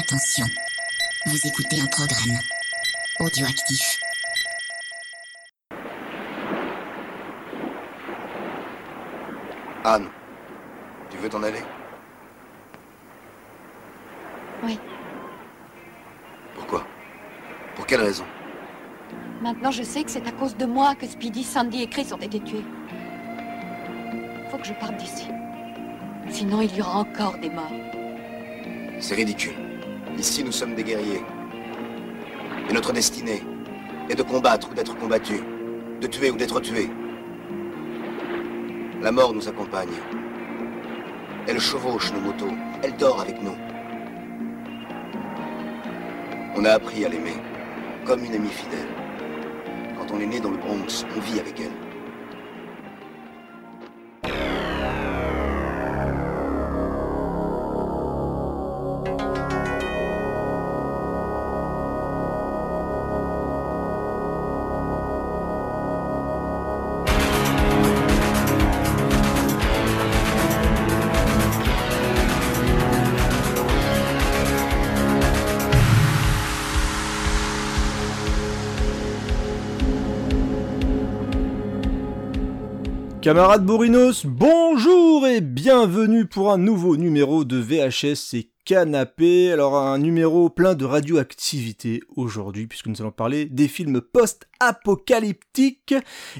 Attention, vous écoutez un programme audioactif. Anne, tu veux t'en aller? Oui. Pourquoi? Pour quelle raison? Maintenant, je sais que c'est à cause de moi que Speedy, Sandy et Chris ont été tués. Faut que je parte d'ici. Sinon, il y aura encore des morts. C'est ridicule. Ici, nous sommes des guerriers. Et notre destinée est de combattre ou d'être combattu, de tuer ou d'être tué. La mort nous accompagne. Elle chevauche nos motos. Elle dort avec nous. On a appris à l'aimer, comme une amie fidèle. Quand on est né dans le Bronx, on vit avec elle. Camarades Bourrinos, bonjour et bienvenue pour un nouveau numéro de VHS et Canapé. Alors un numéro plein de radioactivité aujourd'hui puisque nous allons parler des films post-apocalyptiques.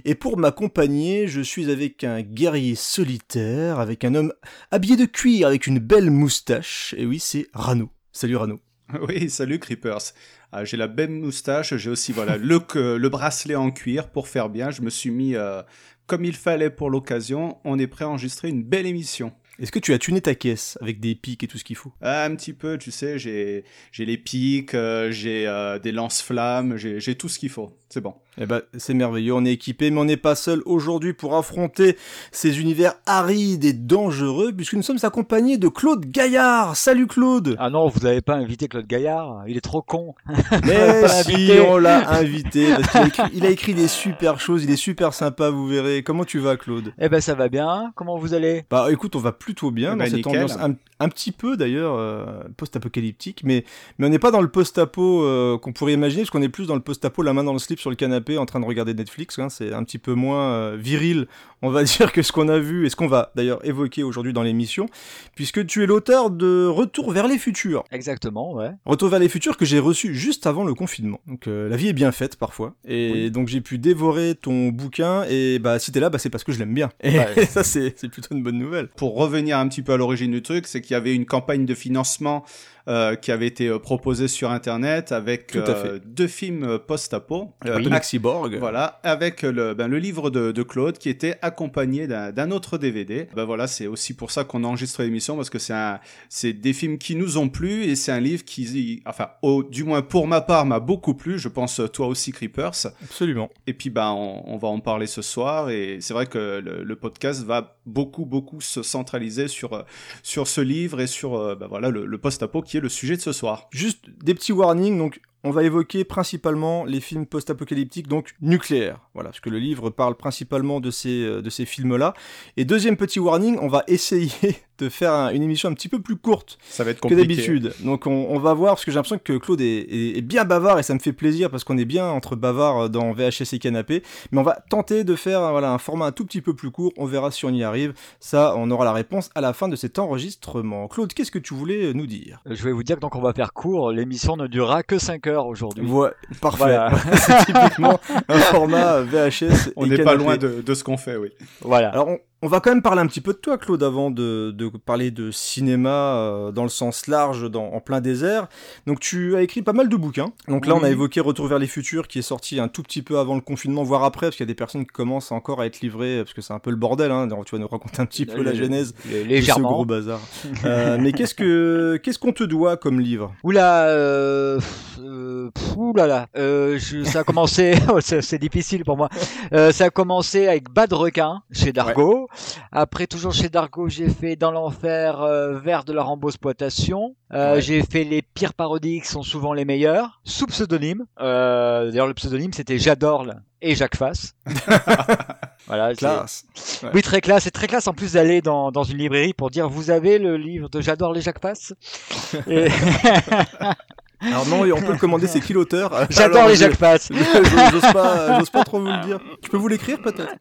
Et pour m'accompagner, je suis avec un guerrier solitaire, avec un homme habillé de cuir, avec une belle moustache. Et oui, c'est Rano. Salut Rano. Oui, salut Creepers. Ah, j'ai la belle moustache, j'ai aussi voilà le, que- le bracelet en cuir pour faire bien. Je me suis mis euh, comme il fallait pour l'occasion. On est prêt à enregistrer une belle émission. Est-ce que tu as tuné ta caisse avec des pics et tout ce qu'il faut? Ah, un petit peu, tu sais, j'ai j'ai les pics, euh, j'ai euh, des lance-flammes, j'ai j'ai tout ce qu'il faut. C'est bon. Eh ben, c'est merveilleux, on est équipé, mais on n'est pas seul aujourd'hui pour affronter ces univers arides et dangereux, puisque nous sommes accompagnés de Claude Gaillard. Salut Claude Ah non, vous n'avez pas invité Claude Gaillard, il est trop con. Mais si, on l'a invité, parce qu'il a écrit, il a écrit des super choses, il est super sympa, vous verrez. Comment tu vas Claude? Eh ben ça va bien, comment vous allez? Bah écoute, on va plutôt bien Eh dans ben, cette nickel. ambiance un, un petit peu d'ailleurs euh, post-apocalyptique, mais, mais on n'est pas dans le post-apo euh, qu'on pourrait imaginer, parce qu'on est plus dans le post-apo la main dans le slip sur le canapé en train de regarder Netflix, hein, c'est un petit peu moins euh, viril, on va dire, que ce qu'on a vu et ce qu'on va d'ailleurs évoquer aujourd'hui dans l'émission, puisque tu es l'auteur de Retour vers les futurs. Exactement, ouais. Retour vers les futurs que j'ai reçu juste avant le confinement. Donc euh, la vie est bien faite parfois. Et donc j'ai pu dévorer ton bouquin et bah si t'es là, bah c'est parce que je l'aime bien. Et Ouais. ça c'est c'est plutôt une bonne nouvelle. Pour revenir un petit peu à l'origine du truc, c'est qu'il y avait une campagne de financement euh, qui avait été euh, proposée sur Internet avec euh, deux films post-apo. Cyborg. Voilà, avec le, ben, le livre de, de Claude qui était accompagné d'un autre DVD. Ben voilà, c'est aussi pour ça qu'on enregistre l'émission parce que c'est des films qui nous ont plu et c'est un livre qui, enfin, au, du moins pour ma part, m'a beaucoup plu. Je pense toi aussi, Creepers. Absolument. Et puis ben, on, on va en parler ce soir et c'est vrai que le, le podcast va beaucoup, beaucoup se centraliser sur sur ce livre et sur ben, voilà le, le post-apo qui est le sujet de ce soir. Juste des petits warnings. Donc on va évoquer principalement les films post-apocalyptiques, donc nucléaires. Voilà, parce que le livre parle principalement de ces, euh, de ces films-là. Et deuxième petit warning, on va essayer de faire un- une émission un petit peu plus courte Ça va être que compliqué. d'habitude. Donc on, on va voir, parce que j'ai l'impression que Claude est, est- est bien bavard et ça me fait plaisir parce qu'on est bien entre bavards dans VHS et canapé. Mais on va tenter de faire voilà, un format un tout petit peu plus court. On verra si on y arrive. Ça, on aura la réponse à la fin de cet enregistrement. Claude, qu'est-ce que tu voulais nous dire? Je vais vous dire que donc on va faire court, l'émission ne durera que 5 heures aujourd'hui. Ouais, parfait. Voilà. C'est typiquement un format VHS. On n'est pas loin de, de ce qu'on fait, oui. Voilà. Alors, on, on va quand même parler un petit peu de toi, Claude, avant de, de parler de cinéma euh, dans le sens large, dans, en plein désert. Donc, tu as écrit pas mal de bouquins. Donc là, on a évoqué Retour vers les futurs, qui est sorti un tout petit peu avant le confinement, voire après, parce qu'il y a des personnes qui commencent encore à être livrées, parce que c'est un peu le bordel. Hein. Donc, tu vas nous raconter un petit peu la genèse lé- de ce Légèrement. gros bazar. Euh, mais qu'est-ce que qu'est-ce qu'on te doit comme livre? Oula, euh, euh, là là, euh, je, ça a commencé, oh, c'est c'est difficile pour moi. Euh, ça a commencé avec Bas de requin chez Dargo. Après, toujours chez Dargo, j'ai fait Dans l'enfer, euh, Vers de la rembosploitation. Euh, Ouais. J'ai fait les pires parodies qui sont souvent les meilleures, sous pseudonyme. Euh, D'ailleurs, le pseudonyme c'était J'adore et Jacques Fass. voilà, Classe. Ouais. oui, très classe. C'est très classe en plus d'aller dans, dans une librairie pour dire vous avez le livre de J'adore les Jacques Fass. Et- Alors non, on peut le commander, c'est qui l'auteur? J'adore les Fass. J'ose pas, j'ose pas trop vous le dire. Je peux vous l'écrire peut-être?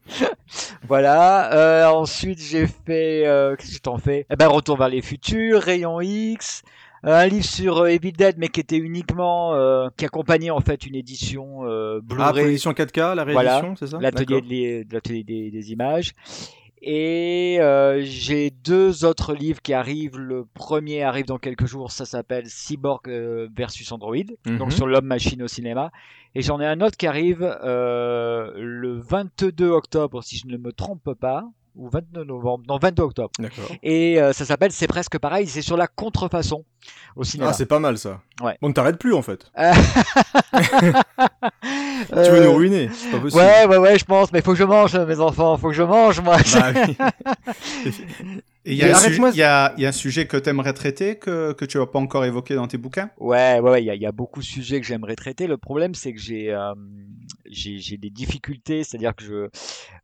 Voilà. Euh, ensuite, j'ai fait. Euh, Qu'est-ce que t'en fait Eh ben, Retour vers les futurs, Rayon X. euh, Un livre sur euh, Evil Dead, mais qui était uniquement euh, qui accompagnait en fait une édition euh, Ah, Blu-ray, l'édition 4K, la Voilà. réédition, c'est ça? l'atelier de des, des images. Et euh, j'ai deux autres livres qui arrivent. Le premier arrive dans quelques jours, ça s'appelle Cyborg euh, versus Android, donc Mhm. sur l'homme-machine au cinéma. Et j'en ai un autre qui arrive euh, le 22 octobre, si je ne me trompe pas, ou 22 novembre, non 22 octobre. Et euh, ça s'appelle C'est presque pareil, c'est sur la contrefaçon au cinéma. Ah, c'est pas mal ça. Ouais. Bon, ne t'arrêtes plus en fait. Euh, Tu veux nous ruiner C'est pas possible. Ouais, ouais, ouais, je pense, mais faut que je mange, mes enfants, faut que je mange, moi. Bah oui. Et il y, a un sujet- il y a- il y a un sujet que tu aimerais traiter que, que tu n'as pas encore évoqué dans tes bouquins? Ouais, ouais, ouais, il y, a- il y a beaucoup de sujets que j'aimerais traiter. Le problème, c'est que j'ai euh, j'ai des difficultés, c'est-à-dire que je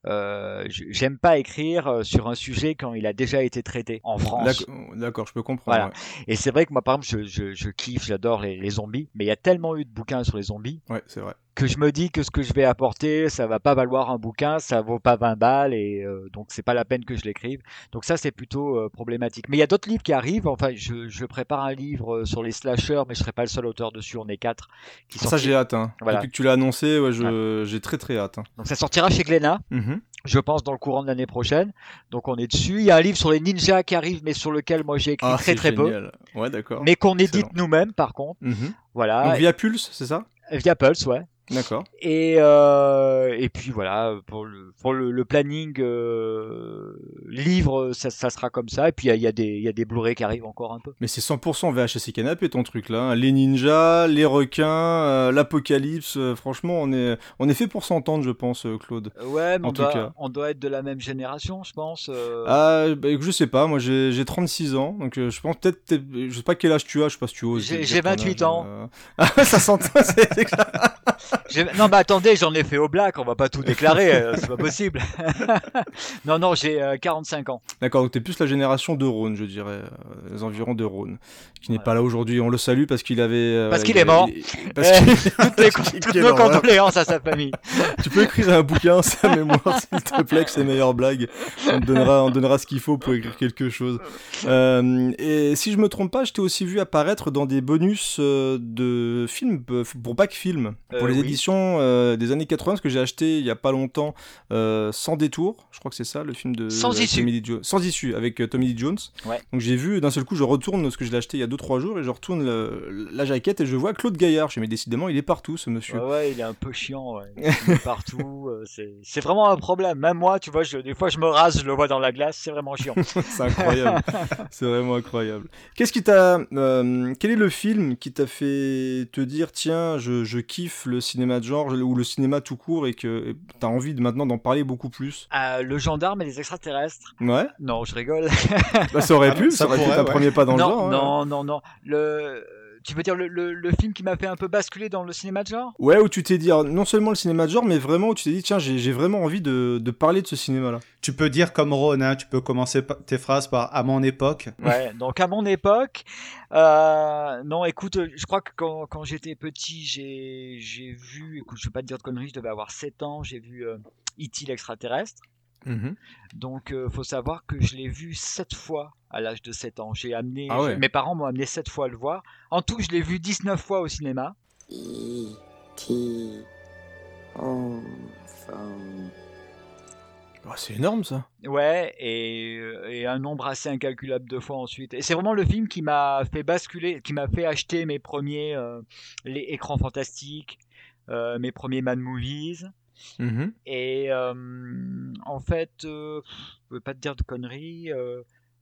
euh, j'aime pas écrire euh, sur un sujet quand il a déjà été traité en France. D'accord, D'accord, je peux comprendre. Voilà. ouais. Et c'est vrai que moi, par exemple, je, je, je kiffe, j'adore les, les zombies, mais il y a tellement eu de bouquins sur les zombies Ouais, c'est vrai. Que je me dis que ce que je vais apporter, ça va pas valoir un bouquin, ça vaut pas 20 balles et euh, donc c'est pas la peine que je l'écrive. Donc ça c'est plutôt euh, problématique. Mais il y a d'autres livres qui arrivent. Enfin, je, je prépare un livre euh, sur les slashers, mais je serai pas le seul auteur dessus. On est quatre. Qui Ça, sorti- j'ai hâte. Hein. Voilà. Depuis que tu l'as annoncé, ouais, je... j'ai très très hâte. hein. Donc ça sortira chez Glénat, Mhm. je pense dans le courant de l'année prochaine. Donc on est dessus. Il y a un livre sur les ninjas qui arrive, mais sur lequel moi j'ai écrit Ah, très très peu, génial. Ouais, d'accord. mais qu'on édite nous-mêmes par contre. Mhm. Voilà, Donc via Pulse, c'est ça? Via Pulse, ouais. D'accord. Et, euh, et puis voilà, pour le, pour le, le planning euh, livre, ça, ça sera comme ça. Et puis il y a, il y a des, il y a des Blu-ray qui arrivent encore un peu. Mais c'est 100% VHS et canapé ton truc là. hein. Les ninjas, les requins, euh, l'apocalypse. franchement, on est, on est fait pour s'entendre, je pense, Claude. Ouais, mais En on tout doit, cas. on doit être de la même génération, je pense. Ah, bah, je sais pas, moi j'ai j'ai 36 ans, donc je pense peut-être, je sais pas quel âge tu as, je sais pas si tu oses. J'ai- dire j'ai ton 28 âge, ans. Ah, ça s'entend, c'est Non, mais attendez, j'en ai fait au black, on va pas tout déclarer, euh, c'est pas possible. non, non, j'ai euh, 45 ans. D'accord, donc t'es plus la génération de Rhône, je dirais, euh, les environs de Rhône, qui n'est pas là aujourd'hui. On le salue parce qu'il avait. euh, Parce qu'il il est mort. Parce qu'il- Toutes, nos condoléances à sa famille. Tu peux écrire un bouquin, sa mémoire, s'il te plaît, que ses meilleures blagues. On te donnera, on donnera ce qu'il faut pour écrire quelque chose. Euh, et si je me trompe pas, je t'ai aussi vu apparaître dans des bonus euh, de films euh, pour Back Film, pour Euh, les oui. Euh, des années 80, ce que j'ai acheté il y a pas longtemps, euh, Sans détour. Je crois que c'est ça, le film de Sans issue. Tommy Lee Sans issue avec euh, Tommy Lee Jones. Ouais. Donc j'ai vu d'un seul coup, je retourne ce que je l'ai acheté il y a 2-3 jours et je retourne le- la jaquette et je vois Claude Gaillard. Je me dis, mais décidément, il est partout, ce monsieur. Ouais, ouais, il est un peu chiant, ouais. Il est partout. c'est c'est vraiment un problème. Même moi, tu vois, je, des fois, je me rase, je le vois dans la glace, c'est vraiment chiant. C'est incroyable. c'est vraiment incroyable. Qu'est-ce qui t'a. euh, quel est le film qui t'a fait te dire tiens, je, je kiffe le cinéma de genre ou le cinéma tout court et que t'as envie de maintenant d'en parler beaucoup plus Euh, le gendarme et les extraterrestres. Ouais, Non, je rigole. bah, ça aurait pu, ça ça aurait pourrait, un ouais. premier pas dans non, le genre. hein. non, non, non. Le, tu veux dire le, le, le film qui m'a fait un peu basculer dans le cinéma de genre? Ouais, où tu t'es dit, alors, non seulement le cinéma de genre, mais vraiment où tu t'es dit, tiens, j'ai j'ai vraiment envie de, de parler de ce cinéma-là. Tu peux dire comme Ron, hein, tu peux commencer tes phrases par à mon époque. Ouais, donc à mon époque, euh, non, écoute, je crois que quand, quand j'étais petit, j'ai j'ai vu, écoute, je vais pas te dire de conneries, je devais avoir 7 ans, j'ai vu euh, E.T. l'extraterrestre. Mhm. Donc, euh, faut savoir que je l'ai vu 7 fois à l'âge de 7 ans. J'ai amené, Ah ouais. mes parents m'ont amené 7 fois à le voir. En tout, je l'ai vu 19 fois au cinéma. Ah, c'est énorme ça. Ouais, et, euh, et un nombre assez incalculable de fois ensuite. Et c'est vraiment le film qui m'a fait basculer, qui m'a fait acheter mes premiers euh, les écrans fantastiques, euh, mes premiers man movies. Mhm. Et euh, en fait, euh, je veux pas te dire de conneries.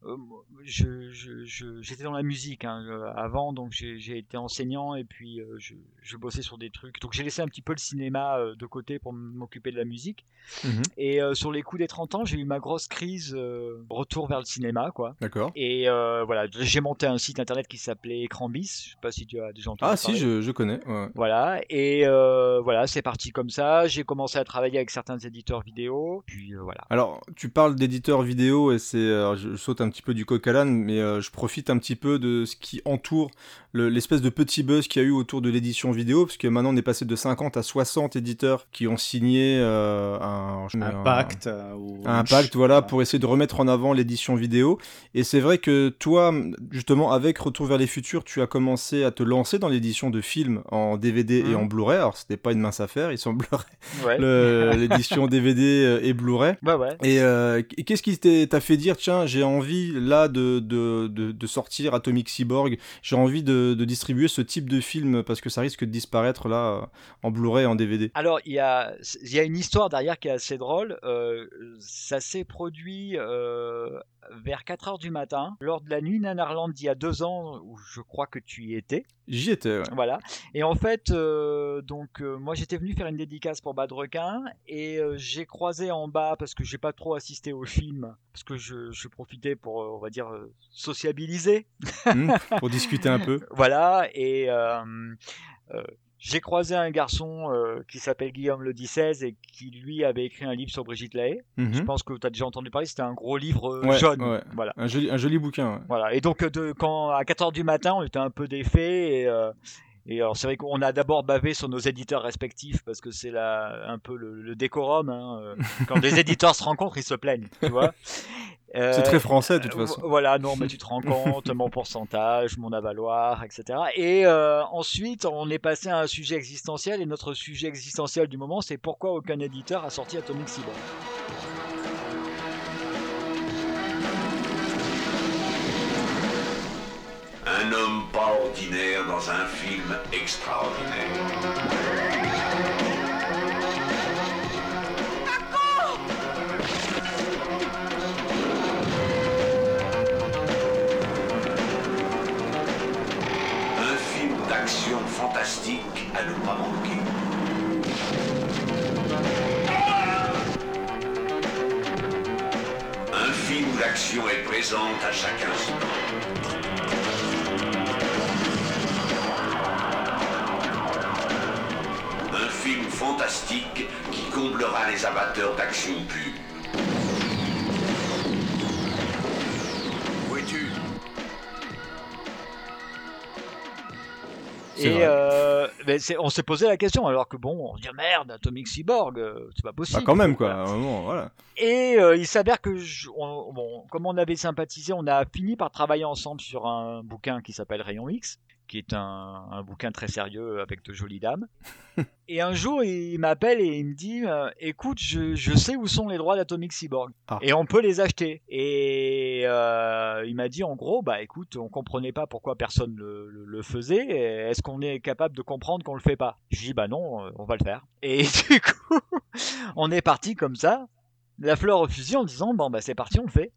Euh, je, je, je- j'étais dans la musique hein, euh, avant, donc j'ai, été enseignant et puis euh, je, je bossais sur des trucs. Donc j'ai laissé un petit peu le cinéma de côté pour m'occuper de la musique. Mhm. Et euh, sur les coups des 30 ans, j'ai eu ma grosse crise, euh, retour vers le cinéma, quoi. D'accord. Et euh, voilà, j'ai monté un site internet qui s'appelait Écran bis. Je sais pas si tu as déjà entendu Ah si, parler. je, je connais. ouais. Voilà, et voilà, c'est parti comme ça. J'ai commencé à travailler avec certains éditeurs vidéo, puis voilà. Alors, tu parles d'éditeurs vidéo et c'est, je, je saute un petit peu du coq à l'âne, mais euh, je profite un petit peu de ce qui entoure le- l'espèce de petit buzz qu'il y a eu autour de l'édition vidéo, parce que maintenant on est passé de 50 à 60 éditeurs qui ont signé euh, un, Un pacte. euh, ou un pacte, voilà, pour essayer de remettre en avant l'édition vidéo. Et c'est vrai que toi, justement, avec Retour vers les futurs, tu as commencé à te lancer dans l'édition de films en DVD et Mhm. en Blu-ray. Alors, c'était pas une mince affaire, il semblerait, Ouais, l'édition DVD et Blu-ray. ouais. Et euh, qu'est-ce qui t'a fait dire, tiens, j'ai envie là de, de, de, sortir Atomic Cyborg, j'ai envie de, distribuer ce type de film parce que ça risque de disparaître là en Blu-ray en DVD. Alors, il y a, il y a une histoire derrière qui est assez drôle. Euh, ça s'est produit euh, vers 4 heures du matin, lors de la nuit Nanarland d'il y a deux ans, où je crois que tu y étais. J'y étais, ouais. Voilà. Et en fait, euh, donc euh, moi j'étais venu faire une dédicace pour Bad Requin et euh, j'ai croisé en bas parce que j'ai pas trop assisté au film parce que je, je profitais pour on va dire sociabiliser. Hmm, pour discuter un peu. Voilà. Et j'ai croisé un garçon euh, qui s'appelle Guillaume le 16 et qui lui avait écrit un livre sur Brigitte Lahaye. Mhm. Je pense que tu as déjà entendu parler. C'était un gros livre euh, Ouais, jaune. ouais. Voilà. Un joli, un joli bouquin. ouais. Voilà. Et donc, euh, de, quand à 4 heures du matin, on était un peu défait. Et, et alors, c'est vrai qu'on a d'abord bavé sur nos éditeurs respectifs parce que c'est là un peu le, le décorum. hein, euh, Quand des éditeurs se rencontrent, ils se plaignent. Tu vois Euh, C'est très français de toute euh, façon. vo- Voilà, non, mais tu te rends compte, mon pourcentage, mon avaloir, etc. Et euh, ensuite, on est passé à un sujet existentiel. Et notre sujet existentiel du moment, c'est pourquoi aucun éditeur a sorti Atomic Cyborg? Un homme pas ordinaire dans un film extraordinaire. Un film d'action fantastique à ne pas manquer. Un film où l'action est présente à chaque instant. Film fantastique qui comblera les amateurs d'action pure. Où es-tu? Et euh, mais on s'est posé la question, alors que bon, on se dit merde, Atomic Cyborg, euh, c'est pas possible. Bah, quand même, quoi. Voilà. Et euh, il s'avère que, je- on- bon, comme on avait sympathisé, on a fini par travailler ensemble sur un bouquin qui s'appelle Rayon X, qui est un, un bouquin très sérieux avec de jolies dames. et un jour, il m'appelle et il me dit euh, Écoute, je, je sais où sont les droits d'Atomic Cyborg. Ah. Et on peut les acheter. Et euh, il m'a dit en gros Bah écoute, on comprenait pas pourquoi personne le, le- le faisait. Est-ce qu'on est capable de comprendre qu'on le fait pas? Je dis Bah non, euh, on va le faire. Et du coup, on est parti comme ça la fleur au fusil en disant bon bah c'est parti on le fait.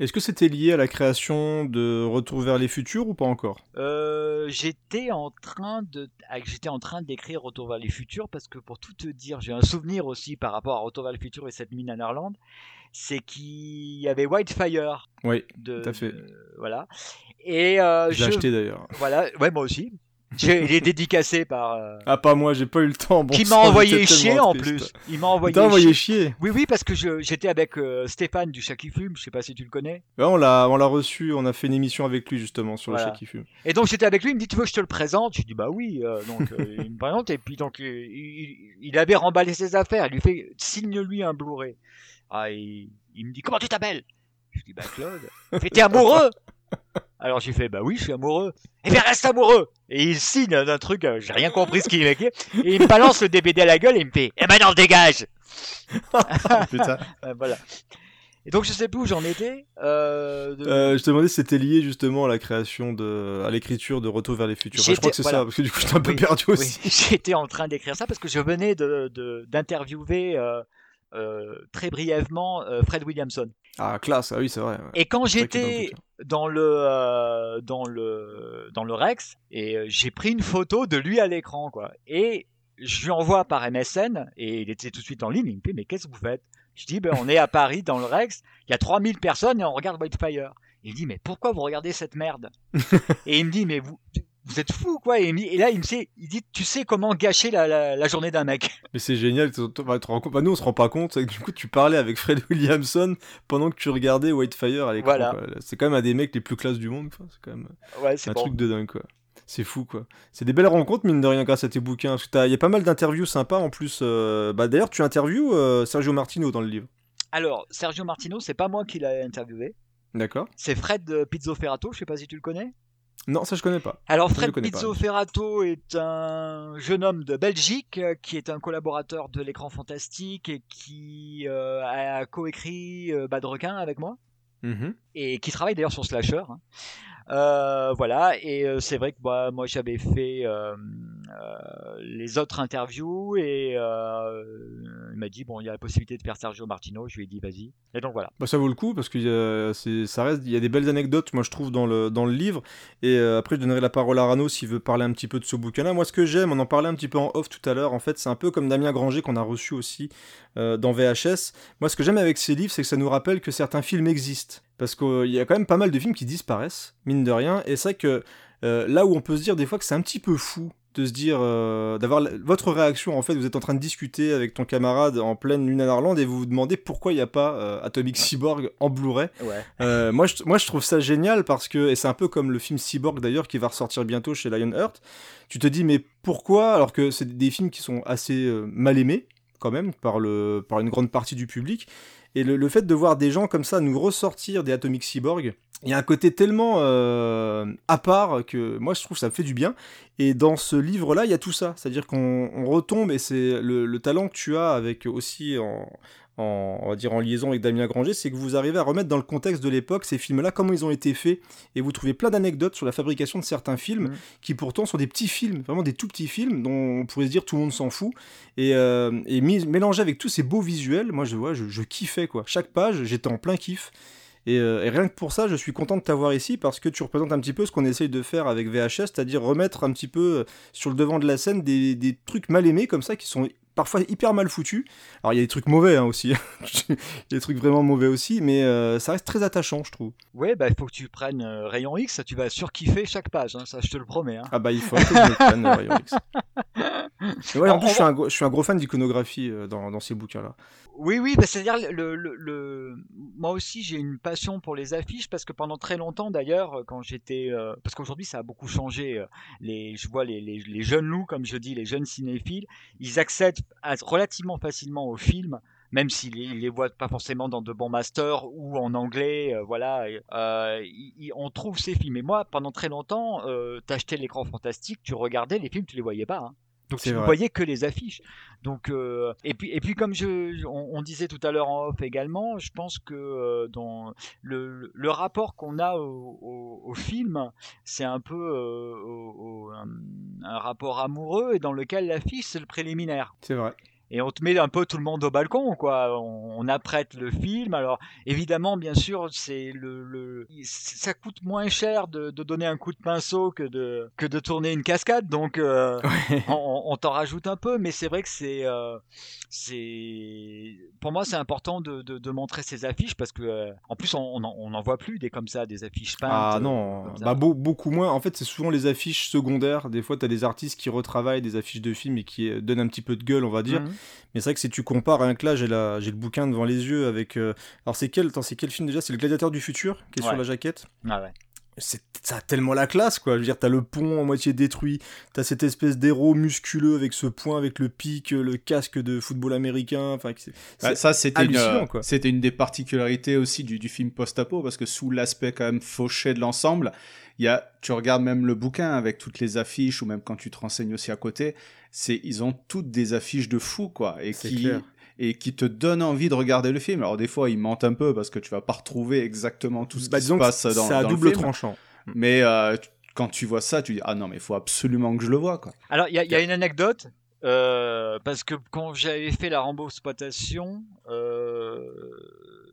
Est-ce que c'était lié à la création de Retour vers les futurs ou pas encore? Euh, j'étais en train de ah, j'étais en train d'écrire Retour vers les futurs parce que pour tout te dire j'ai un souvenir aussi par rapport à Retour vers les futurs et cette mine à Narland c'est qu'il y avait Whitefire Oui, de, tout à fait. de- voilà et euh, je l'ai je acheté d'ailleurs. voilà ouais moi aussi il est dédicacé par euh, Ah, pas moi, j'ai pas eu le temps. Bon qui m'a envoyé chier en plus il m'a envoyé, envoyé chier. chier oui oui parce que j'étais avec euh, Stéphane du Chat qui fume je sais pas si tu le connais on l'a, on l'a reçu, on a fait une émission avec lui justement sur Voilà. le chat qui fume. Et donc j'étais avec lui, il me dit tu veux que je te le présente? Je dis bah oui. euh, donc il me présente et puis donc il, il avait remballé ses affaires. Il lui fait signe-lui un Blu-ray. Ah il, il me dit comment tu t'appelles? Je dis bah Claude. T'es amoureux? Alors j'ai fait bah oui je suis amoureux. Eh bien reste amoureux. Et il signe d'un truc, euh, j'ai rien compris ce qu'il écrit. Et il me balance le DVD à la gueule et il me fait eh ben non dégage. Putain. Euh, voilà. Et donc je sais plus où j'en étais. Euh, de- Euh, je te demandais si c'était lié justement à la création de, à l'écriture de Retour vers les futurs. Enfin, je crois que c'est voilà. ça, parce que du coup j'étais un peu perdu Oui, aussi. j'étais en train d'écrire ça parce que je venais de d'interviewer euh, très brièvement euh, Fred Williamson. Ah, classe, ah oui, c'est vrai. ouais. Et quand j'étais dans le euh, dans le dans le Rex et euh, j'ai pris une photo de lui à l'écran quoi et je lui envoie par MSN et il était tout de suite en ligne il me dit mais qu'est-ce que vous faites? Je dis ben on est à Paris dans le Rex il y a 3000 personnes et on regarde Whitefire il dit mais pourquoi vous regardez cette merde? Et il me dit mais vous vous êtes fou quoi? Et, et là il me dit il dit tu sais comment gâcher la, la, la journée d'un mec Mais c'est génial, tu- tu- bah, te rends compte- bah, nous on se rend pas compte, du coup tu parlais avec Fred Williamson pendant que tu regardais Whitefire à l'écran. Voilà. C'est quand même un des mecs les plus classes du monde, c'est quand même ouais un bon truc de dingue quoi. C'est fou quoi. C'est des belles rencontres mine de rien grâce à tes bouquins. Il y a pas mal d'interviews sympas en plus. euh, Bah d'ailleurs tu interviews euh, Sergio Martino dans le livre. alors Sergio Martino c'est pas moi qui l'ai interviewé D'accord c'est Fred euh, Pizzoferrato je sais pas si tu le connais Non ça je connais pas. Alors Fred connais pas. Pizzoferrato est un jeune homme de Belgique euh, qui est un collaborateur de l'écran fantastique et qui euh, a coécrit euh, Bad Requin avec moi Mhm. et qui travaille d'ailleurs sur Slasher. hein. Euh, voilà, et c'est vrai que bah, moi j'avais fait euh, les autres interviews et euh, il m'a dit bon il y a la possibilité de faire Sergio Martino, je lui ai dit vas-y. Et donc voilà. Bah ça vaut le coup parce que ça reste, il y a des belles anecdotes, moi je trouve dans le dans le livre. Et euh, après je donnerai la parole à Rano s'il veut parler un petit peu de ce bouquin-là. Moi ce que j'aime, on en parlait un petit peu en off tout à l'heure. En fait c'est un peu comme Damien Granger qu'on a reçu aussi euh, dans VHS. Moi ce que j'aime avec ces livres, c'est que ça nous rappelle que certains films existent. Parce qu'il y a quand même pas mal de films qui disparaissent, mine de rien. Et c'est vrai que euh, là où on peut se dire des fois que c'est un petit peu fou de se dire euh, d'avoir votre réaction en fait vous êtes en train de discuter avec ton camarade en pleine lune à et vous vous demandez pourquoi il n'y a pas euh, Atomic Cyborg en Blu-ray Ouais. euh, moi, je, moi, je trouve ça génial parce que, et c'est un peu comme le film Cyborg d'ailleurs qui va ressortir bientôt chez Lionheart. Tu te dis, mais pourquoi Alors que c'est des films qui sont assez mal aimés, quand même, par, le, par une grande partie du public. Et le, fait de voir des gens comme ça nous ressortir des Atomic Cyborg, il y a un côté tellement euh, à part que moi je trouve ça me fait du bien. Et dans ce livre-là, il y a tout ça. C'est-à-dire qu'on on retombe, et c'est le, le talent que tu as avec aussi en, en, on va dire en liaison avec Damien Granger, c'est que vous arrivez à remettre dans le contexte de l'époque ces films-là, comment ils ont été faits, et vous trouvez plein d'anecdotes sur la fabrication de certains films, Mhm. qui pourtant sont des petits films, vraiment des tout petits films, dont on pourrait se dire tout le monde s'en fout, et, euh, et mélangé avec tous ces beaux visuels, moi je vois, je, je kiffais quoi. Chaque page, j'étais en plein kiff. Et, euh, et rien que pour ça, je suis content de t'avoir ici parce que tu représentes un petit peu ce qu'on essaye de faire avec VHS, c'est-à-dire remettre un petit peu euh, sur le devant de la scène des, des trucs mal aimés comme ça qui sont parfois hyper mal foutus. Alors il y a des trucs mauvais hein, aussi, il y a des trucs vraiment mauvais aussi, mais euh, ça reste très attachant, je trouve. Ouais, bah il faut que tu prennes euh, Rayon X, tu vas surkiffer chaque page, hein, ça je te le promets. hein. Ah bah il faut que je me prenne, euh, Rayon X. Ouais, en plus, je suis un, gros- je suis un gros fan d'iconographie euh, dans, dans ces bouquins-là. Oui, oui, bah, c'est-à-dire le, le, le- moi aussi j'ai une passion pour les affiches parce que pendant très longtemps d'ailleurs, euh, quand j'étais, parce qu'aujourd'hui ça a beaucoup changé. Les, je vois les, les, les jeunes loups, comme je dis, les jeunes cinéphiles, ils accèdent relativement facilement aux films. Même les, ils les voient pas forcément dans de bons masters ou en anglais, euh, voilà, euh, on trouve ces films. Et moi, pendant très longtemps, euh, t'achetais l'écran fantastique, tu regardais les films, tu les voyais pas. hein. Donc tu ne voyais que les affiches. Donc euh, et puis et puis comme je on, on disait tout à l'heure en off également, je pense que euh, dans le, le rapport qu'on a au, au, au film, c'est un peu euh, au- au- un, un rapport amoureux et dans lequel l'affiche c'est le préliminaire. C'est vrai. Et on te met un peu tout le monde au balcon, quoi. On, on apprête le film. Alors, évidemment, bien sûr, c'est le, le- ça coûte moins cher de, de donner un coup de pinceau que de, que de tourner une cascade. Donc, euh, on, on t'en rajoute un peu, mais c'est vrai que c'est, euh, c'est, pour moi, c'est important de, de, de montrer ces affiches parce que, euh, en plus, on n'en on en voit plus des comme ça, des affiches peintes. Ah non, bah, beau- beaucoup moins. En fait, c'est souvent les affiches secondaires. Des fois, t'as des artistes qui retravaillent des affiches de films et qui donnent un petit peu de gueule, on va dire. Mhm. Mais c'est vrai que si tu compares, rien que là, j'ai la- j'ai le bouquin devant les yeux avec. euh, Alors, c'est quel, attends, c'est quel film déjà? C'est Le Gladiateur du futur qui est sur la jaquette? Ah ouais. C'est ça a tellement la classe, quoi. Je veux dire, t'as le pont en moitié détruit, t'as cette espèce d'héros musculeux avec ce point, avec le pic, le casque de football américain. Enfin, c'est- Bah, c'est- ça, c'était une, euh, quoi. c'était une des particularités aussi du, du film post-apo, parce que sous l'aspect quand même fauché de l'ensemble, il y a, tu regardes même le bouquin avec toutes les affiches, ou même quand tu te renseignes aussi à côté, c'est, ils ont toutes des affiches de fou, quoi, et qui, clair. et qui te donnent envie de regarder le film. Alors des fois, ils mentent un peu parce que tu vas pas retrouver exactement tout ce Bah, qui se passe dans, c'est à dans le double film. tranchant. Mais euh, quand tu vois ça, tu dis ah non mais il faut absolument que je le vois quoi. Alors, il y, a- il y a une anecdote. Euh, parce que quand j'avais fait la Rambo exploitation, euh,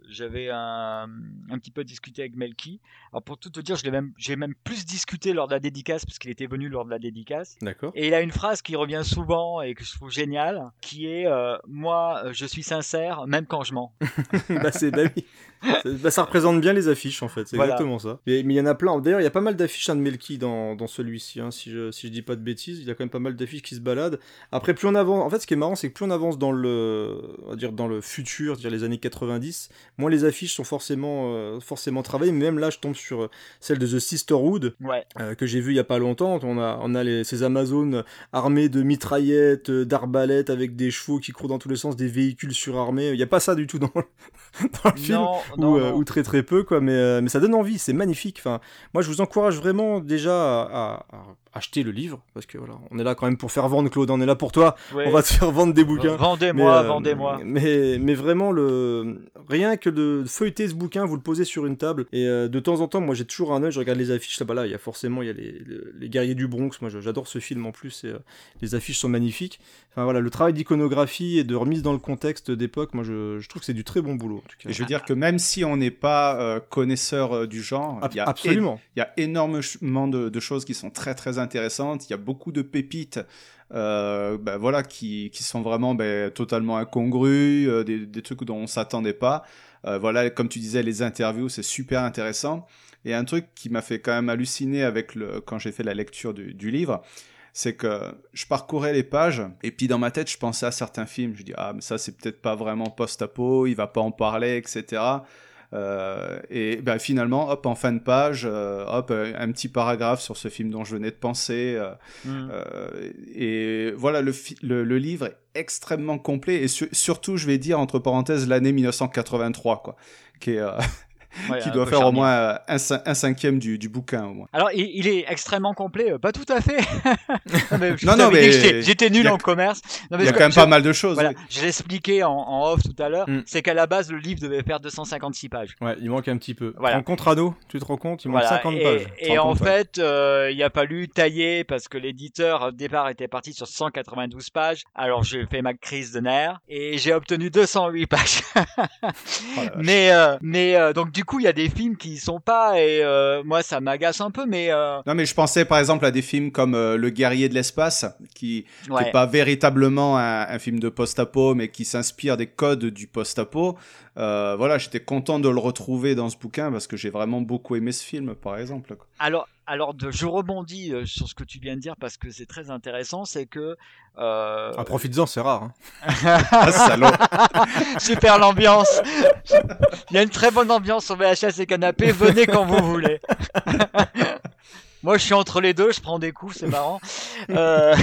j'avais un, un petit peu discuté avec Melky. Alors pour tout te dire, je l'ai même, j'ai même plus discuté lors de la dédicace parce qu'il était venu lors de la dédicace. D'accord. Et il a une phrase qui revient souvent et que je trouve géniale, qui est euh, moi, je suis sincère même quand je mens. bah, c'est, bah oui. Ça, bah, ça représente bien les affiches en fait, c'est Voilà. exactement ça. Mais mais il y en a plein. D'ailleurs, il y a pas mal d'affiches de Melky dans, dans celui-ci, hein, si, je, si je dis pas de bêtises. Il y a quand même pas mal d'affiches qui se baladent. Après, plus on avance, en fait, ce qui est marrant, c'est que plus on avance dans le, on va dire dans le futur, c'est-à-dire les années 90, moins les affiches sont forcément, euh, forcément travaillées. Mais même là, je tombe sur euh, celle de The Sisterhood Ouais. euh, que j'ai vu il y a pas longtemps. On a, on a les, ces Amazones armés de mitraillettes, euh, d'arbalètes avec des chevaux qui courent dans tous les sens, des véhicules surarmés. Il y a pas ça du tout dans, le- dans le film Non, ou, euh, très très peu quoi mais, mais ça donne envie c'est magnifique enfin moi je vous encourage vraiment déjà à, à- à acheter le livre parce que voilà on est là quand même pour faire vendre Claude on est là pour toi Ouais. on va te faire vendre des bouquins Vendez-moi, euh, vendez-moi. mais, mais vraiment, le... rien que de feuilleter ce bouquin, vous le posez sur une table. Et euh, de temps en temps, moi j'ai toujours un œil, je regarde les affiches. Là-bas, là, il y a forcément il y a les, les- les guerriers du Bronx. Moi j'adore ce film en plus. Et, euh, les affiches sont magnifiques. Enfin voilà, le travail d'iconographie et de remise dans le contexte d'époque, moi je, je trouve que c'est du très bon boulot. En tout cas. Et je veux dire que même si on n'est pas euh, connaisseur euh, du genre, Ab- il y a absolument. Il y a énormément de, de choses qui sont très très intéressantes. Il y a beaucoup de pépites, euh, ben voilà, qui, qui sont vraiment ben, totalement incongrues, euh, des, trucs dont on s'attendait pas. Euh, voilà, comme tu disais, les interviews, c'est super intéressant. Et un truc qui m'a fait quand même halluciner avec le, quand j'ai fait la lecture du, du livre, c'est que je parcourais les pages et puis dans ma tête, je pensais à certains films. Je dis ah mais ça c'est peut-être pas vraiment post-apo, il va pas en parler, etc. Euh, et ben, finalement, hop, en fin de page, euh, hop, euh, un petit paragraphe sur ce film dont je venais de penser. Mm. et voilà, le, le, le livre est extrêmement complet et su- surtout, je vais dire entre parenthèses, l'année 1983, quoi, qui, est, Ouais, qui doit faire au moins euh, un, cin- un cinquième du, du bouquin, au moins. Alors, il, il est extrêmement complet, euh, pas tout à fait. non, mais Non, mais j'étais- nul a- en commerce. Non, mais Il y a quand même pas mal de choses. Voilà, oui. je l'expliquais en, en off tout à l'heure, Mm. c'est qu'à la base, le livre devait faire 256 pages. Ouais, il manque un petit peu. Voilà. En contrado, tu te rends compte, il manque Voilà, 50 et, pages. Et en compte, ouais. fait, euh, il a fallu tailler parce que l'éditeur au départ était parti sur 192 pages. Alors j'ai fait ma crise de nerfs et j'ai obtenu 208 pages. Oh mais euh, mais euh, donc du coup, il y a des films qui y sont pas et euh, moi ça m'agace un peu. Mais euh, Non, mais je pensais par exemple à des films comme euh, Le guerrier de l'espace, qui ouais. n'est pas véritablement un, un film de post-apo, mais qui s'inspire des codes du post-apo. Euh, voilà, j'étais content de le retrouver dans ce bouquin parce que j'ai vraiment beaucoup aimé ce film, par exemple. Alors, alors de, je rebondis euh, sur ce que tu viens de dire parce que c'est très intéressant, c'est que euh, Ah, profites-en, c'est rare. hein. Ah, salaud super l'ambiance. Il y a une très bonne ambiance sur VHS et canapé. Venez quand vous voulez. Moi, je suis entre les deux, je prends des coups, c'est marrant. Euh,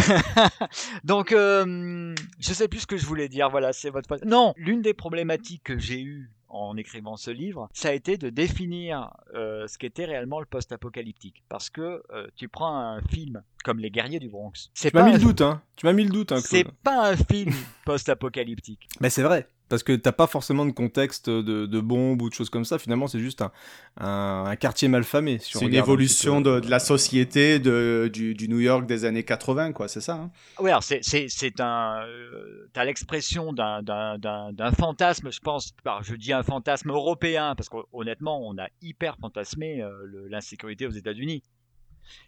Donc, euh, je sais plus ce que je voulais dire. Voilà, c'est votre. Non, l'une des problématiques que j'ai eues en écrivant ce livre, ça a été de définir euh, ce qu'était réellement le post-apocalyptique. Parce que euh, tu prends un film comme Les Guerriers du Bronx, Tu m'as mis un le doute, hein. Tu m'as mis le doute, hein, c'est pas un film post-apocalyptique. Mais c'est vrai. Parce que t'as pas forcément de contexte de, de bombes ou de choses comme ça. Finalement, c'est juste un, un, un quartier malfamé. Si C'est une un évolution peu. de, de la société de, du, du New York des années 80, quoi, c'est ça hein Oui, alors c'est c'est c'est un euh, t'as l'expression d'un d'un d'un d'un fantasme, je pense. par- je dis un fantasme européen parce qu'honnêtement, on a hyper fantasmé euh, le- l'insécurité aux États-Unis.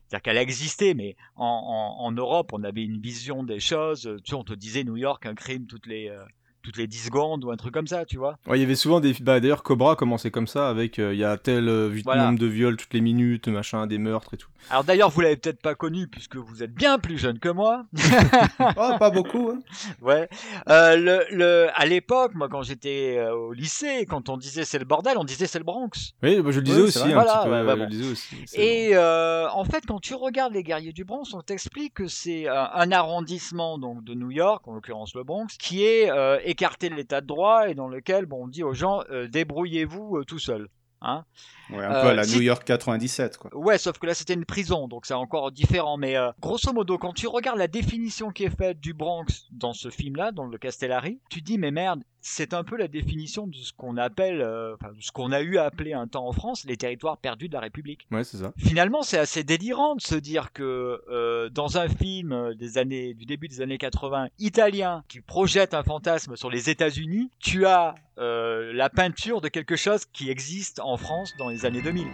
C'est-à-dire qu'elle a existé, mais en, en, en Europe, on avait une vision des choses. Tu sais, on te disait New York, un crime toutes les euh, toutes les 10 secondes ou un truc comme ça, tu vois. Ouais, il y avait souvent des. Bah, d'ailleurs, Cobra commençait comme ça, avec euh, il y a tel euh, Voilà. nombre de viols toutes les minutes, machin, des meurtres et tout. Alors d'ailleurs, vous l'avez peut-être pas connu puisque vous êtes bien plus jeune que moi. Oh, pas beaucoup. hein. Ouais. Euh, le, le, à l'époque, moi, quand j'étais euh, au lycée, quand on disait c'est le bordel, on disait c'est le Bronx. Oui, bah, je le disais aussi, c'est un vrai. Voilà, petit peu. ouais, bah, je le disais aussi. Et euh, en fait, quand tu regardes les guerriers du Bronx, on t'explique que c'est euh, un arrondissement donc de New York, en l'occurrence le Bronx, qui est euh, écarté de l'état de droit et dans lequel bon, on dit aux gens euh, débrouillez-vous euh, tout seul. Hein Ouais, un Euh, peu à la si- New York 97, quoi. Ouais, sauf que là c'était une prison, donc c'est encore différent. Mais euh, grosso modo, quand tu regardes la définition qui est faite du Bronx dans ce film-là, dans le Castellari, tu dis mais merde, c'est un peu la définition de ce qu'on appelle, euh, enfin, ce qu'on a eu à appeler un temps en France les territoires perdus de la République. Ouais, c'est ça. Finalement, c'est assez délirant de se dire que euh, dans un film des années, du début des années 80, italien, qui projette un fantasme sur les États-Unis, tu as euh, la peinture de quelque chose qui existe en France dans les années 2000.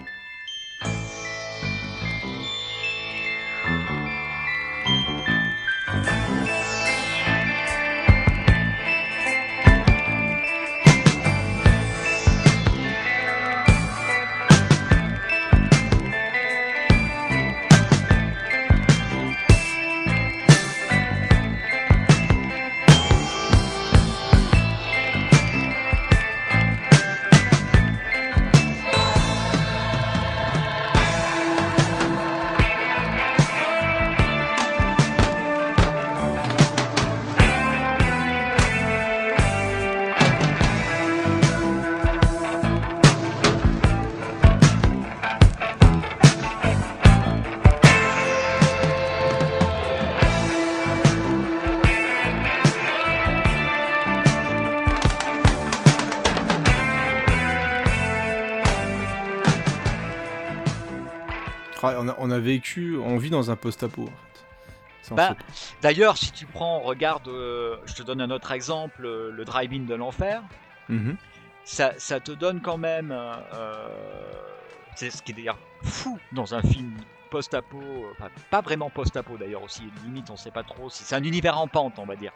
A, on a vécu, on vit dans un post-apo en fait. Bah, D'ailleurs, si tu prends, regarde, euh, je te donne un autre exemple, euh, le drive-in de l'enfer. Mhm. ça, ça te donne quand même, euh, c'est ce qui est d'ailleurs fou dans un film post-apo, enfin, pas vraiment post-apo d'ailleurs aussi, limite on sait pas trop si c'est un univers en pente on va dire.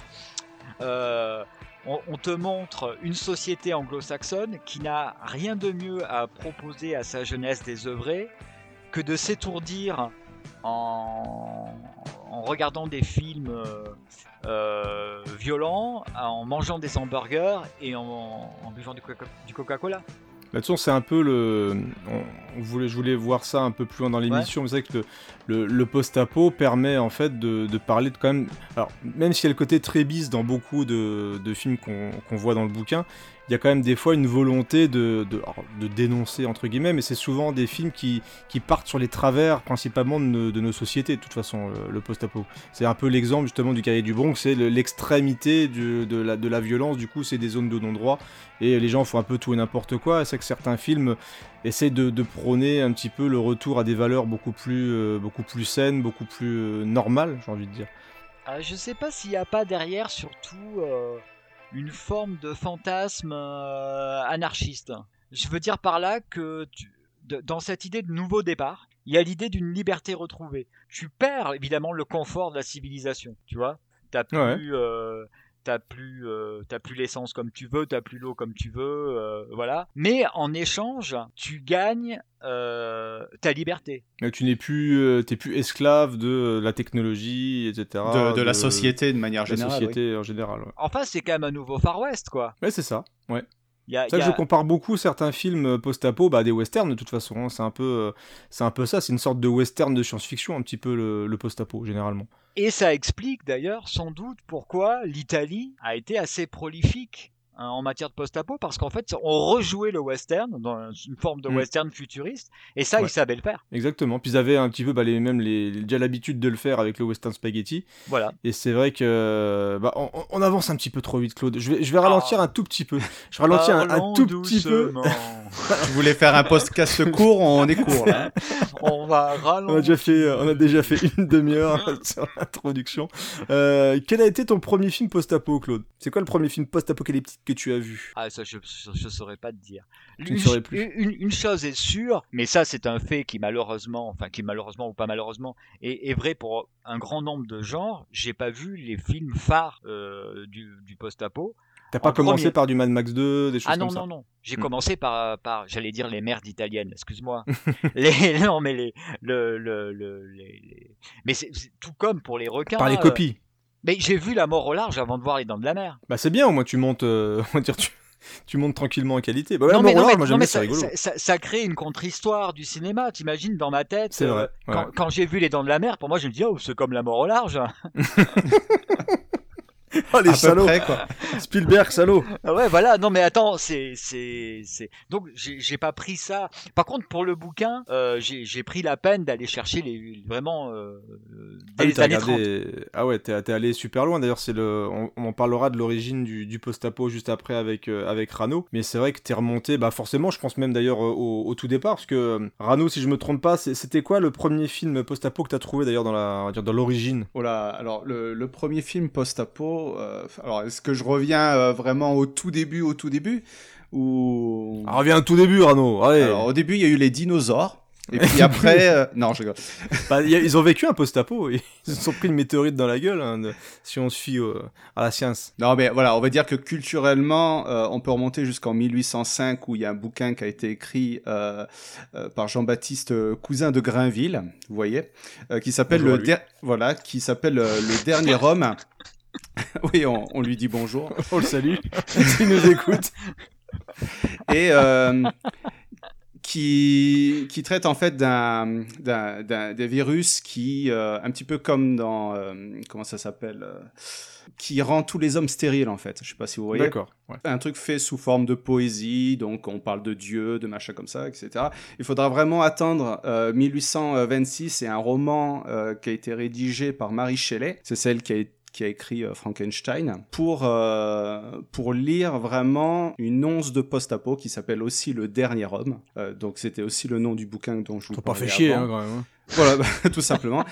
Euh, on, on te montre une société anglo-saxonne qui n'a rien de mieux à proposer à sa jeunesse désœuvrée que de s'étourdir en, en regardant des films euh, euh, violents, en mangeant des hamburgers et en, en buvant du Coca- du Coca-Cola. Façon, c'est un peu le. On, voulait, je voulais voir ça un peu plus loin dans l'émission, mais c'est vrai que le, le, le post-apo permet en fait de, de parler de quand même. Alors, même s'il y a le côté très bis dans beaucoup de, de films qu'on qu'on voit dans le bouquin, il y a quand même des fois une volonté de, de, dénoncer, entre guillemets, mais c'est souvent des films qui, qui partent sur les travers principalement de nos, sociétés, de toute façon, le, le post-apo. C'est un peu l'exemple justement du carré du Bronx, c'est le- l'extrémité de, la, de la violence, du coup, c'est des zones de non-droit, et les gens font un peu tout et n'importe quoi. C'est que certains films essaient de, prôner un petit peu le retour à des valeurs beaucoup plus, euh, beaucoup plus saines, beaucoup plus euh, normales, j'ai envie de dire. Euh, je sais pas s'il n'y a pas derrière surtout euh, une forme de fantasme euh, anarchiste. Je veux dire par là que tu- de- dans cette idée de nouveau départ, il y a l'idée d'une liberté retrouvée. Tu perds évidemment le confort de la civilisation, tu vois. T'as plus, Ouais. euh, t'as plus, euh, t'as plus l'essence comme tu veux, t'as plus l'eau comme tu veux, euh, voilà. Mais en échange, tu gagnes euh, ta liberté. Mais tu n'es plus, euh, t'es plus esclave de la technologie, etc. de, de la société de manière la générale. oui. société en général. Ouais, Enfin, c'est quand même un nouveau Far West, quoi. Ouais, c'est ça. Ouais. C'est ça que je compare beaucoup certains films post-apo bah, à des westerns de toute façon. hein. C'est un peu, c'est un peu ça. C'est une sorte de western de science-fiction un petit peu le, le post-apo généralement. Et ça explique d'ailleurs sans doute pourquoi l'Italie a été assez prolifique hein, en matière de post-apo, parce qu'en fait, on rejouait le western dans une forme de Mm. western futuriste, et ça, Ouais. ils savaient le faire. Exactement. Puis ils avaient un petit peu bah, les, même les, déjà l'habitude de le faire avec le western spaghetti. Voilà. Et c'est vrai que bah, on, on avance un petit peu trop vite, Claude. Je vais, je vais ralentir Ah. un tout petit peu. Je ralentis un, tout petit peu. Tu voulais faire un podcast court, on est court là. on va On a ralentir. déjà fait, on a déjà fait une demi-heure sur l'introduction. Euh, quel a été ton premier film post-apo, Claude? C'est quoi le premier film post-apocalyptique que tu as vu Ah, ça, je, je saurais pas te dire. Tu ne Une- saurais plus. Une, une chose est sûre, mais ça, c'est un fait qui malheureusement, enfin, qui malheureusement ou pas malheureusement, est, est vrai pour un grand nombre de genres. J'ai pas vu les films phares euh, du, du post-apo. T'as pas En commencé par du Mad Max 2, des choses Ah non, comme ça non, non. J'ai Hmm. commencé par, par j'allais dire les merdes italiennes, excuse-moi. les, non, mais les, le, le, le- les, les- mais c'est c'est tout comme pour les requins. Par les euh, copies. Mais j'ai vu la mort au large avant de voir les dents de la mer. Bah c'est bien, au moins tu montes, euh, on va dire, tu, tu montes tranquillement en qualité. Bah non, mais, non, large, mais- moi non, mais ça, rigolo. ça, ça- ça crée une contre-histoire du cinéma. T'imagines dans ma tête. C'est vrai, euh, ouais. quand, quand j'ai vu les dents de la mer, pour moi, je me dis, oh, c'est comme la mort au large. Oh, les à peu salauds près, quoi. Spielberg, salaud Ah ouais, voilà. Non, mais attends, c'est, c'est, c'est. Donc, j'ai j'ai pas pris ça. Par contre, pour le bouquin, euh, j'ai j'ai pris la peine d'aller chercher les vraiment euh, Ah oui, années 30. regardé- Ah ouais, t'es t'es allé super loin. D'ailleurs, c'est le. On, on en parlera de l'origine du, du post-apo juste après avec euh, avec Rano. Mais c'est vrai que t'es remonté. Bah forcément, je pense même d'ailleurs au, au tout départ, parce que Rano, si je me trompe pas, c'est- c'était quoi le premier film post-apo que t'as trouvé d'ailleurs dans la, dans l'origine? Oh là, alors le, le premier film post-apo, euh, alors est-ce que je reviens euh, vraiment au tout début, au tout début ou? Ah, reviens au tout début, Rano. Allez. Alors au début il y a eu les dinosaures et puis après euh, non je rigole. Bah, ils ont vécu un post-apo. Ils se sont pris une météorite dans la gueule, hein, de- si on se fie euh, à la science. Non mais voilà, on va dire que culturellement euh, on peut remonter jusqu'en 1805 où il y a un bouquin qui a été écrit par Jean-Baptiste Cousin de Grainville, vous voyez, qui s'appelle le der- voilà, qui s'appelle le dernier homme. oui, on, on lui dit bonjour. On le salue. S'il nous écoute. et euh, qui, qui traite en fait d'un, d'un, d'un- des virus qui, euh, un petit peu comme dans, euh, comment ça s'appelle, qui rend tous les hommes stériles en fait. Je sais pas si vous voyez. D'accord. ouais. Un truc fait sous forme de poésie, donc on parle de Dieu, de machin comme ça, etc. Il faudra vraiment attendre euh, 1826 et un roman qui a été rédigé par Marie Shelley. C'est celle qui a été qui a écrit euh, Frankenstein, pour, euh, pour lire vraiment une once de post-apo qui s'appelle aussi Le Dernier Homme. Euh, donc c'était aussi le nom du bouquin dont je vous Faut pas fait chier, hein, quand même. hein. Voilà, bah, tout simplement.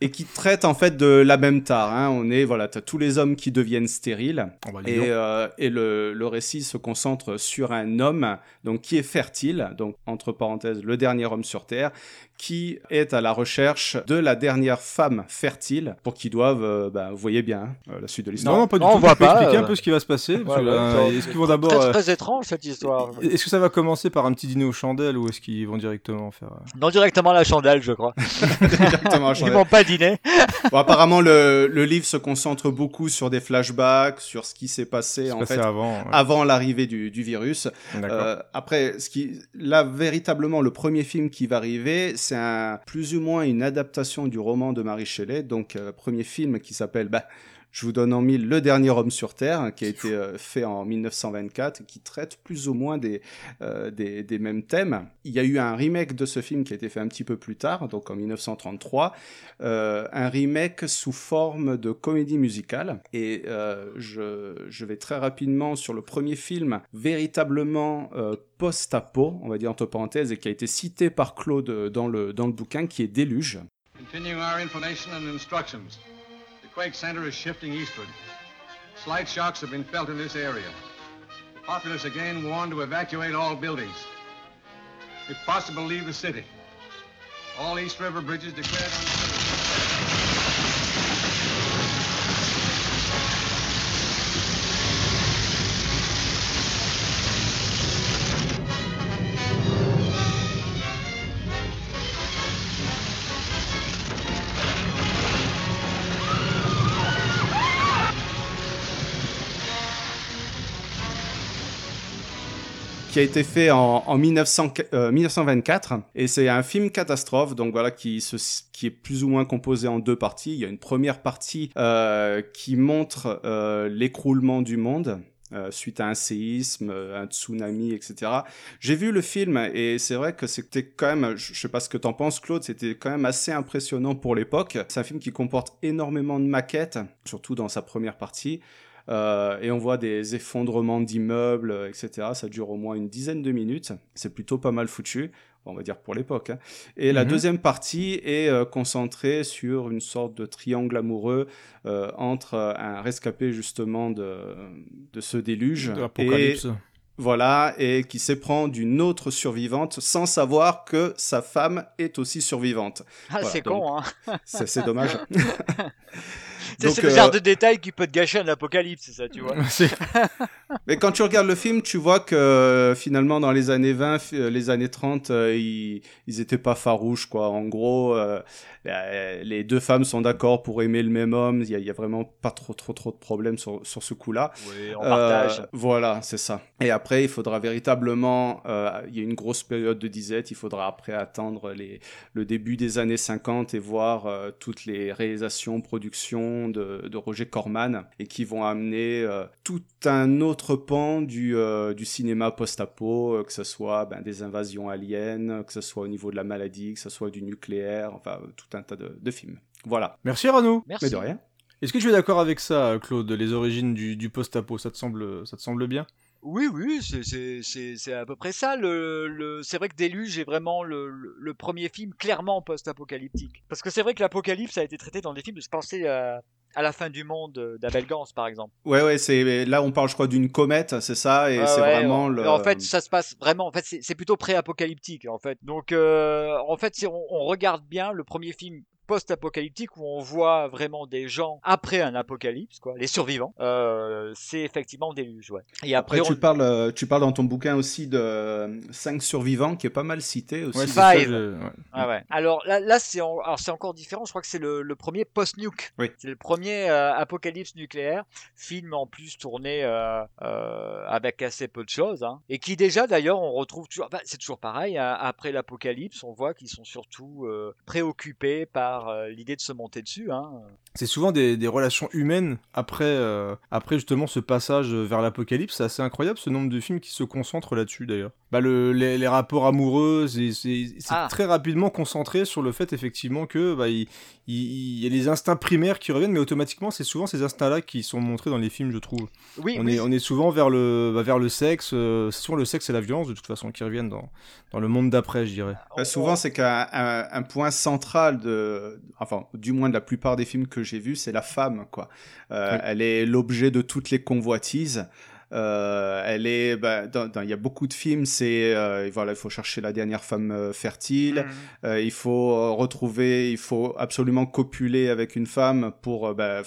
Et qui traite en fait de la même tare. Hein. On est, voilà, t'as tous les hommes qui deviennent stériles. Oh, bah, Et, euh, et le, le récit se concentre sur un homme donc qui est fertile, donc entre parenthèses le dernier homme sur terre, qui est à la recherche de la dernière femme fertile pour qu'ils doivent, euh, bah, vous voyez bien hein, euh, la suite de Non, l'histoire. non, pas du Non, tout. on peux pas, expliquer un euh. peu ce qui va se passer Ouais, ouais, euh, Est-ce qu'ils vont d'abord. Très, très étrange cette histoire. Est-ce que ça va commencer par un petit dîner aux chandelles ou est-ce qu'ils vont directement faire. euh, Non, directement à la chandelle, je crois. Directement à Ils Chandelle. vont pas dîner. Bon, apparemment, le, le livre se concentre beaucoup sur des flashbacks, sur ce qui s'est passé en fait avant ouais. avant l'arrivée du, du virus. D'accord. Euh, après, ce qui, là, véritablement, le premier film qui va arriver, c'est plus ou moins une adaptation du roman de Marie Shelley. Donc, euh, premier film qui s'appelle, bah, je vous donne en mille, Le Dernier Homme sur Terre, hein, qui a été euh, fait en 1924, et qui traite plus ou moins des, euh, des, des mêmes thèmes. Il y a eu un remake de ce film qui a été fait un petit peu plus tard, donc en 1933, euh, un remake sous forme de comédie musicale. Et euh, je, je vais très rapidement sur le premier film véritablement euh, post-apo, on va dire entre parenthèses, et qui a été cité par Claude dans le, dans le bouquin, qui est Déluge. Continuing our information and instructions. Quake center is shifting eastward. Slight shocks have been felt in this area. The populace again warned to evacuate all buildings. If possible, leave the city. All East River bridges declared qui a été fait en, en 1900 euh, 1924 et c'est un film catastrophe donc voilà qui se, qui est plus ou moins composé en deux parties il y a une première partie euh, qui montre euh, l'écroulement du monde suite à un séisme, un tsunami, etc. J'ai vu le film et c'est vrai que c'était quand même, je je sais pas ce que t'en penses Claude, c'était quand même assez impressionnant pour l'époque. C'est un film qui comporte énormément de maquettes, surtout dans sa première partie. Euh, et on voit des effondrements d'immeubles, euh, etc. Ça dure au moins une dizaine de minutes. C'est plutôt pas mal foutu, on va dire pour l'époque. hein. Et la Mhm. deuxième partie est euh, concentrée sur une sorte de triangle amoureux euh, entre un rescapé justement de, de ce déluge De et l'apocalypse. voilà et qui s'éprend d'une autre survivante sans savoir que sa femme est aussi survivante. Ah, Voilà, c'est donc- con, hein. C'est c'est dommage. C'est le euh, genre de détail qui peut te gâcher un apocalypse, c'est ça, tu vois. Mais quand tu regardes le film, tu vois que euh, finalement dans les années 20, fi- euh, les années 30, euh, ils, ils étaient pas farouches quoi. En gros, euh, euh, les deux femmes sont d'accord pour aimer le même homme. Il y, y a vraiment pas trop trop trop de problèmes sur, sur ce coup-là. Oui, on Euh, partage. voilà, c'est ça. Et après il faudra véritablement, euh, il y a une grosse période de disette, il faudra après attendre les, le début des années 50 et voir euh, toutes les réalisations, productions de, de, Roger Corman et qui vont amener euh, tout un autre pan du, euh, du cinéma post-apo, que ce soit ben, des invasions aliens, que ce soit au niveau de la maladie, que ce soit du nucléaire, enfin tout un tas de, de films. Voilà. Merci Rano. Merci. Mais de rien. Est-ce que tu es d'accord avec ça, Claude, les origines du, du post-apo? Ça te semble, ça te semble bien? Oui, oui, c'est à peu près ça. Le, le... C'est vrai que Déluge est vraiment le, le, le premier film clairement post-apocalyptique. Parce que c'est vrai que l'apocalypse a été traité dans des films, je pensais à, à la fin du monde d'Abel Gance, par exemple. Ouais, ouais, c'est là on parle, je crois, d'une comète, c'est ça, et Ah c'est ouais, vraiment en, le. En fait, ça se passe vraiment. En fait, c'est c'est plutôt pré-apocalyptique, en fait. Donc, euh, en fait, si on, on regarde bien le premier film post-apocalyptique où on voit vraiment des gens après un apocalypse, quoi, les survivants, euh, c'est effectivement déluge, ouais. Et Après, après, tu parles, euh, tu parles dans ton bouquin aussi de 5 survivants qui est pas mal cité aussi. Ouais, Five. je- ouais. Ah ouais. Alors là, là c'est en- encore différent. Je crois que c'est le, le premier post-nuke. Oui. C'est le premier euh, apocalypse nucléaire, film en plus tourné euh, euh, avec assez peu de choses, hein. et qui déjà d'ailleurs on retrouve toujours. bah, c'est toujours pareil. hein, après l'apocalypse, on voit qu'ils sont surtout euh, préoccupés par euh, l'idée de se monter dessus. Hein. C'est souvent des, des relations humaines après, euh, après justement ce passage vers l'apocalypse. C'est assez incroyable ce nombre de films qui se concentrent là-dessus d'ailleurs. Bah le, les, les rapports amoureux, c'est Ah. très rapidement concentré sur le fait effectivement que bah, il, il- il y a les instincts primaires qui reviennent, mais automatiquement c'est souvent ces instincts-là qui sont montrés dans les films, je trouve. Oui, on, oui, est, on est souvent vers le, bah, vers le sexe, euh, c'est souvent le sexe et la violence de toute façon qui reviennent dans, dans le monde d'après, je dirais. Bah, souvent, c'est qu'un un, un point central de, enfin, du moins de la plupart des films que j'ai vus, c'est la femme, quoi. Euh, Oui. Elle est l'objet de toutes les convoitises. Euh, elle est, bah, il y a beaucoup de films, c'est, euh, voilà, il faut chercher la dernière femme euh, fertile. Euh, il faut euh, retrouver, il faut absolument copuler avec une femme pour euh, bah,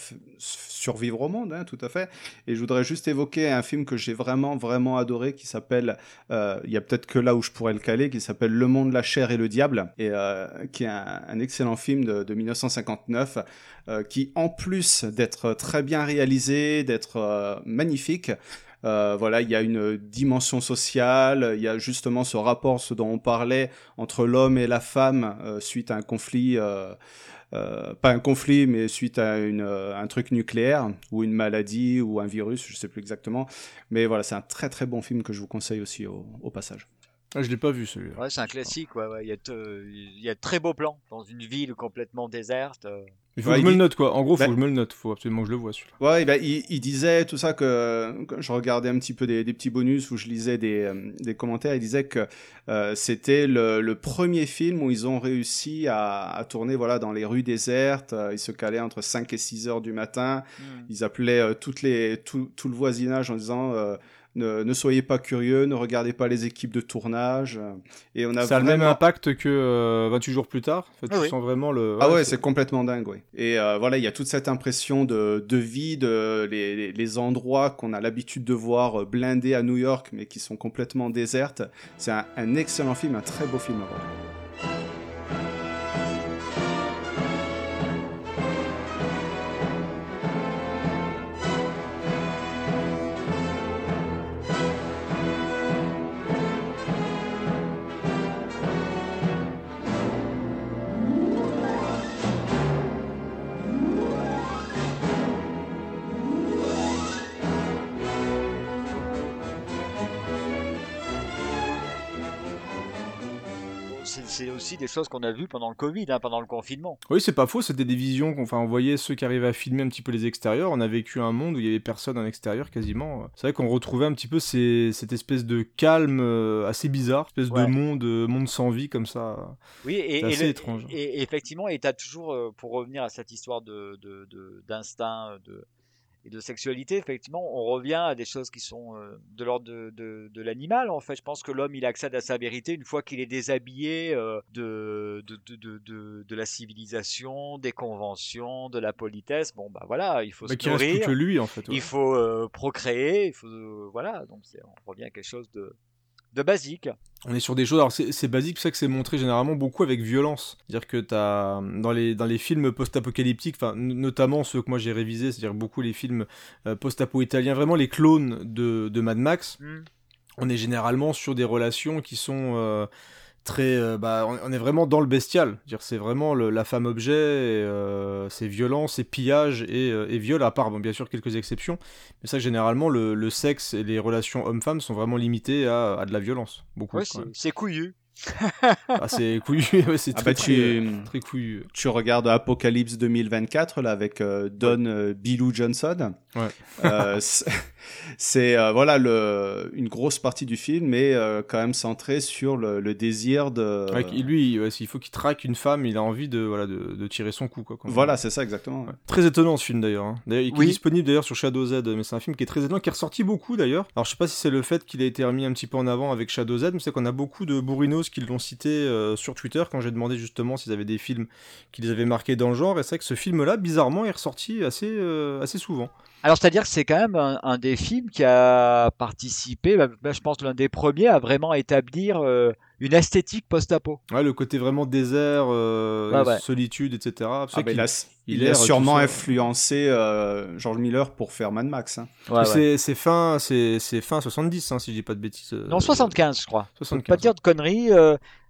survivre au monde, hein, tout à fait. Et je voudrais juste évoquer un film que j'ai vraiment, vraiment adoré qui s'appelle, euh, il y a peut-être que là où je pourrais le caler, qui s'appelle Le monde, la chair et le diable, et euh, qui est un, excellent film de, de 1959, euh, qui en plus d'être très bien réalisé, d'être magnifique, voilà, il y a une dimension sociale, il y a justement ce rapport, ce dont on parlait, entre l'homme et la femme suite à un conflit, euh, pas un conflit, mais suite à une, euh, un truc nucléaire ou une maladie ou un virus, je sais plus exactement. Mais voilà, c'est un très très bon film que je vous conseille aussi au, au passage. Ah, je l'ai pas vu celui-là. Ouais, c'est un classique. Ouais, ouais. Il y a, te- il y a de très beaux plans dans une ville complètement déserte. euh. Il faut Ouais, que je il me le note quoi. En gros, faut Bah- que je me le note. Faut absolument que je le vois celui-là. Ouais, ben, il, il disait tout ça que quand je regardais un petit peu des, des petits bonus où je lisais des, euh, des commentaires, il disait que euh, c'était le, le premier film où ils ont réussi à, à tourner voilà dans les rues désertes. Euh, ils se calaient entre 5 et 6 heures du matin. Ils appelaient euh, toutes les, tout, tout le voisinage en disant euh, ne, ne soyez pas curieux, ne regardez pas les équipes de tournage. Et on a Ça a le même impact que euh, 28 jours plus tard? En fait, Ah tu oui. sens vraiment le. Ah ouais, c'est complètement dingue, oui. Et euh, voilà, il y a toute cette impression de, de vie, de les, les- les endroits qu'on a l'habitude de voir euh, blindés à New York, mais qui sont complètement désertes. C'est un, un excellent film, un très beau film à voir. Aussi des choses qu'on a vues pendant le Covid, hein, pendant le confinement. Oui, c'est pas faux, c'était des visions qu'on enfin, on voyait ceux qui arrivaient à filmer un petit peu les extérieurs. On a vécu un monde où il y avait personne en extérieur quasiment. C'est vrai qu'on retrouvait un petit peu ces- cette espèce de calme euh, assez bizarre, espèce Ouais. de monde, euh, monde sans vie comme ça. Oui, et, et assez le- étrange. Et, et effectivement, et t'as toujours, euh, pour revenir à cette histoire de d'instinct de, et de sexualité, effectivement, on revient à des choses qui sont euh, de l'ordre de, de, de l'animal. En fait, je pense que l'homme, il accède à sa vérité une fois qu'il est déshabillé euh, de, la civilisation, des conventions, de la politesse. Bon, bah voilà, il faut Bah, se qui reste plus nourrir. que lui en fait. ouais. Il faut euh, procréer, il faut euh, voilà, donc on revient à quelque chose de, de basique. On est sur des choses, alors c'est basique, c'est ça que c'est montré généralement beaucoup avec violence. C'est-à-dire que dans les, dans les films post-apocalyptiques, notamment ceux que moi j'ai révisés, c'est-à-dire beaucoup les films euh, post-apo italiens, vraiment les clones de, de Mad Max, Hmm. on est généralement sur des relations qui sont euh, très, euh, bah, on, est vraiment dans le bestial. Dire, c'est vraiment le- la femme objet, et, euh, c'est violence, c'est pillage et, euh, et viol. À part, bon, bien sûr, quelques exceptions, mais ça, généralement, le, le sexe et les relations homme-femme sont vraiment limités à, à de la violence, beaucoup. Ouais, c'est couillu. Ah, c'est couillu, c'est Ah très, bah, très, tu- euh, très couillu. Tu regardes Apocalypse 2024 là avec euh, Don euh, Billou Johnson. Ouais. Euh, c'est- euh, voilà le, une grosse partie du film, mais euh, quand même centré sur le, le désir de. Ouais, lui, ouais, il faut qu'il traque une femme, il a envie de, voilà, de, de tirer son coup. Quoi. Voilà, c'est ça exactement. Ouais. Très étonnant ce film d'ailleurs. hein. D'ailleurs, il est disponible d'ailleurs sur Shadow Z, mais c'est un film qui est très étonnant, qui est ressorti beaucoup d'ailleurs. Alors je sais pas si c'est le fait qu'il a été remis un petit peu en avant avec Shadow Z, mais c'est qu'on a beaucoup de bourrinos qui l'ont cité euh, sur Twitter quand j'ai demandé justement s'ils avaient des films qui les avaient marqués dans le genre. Et c'est vrai que ce film-là, bizarrement, est ressorti assez, euh, assez souvent. Alors, c'est-à-dire que c'est quand même un, un des films qui a participé, bah, bah, je pense l'un des premiers à vraiment établir euh, une esthétique post-apo. Ouais, le côté vraiment désert, euh, Ouais, ouais. solitude, etc. Ah, bah, il a, il il a erre, sûrement influencé euh, George Miller pour faire Mad Max. hein. Ouais, ouais. c'est c'est fin, c'est c'est fin 70, hein, si je dis pas de bêtises. euh, Non, 75, je crois. Faut 75. Pas dire de conneries.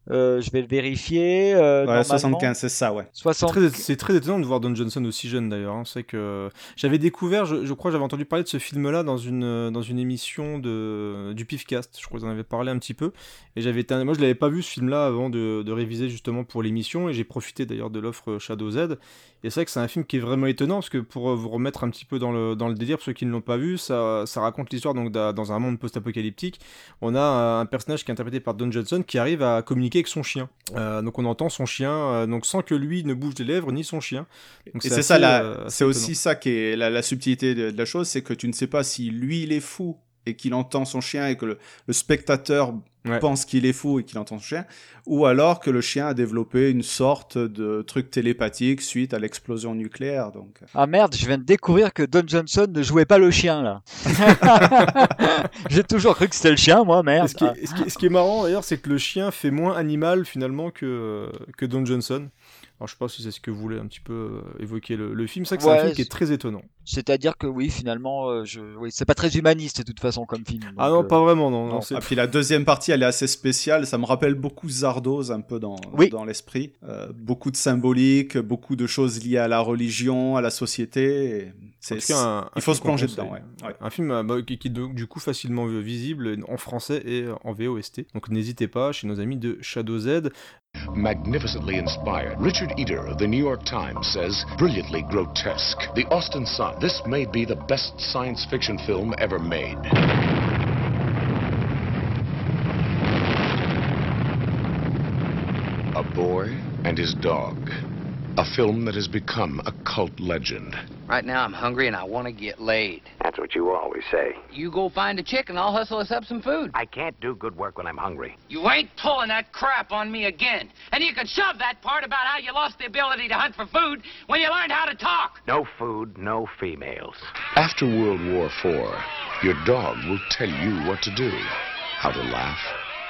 Euh, euh, je vais le vérifier. euh, Ouais, normalement. 75, c'est ça, ouais. 60. Très- C'est très étonnant de voir Don Johnson aussi jeune d'ailleurs. hein. C'est que j'avais découvert, je, je crois, j'avais entendu parler de ce film-là dans une euh, dans une émission de du Pifcast. Je crois que vous en avez parlé un petit peu. Et j'avais été, moi je l'avais pas vu ce film-là avant de, de réviser justement pour l'émission et j'ai profité d'ailleurs de l'offre Shadow Z. Et c'est vrai que c'est un film qui est vraiment étonnant parce que pour euh, vous remettre un petit peu dans le dans le délire, pour ceux qui ne l'ont pas vu, ça ça raconte l'histoire donc dans un monde post-apocalyptique. On a un personnage qui est interprété par Don Johnson qui arrive à communiquer avec son chien. Euh, donc on entend son chien, euh, donc sans que lui ne bouge les lèvres ni son chien. Donc Et c'est ça, euh, c'est aussi ça qui est la, la subtilité de, de la chose, c'est que tu ne sais pas si lui il est fou et qu'il entend son chien et que le, le spectateur Ouais. pense qu'il est fou et qu'il entend son chien, ou alors que le chien a développé une sorte de truc télépathique suite à l'explosion nucléaire. Donc, Ah merde, je viens de découvrir que Don Johnson ne jouait pas le chien là. J'ai toujours cru que c'était le chien, moi, merde. ce, qui est, ce qui est- ce qui est marrant d'ailleurs, c'est que le chien fait moins animal finalement que, que Don Johnson. Alors je sais pas si c'est ce que voulait un petit peu euh, évoquer le, le film. C'est vrai que c'est un film qui est très étonnant. C'est-à-dire que oui, finalement, euh, je... oui, c'est pas très humaniste de toute façon comme film. ah non, euh, pas vraiment, non. non, Ah, puis la deuxième partie, elle est assez spéciale. Ça me rappelle beaucoup Zardoz un peu dans, Oui. dans l'esprit. Euh, beaucoup de symbolique, beaucoup de choses liées à la religion, à la société. C'est, cas, un- un il faut film se plonger dedans. conseille. Ouais. Ouais. Un film bah, qui, qui est du coup facilement visible en français et en VOST. Donc n'hésitez pas chez nos amis de Shadow Z. Magnificently inspired, Richard Eder of the New York Times says, brilliantly grotesque. The Austin Sun, this may be the best science fiction film ever made. A boy and his dog. A film that has become a cult legend. Right now I'm hungry and I want to get laid. That's what you always say. You go find a chick and I'll hustle us up some food. I can't do good work when I'm hungry. You ain't pulling that crap on me again. And you can shove that part about how you lost the ability to hunt for food when you learned how to talk. No food, no females. After World War IV, your dog will tell you what to do, how to laugh,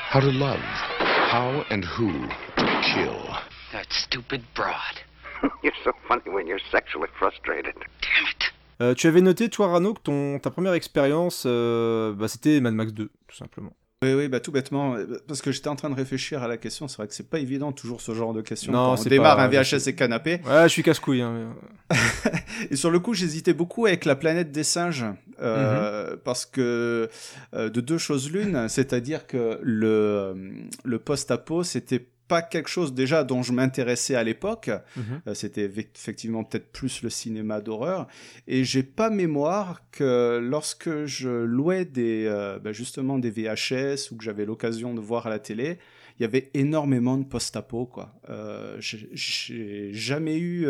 how to love, how and who to kill. That stupid broad. you're so funny when you're sexually frustrated. Damn it. Euh, tu avais noté, toi, Rano, que ton, ta première expérience, euh, bah, c'était Mad Max 2, tout simplement. Oui, oui, bah, tout bêtement, euh, parce que j'étais en train de réfléchir à la question. C'est vrai que c'est pas évident toujours ce genre de questions. Non, quand on c'est démarre pas- un VHS et canapé. Ouais, je suis casse-couille. Hein, mais- Et sur le coup, j'hésitais beaucoup avec la planète des singes, euh, Mhm. parce que euh, de deux choses l'une, c'est-à-dire que le, le post-apo, c'était pas quelque chose déjà dont je m'intéressais à l'époque. Mhm. Euh, C'était eff- effectivement peut-être plus le cinéma d'horreur. Et j'ai pas mémoire que lorsque je louais des, euh, bah, justement des VHS ou que j'avais l'occasion de voir à la télé, il y avait énormément de post-apo, quoi. Euh, j'ai jamais eu.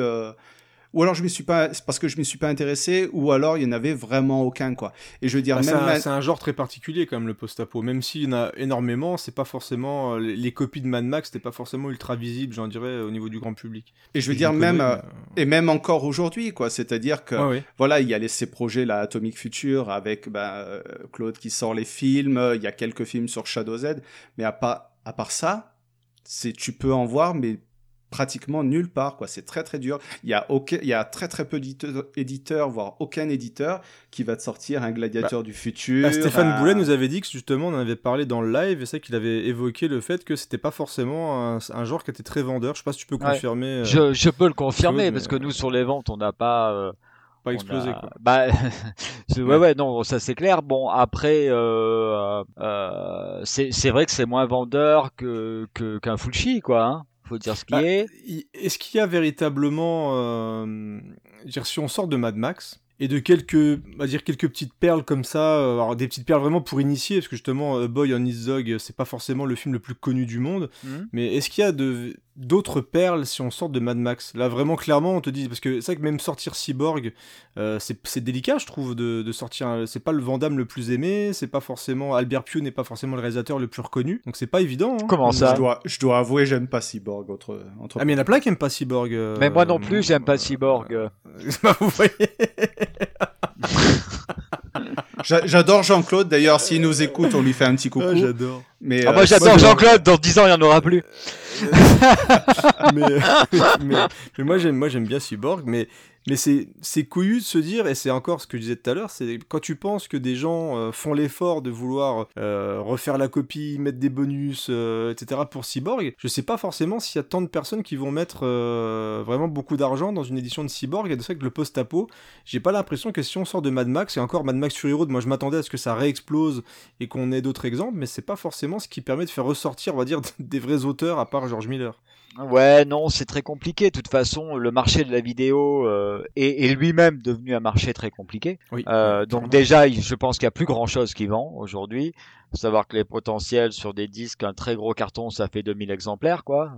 Euh, ou alors je m'y suis pas, parce que je m'y suis pas intéressé, ou alors il y en avait vraiment aucun, quoi. Et je veux dire, Bah, c'est même c'est un genre très particulier quand même le post-apo. Même s'il y en a énormément, c'est pas forcément euh, les, les copies de Mad Max, c'était pas forcément ultra visible, j'en dirais, au niveau du grand public. et je veux dire même, euh, et même encore aujourd'hui, quoi. C'est-à-dire que mais- Ouais, ouais. voilà, il y a les, ces projets là, Atomic Future, avec bah, euh, Claude qui sort les films, euh, il y a quelques films sur Shadow Z, mais à, part à part ça, c'est tu peux en voir, mais pratiquement nulle part quoi c'est très très dur il y a aucun, il y a très très peu d'éditeurs- éditeurs voire aucun éditeur qui va te sortir un gladiateur du futur Ah, Stéphane un- Boulet nous avait dit que justement on en avait parlé dans le live et c'est qu'il avait évoqué le fait que c'était pas forcément un, un genre qui était très vendeur. Je sais pas si tu peux Ouais. confirmer. euh, Je, je peux le confirmer Claude, parce que nous sur les ventes on n'a pas euh, Pas on explosé, a- quoi. Bah c'est- ouais Ouais. ouais non ça c'est clair. Bon après euh, euh, c'est c'est vrai que c'est moins vendeur que qu'un Fulci quoi. Hein. Faut dire ce qui Bah, est. Est-ce qu'il y a véritablement, euh, dire, si on sort de Mad Max et de quelques, on va dire quelques petites perles comme ça, euh, alors des petites perles vraiment pour initier, parce que justement, A Boy on His Dog, c'est pas forcément le film le plus connu du monde, Mhm. mais est-ce qu'il y a de d'autres perles si on sort de Mad Max? Là, vraiment, clairement, on te dit, parce que c'est vrai que même sortir Cyborg, euh, c'est c'est délicat, je trouve, de, de sortir. un- C'est pas le Vandame le plus aimé, c'est pas forcément Albert Pugh n'est pas forcément le réalisateur le plus reconnu, donc c'est pas évident. hein. Comment ça? je dois je dois avouer j'aime pas Cyborg entre entre Ah mais il y en a plein qui aiment pas Cyborg. euh, Mais moi non plus j'aime pas Cyborg. euh. Bah, vous voyez. J'a- j'adore Jean-Claude d'ailleurs s'il nous écoute on lui fait un petit coucou Ah, j'adore. mais Ah euh, moi j'adore Jean-Claude. Dans 10 ans il y en aura plus. mais, moi j'aime bien Cyborg mais mais c'est couillu de se dire et c'est encore ce que je disais tout à l'heure c'est quand tu penses que des gens euh, font l'effort de vouloir euh, refaire la copie mettre des bonus euh, etc pour Cyborg je sais pas forcément s'il y a tant de personnes qui vont mettre vraiment beaucoup d'argent dans une édition de Cyborg et de ça que le post-apo j'ai pas l'impression que si on sort de Mad Max et encore Mad Max Fury Road moi je m'attendais à ce que ça réexplose et qu'on ait d'autres exemples mais c'est pas forcément ce qui permet de faire ressortir on va dire des vrais auteurs à part George Miller Ouais, non, c'est très compliqué. De toute façon, le marché de la vidéo euh, est, est lui-même devenu un marché très compliqué. Oui, Euh, donc déjà, je pense qu'il y a plus grand-chose qui vend aujourd'hui. Faut savoir que les potentiels sur des disques, un très gros carton, ça fait 2000 exemplaires, quoi.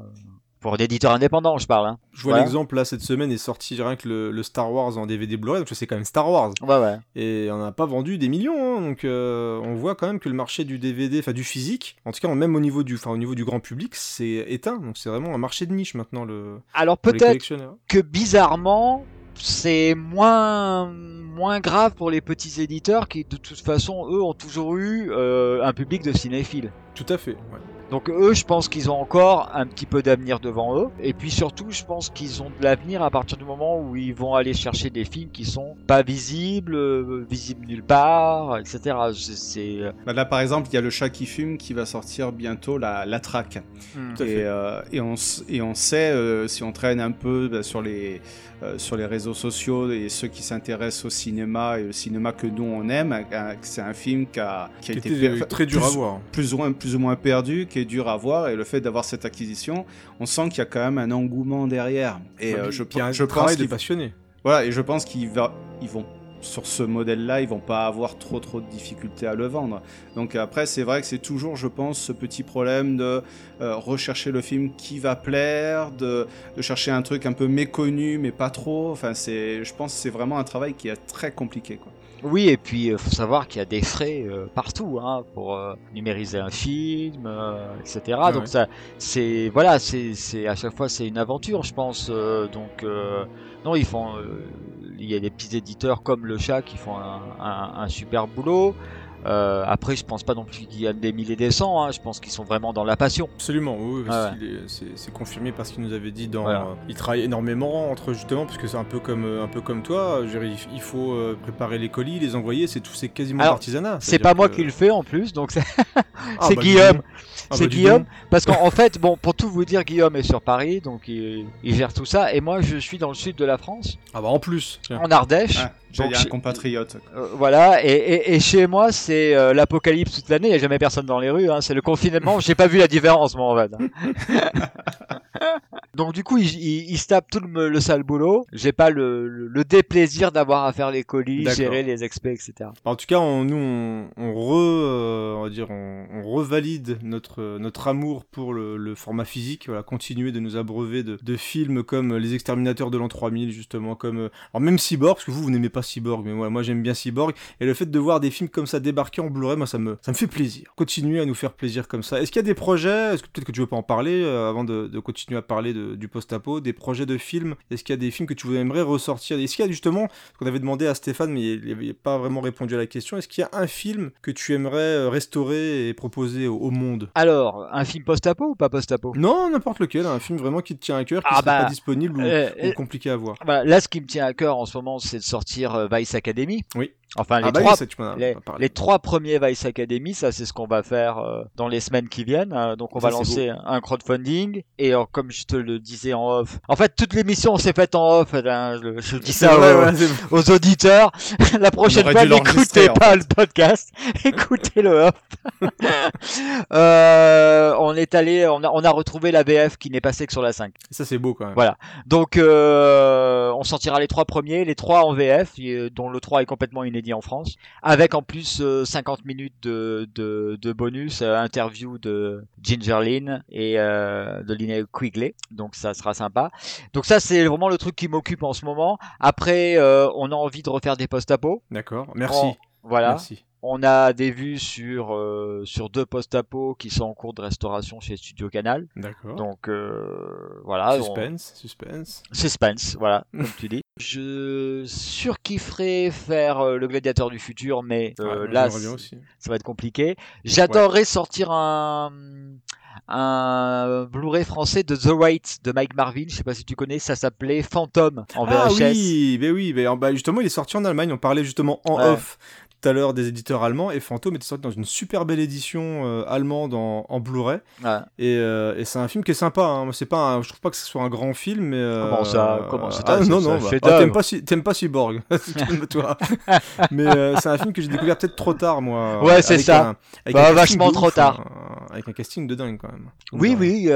Pour un éditeur indépendant, je parle. Hein. Je vois l'exemple là cette semaine est sorti rien que le, le Star Wars en DVD Blu-ray, donc c'est quand même Star Wars. Ouais, ouais. Et on n'a pas vendu des millions, hein, donc euh, on voit quand même que le marché du DVD, enfin du physique, en tout cas même au niveau du, enfin au niveau du grand public, c'est éteint. Donc c'est vraiment un marché de niche maintenant le. Alors peut-être que bizarrement, c'est moins moins grave pour les petits éditeurs qui, de toute façon, eux, ont toujours eu euh, un public de cinéphiles. Tout à fait. ouais. Donc eux, je pense qu'ils ont encore un petit peu d'avenir devant eux. Et puis surtout, je pense qu'ils ont de l'avenir à partir du moment où ils vont aller chercher des films qui sont pas visibles, euh, visibles nulle part, etc. C'est- C'est Bah là, par exemple, il y a le chat qui fume qui va sortir bientôt la, la traque. Hmm. Et, euh, et, on, et on sait, euh, si on traîne un peu bah, sur, les, euh, sur les réseaux sociaux et ceux qui s'intéressent au cinéma et le cinéma que nous on aime, euh, que c'est un film qui a, qui a Qui été était, per- euh, très dur plus- à voir. Plus ou, moins, plus ou moins perdu, qui est dur à voir. Et le fait d'avoir cette acquisition, on sent qu'il y a quand même un engouement derrière. Et euh, je, Qui a un je pense qu'il passionné. voilà, et je pense qu'ils va, ils vont sur ce modèle-là, ils vont pas avoir trop trop de difficultés à le vendre. Donc après, c'est vrai que c'est toujours, je pense, ce petit problème de euh, rechercher le film qui va plaire, de, de chercher un truc un peu méconnu mais pas trop. Enfin, c'est, je pense, que c'est vraiment un travail qui est très compliqué, quoi. Oui, et puis il faut savoir qu'il y a des frais euh, partout hein, pour euh, numériser un film, euh, etc. Donc ouais. ça, c'est voilà, c'est c'est à chaque fois c'est une aventure, je pense. euh, donc euh, non, ils font, euh, il y a des petits éditeurs comme le Chat qui font un, un, un super boulot. Euh, après, je pense pas non plus qu'il y a des milliers des cents. Hein, je pense qu'ils sont vraiment dans la passion. Absolument, oui, Ah c'est confirmé parce qu'il nous avait dit dans. Voilà. euh, il travaille énormément entre justement parce que c'est un peu comme euh, un peu comme toi. je veux dire, il, faut préparer les colis, les envoyer, c'est tout, c'est quasiment Alors, l'artisanat. C'est pas moi qui le fais en plus, donc c'est Ah, c'est bah, Guillaume. Ah, c'est bah, Guillaume, parce qu'en en fait, bon, pour tout vous dire, Guillaume est sur Paris, donc il, il gère tout ça, et moi je suis dans le sud de la France, Ah bah en plus. tiens. en Ardèche. Dire un compatriote. Euh, voilà, et, et, et chez moi c'est euh, l'apocalypse toute l'année, il n'y a jamais personne dans les rues, hein, c'est le confinement, j'ai pas vu la différence moi en fait. Donc du coup il, il, il se tape tout le, le sale boulot, j'ai pas le, le, le déplaisir d'avoir à faire les colis, gérer les expés, etc. En tout cas, on, nous, on, on re, euh, on va dire, on, on revalide notre, notre amour pour le, le format physique. Voilà, continuer de nous abreuver de, de films comme Les Exterminateurs de l'an 3000, justement, comme, alors même Cyborg, parce que vous, vous n'aimez pas Cyborg, mais moi, moi j'aime bien Cyborg. Et le fait de voir des films comme ça débarquer en Blu-ray, moi, ça me, ça me fait plaisir. Continuer à nous faire plaisir comme ça. Est-ce qu'il y a des projets Est-ce que peut-être que tu veux pas en parler euh, avant de, de continuer continue à parler de- du post-apo, des projets de films? Est-ce qu'il y a des films que tu aimerais ressortir? Est-ce qu'il y a justement, ce qu'on avait demandé à Stéphane, mais il n'avait pas vraiment répondu à la question, est-ce qu'il y a un film que tu aimerais euh, restaurer et proposer au, au monde? Alors, un film post-apo ou pas post-apo? Non, n'importe lequel, un film vraiment qui te tient à cœur, qui Ah serait bah, pas disponible ou, euh, ou compliqué à voir. Là, ce qui me tient à cœur en ce moment, c'est de sortir euh, Vice Academy. Oui. Enfin, les, Ah bah oui, trois, ça, les, trois premiers Vice Academy, ça, c'est ce qu'on va faire euh, dans les semaines qui viennent. Euh, donc, on Ça, va lancer un crowdfunding. Et euh, comme je te le disais en off, en fait, toute l'émission s'est faite en off. hein, je, je dis ça vrai, aux, ouais, c'est- aux auditeurs. La prochaine fois, n'écoutez en pas le podcast, écoutez le off. Euh, on est allé, on a, on a retrouvé la VF qui n'est passée que sur la 5. Ça, c'est beau quand même. Voilà. Donc, euh, on sortira les trois premiers, les trois en VF, et, dont le 3 est complètement inédit en France, avec en plus euh, 50 minutes de, de, de bonus, euh, interview de Ginger Lynn et euh, de Linnea Quigley. Donc, ça sera sympa. Donc, ça, c'est vraiment le truc qui m'occupe en ce moment. Après, euh, on a envie de refaire des post-apo. D'accord, merci. On- voilà. Merci. On a des vues sur, euh, sur deux post-apo qui sont en cours de restauration chez Studio Canal. D'accord. Donc euh, voilà. on- Suspense, suspense. Suspense, voilà, comme tu dis. Je surkifferais faire euh, le gladiateur du futur, mais euh, Ouais, là, ça va être compliqué. J'adorerais sortir un un Blu-ray français de The Wait de Mike Marvin. Je sais pas si tu connais, ça s'appelait Phantom en VHS. Ah oui, mais oui, mais, bah, justement, il est sorti en Allemagne. On parlait justement en Ouais. off tout à l'heure des éditeurs allemands et Phantom était sorti dans une super belle édition euh, allemande en, en Blu-ray. Ouais. Et, euh, et c'est un film qui est sympa. Hein. C'est pas, un- je trouve pas que ce soit un grand film, mais euh, Comment ça Comment c'est ah, non non, bah, ah, t'aimes pas, t'aimes pas Cyborg, calme-toi. mais c'est un film que j'ai découvert peut-être trop tard, moi. Ouais, c'est ça. un- Bah, vachement trop ouf, tard. hein, avec un casting de dingue quand même. Oui, Donc, oui,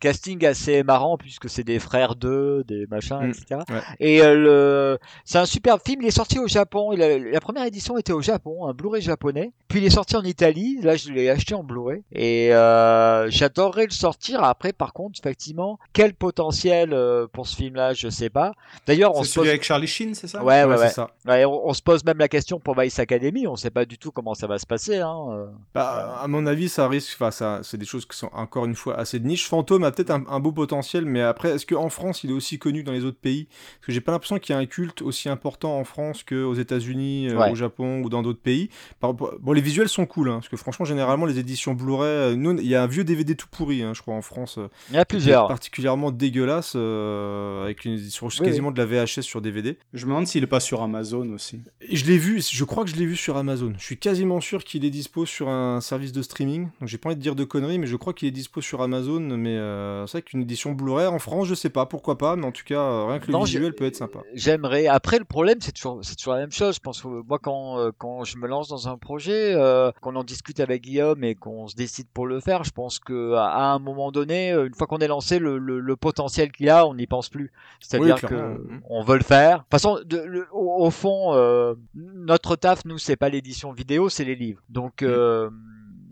casting assez marrant puisque c'est des frères d'eux, des machins, Mm, etc. ouais. Et le... c'est un super film. Il est sorti au Japon. Il a- La première édition était au Japon, un Blu-ray japonais. Puis il est sorti en Italie. Là, je l'ai acheté en Blu-ray. Et euh, j'adorerais le sortir. Après, par contre, effectivement, quel potentiel euh, pour ce film-là, je sais pas. D'ailleurs, on se celui pose. avec Charlie Sheen, c'est ça? Ouais, ouais, Ouais, c'est ouais. ça. Ouais, on, on se pose même la question pour Vice Academy. On sait pas du tout comment ça va se passer. Hein. euh. Bah, à mon avis, ça risque. Enfin, ça, c'est des choses qui sont encore une fois assez de niche. Fantôme a peut-être un, un beau potentiel, mais après, est-ce qu'en France, il est aussi connu dans les autres pays? Parce que j'ai pas l'impression qu'il y a un culte aussi important en France qu'aux États-Unis, Ouais. au Japon ou dans d'autres pays. Bon, les visuels sont cool, hein, parce que franchement, généralement, les éditions Blu-ray, euh, nous, il y a un vieux DVD tout pourri, hein, je crois, en France. euh, Il y en a plusieurs. Particulièrement dégueulasse, euh, avec une édition Oui, quasiment de la VHS sur DVD. Je me demande s'il est pas sur Amazon aussi. Je l'ai vu, je crois que je l'ai vu sur Amazon. Je suis quasiment sûr qu'il est dispo sur un service de streaming. Donc j'ai pas envie de dire de conneries, mais je crois qu'il est dispo sur Amazon. Mais euh, c'est vrai qu'une édition Blu-ray en France, je sais pas, pourquoi pas, mais en tout cas, rien que le Non, visuel peut être sympa. J'aimerais. Après, le problème, c'est toujours, c'est toujours la même chose. Je pense que moi, quand, quand je me lance dans un projet, euh, qu'on en discute avec Guillaume et qu'on se décide pour le faire, je pense que à un moment donné, euh, une fois qu'on est lancé, le, le, le potentiel qu'il a, on n'y pense plus. C'est-à-dire Oui, que on veut le faire. De toute façon, de- le- au, au fond, euh, notre taf, nous, c'est pas l'édition vidéo, c'est les livres. Donc, euh.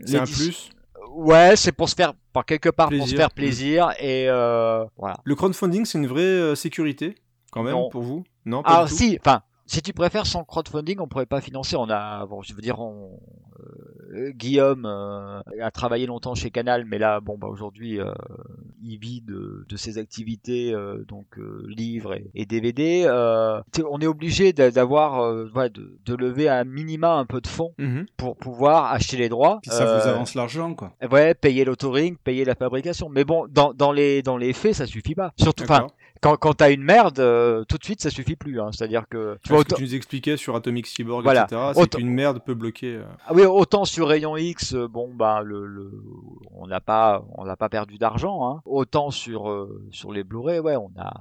C'est un plus. Ouais, c'est pour se faire, par quelque part, pour se Plaisir. faire plaisir et voilà. Le crowdfunding, c'est une vraie sécurité, quand même, Non. pour vous? Non, pas Ah du tout si, enfin, si tu préfères sans crowdfunding, on pourrait pas financer. On a, bon, je veux dire, on, euh, Guillaume euh, a travaillé longtemps chez Canal, mais là, bon, bah aujourd'hui, euh, il vit de, de ses activités, euh, donc euh, livres et, et DVD. Euh, on est obligé d'a- d'avoir, euh, ouais, de, de lever à minima un peu de fonds Mhm. pour pouvoir acheter les droits. Puis ça vous avance l'argent, quoi. Ouais, payer l'autoring, payer la fabrication. Mais bon, dans, dans les dans les faits, ça suffit pas. Surtout, enfin. Quand quand t'as une merde, euh, tout de suite, ça suffit plus. Hein. C'est-à-dire que tu vois, Ce que autant, tu nous expliquais sur Atomic Cyborg, Voilà. etc., c'est Autant- qu'une merde peut bloquer. euh, ah oui, autant sur Rayon X, euh, bon bah le, le on n'a pas on n'a pas perdu d'argent. Hein. Autant sur euh, sur les Blu-ray, ouais, on a.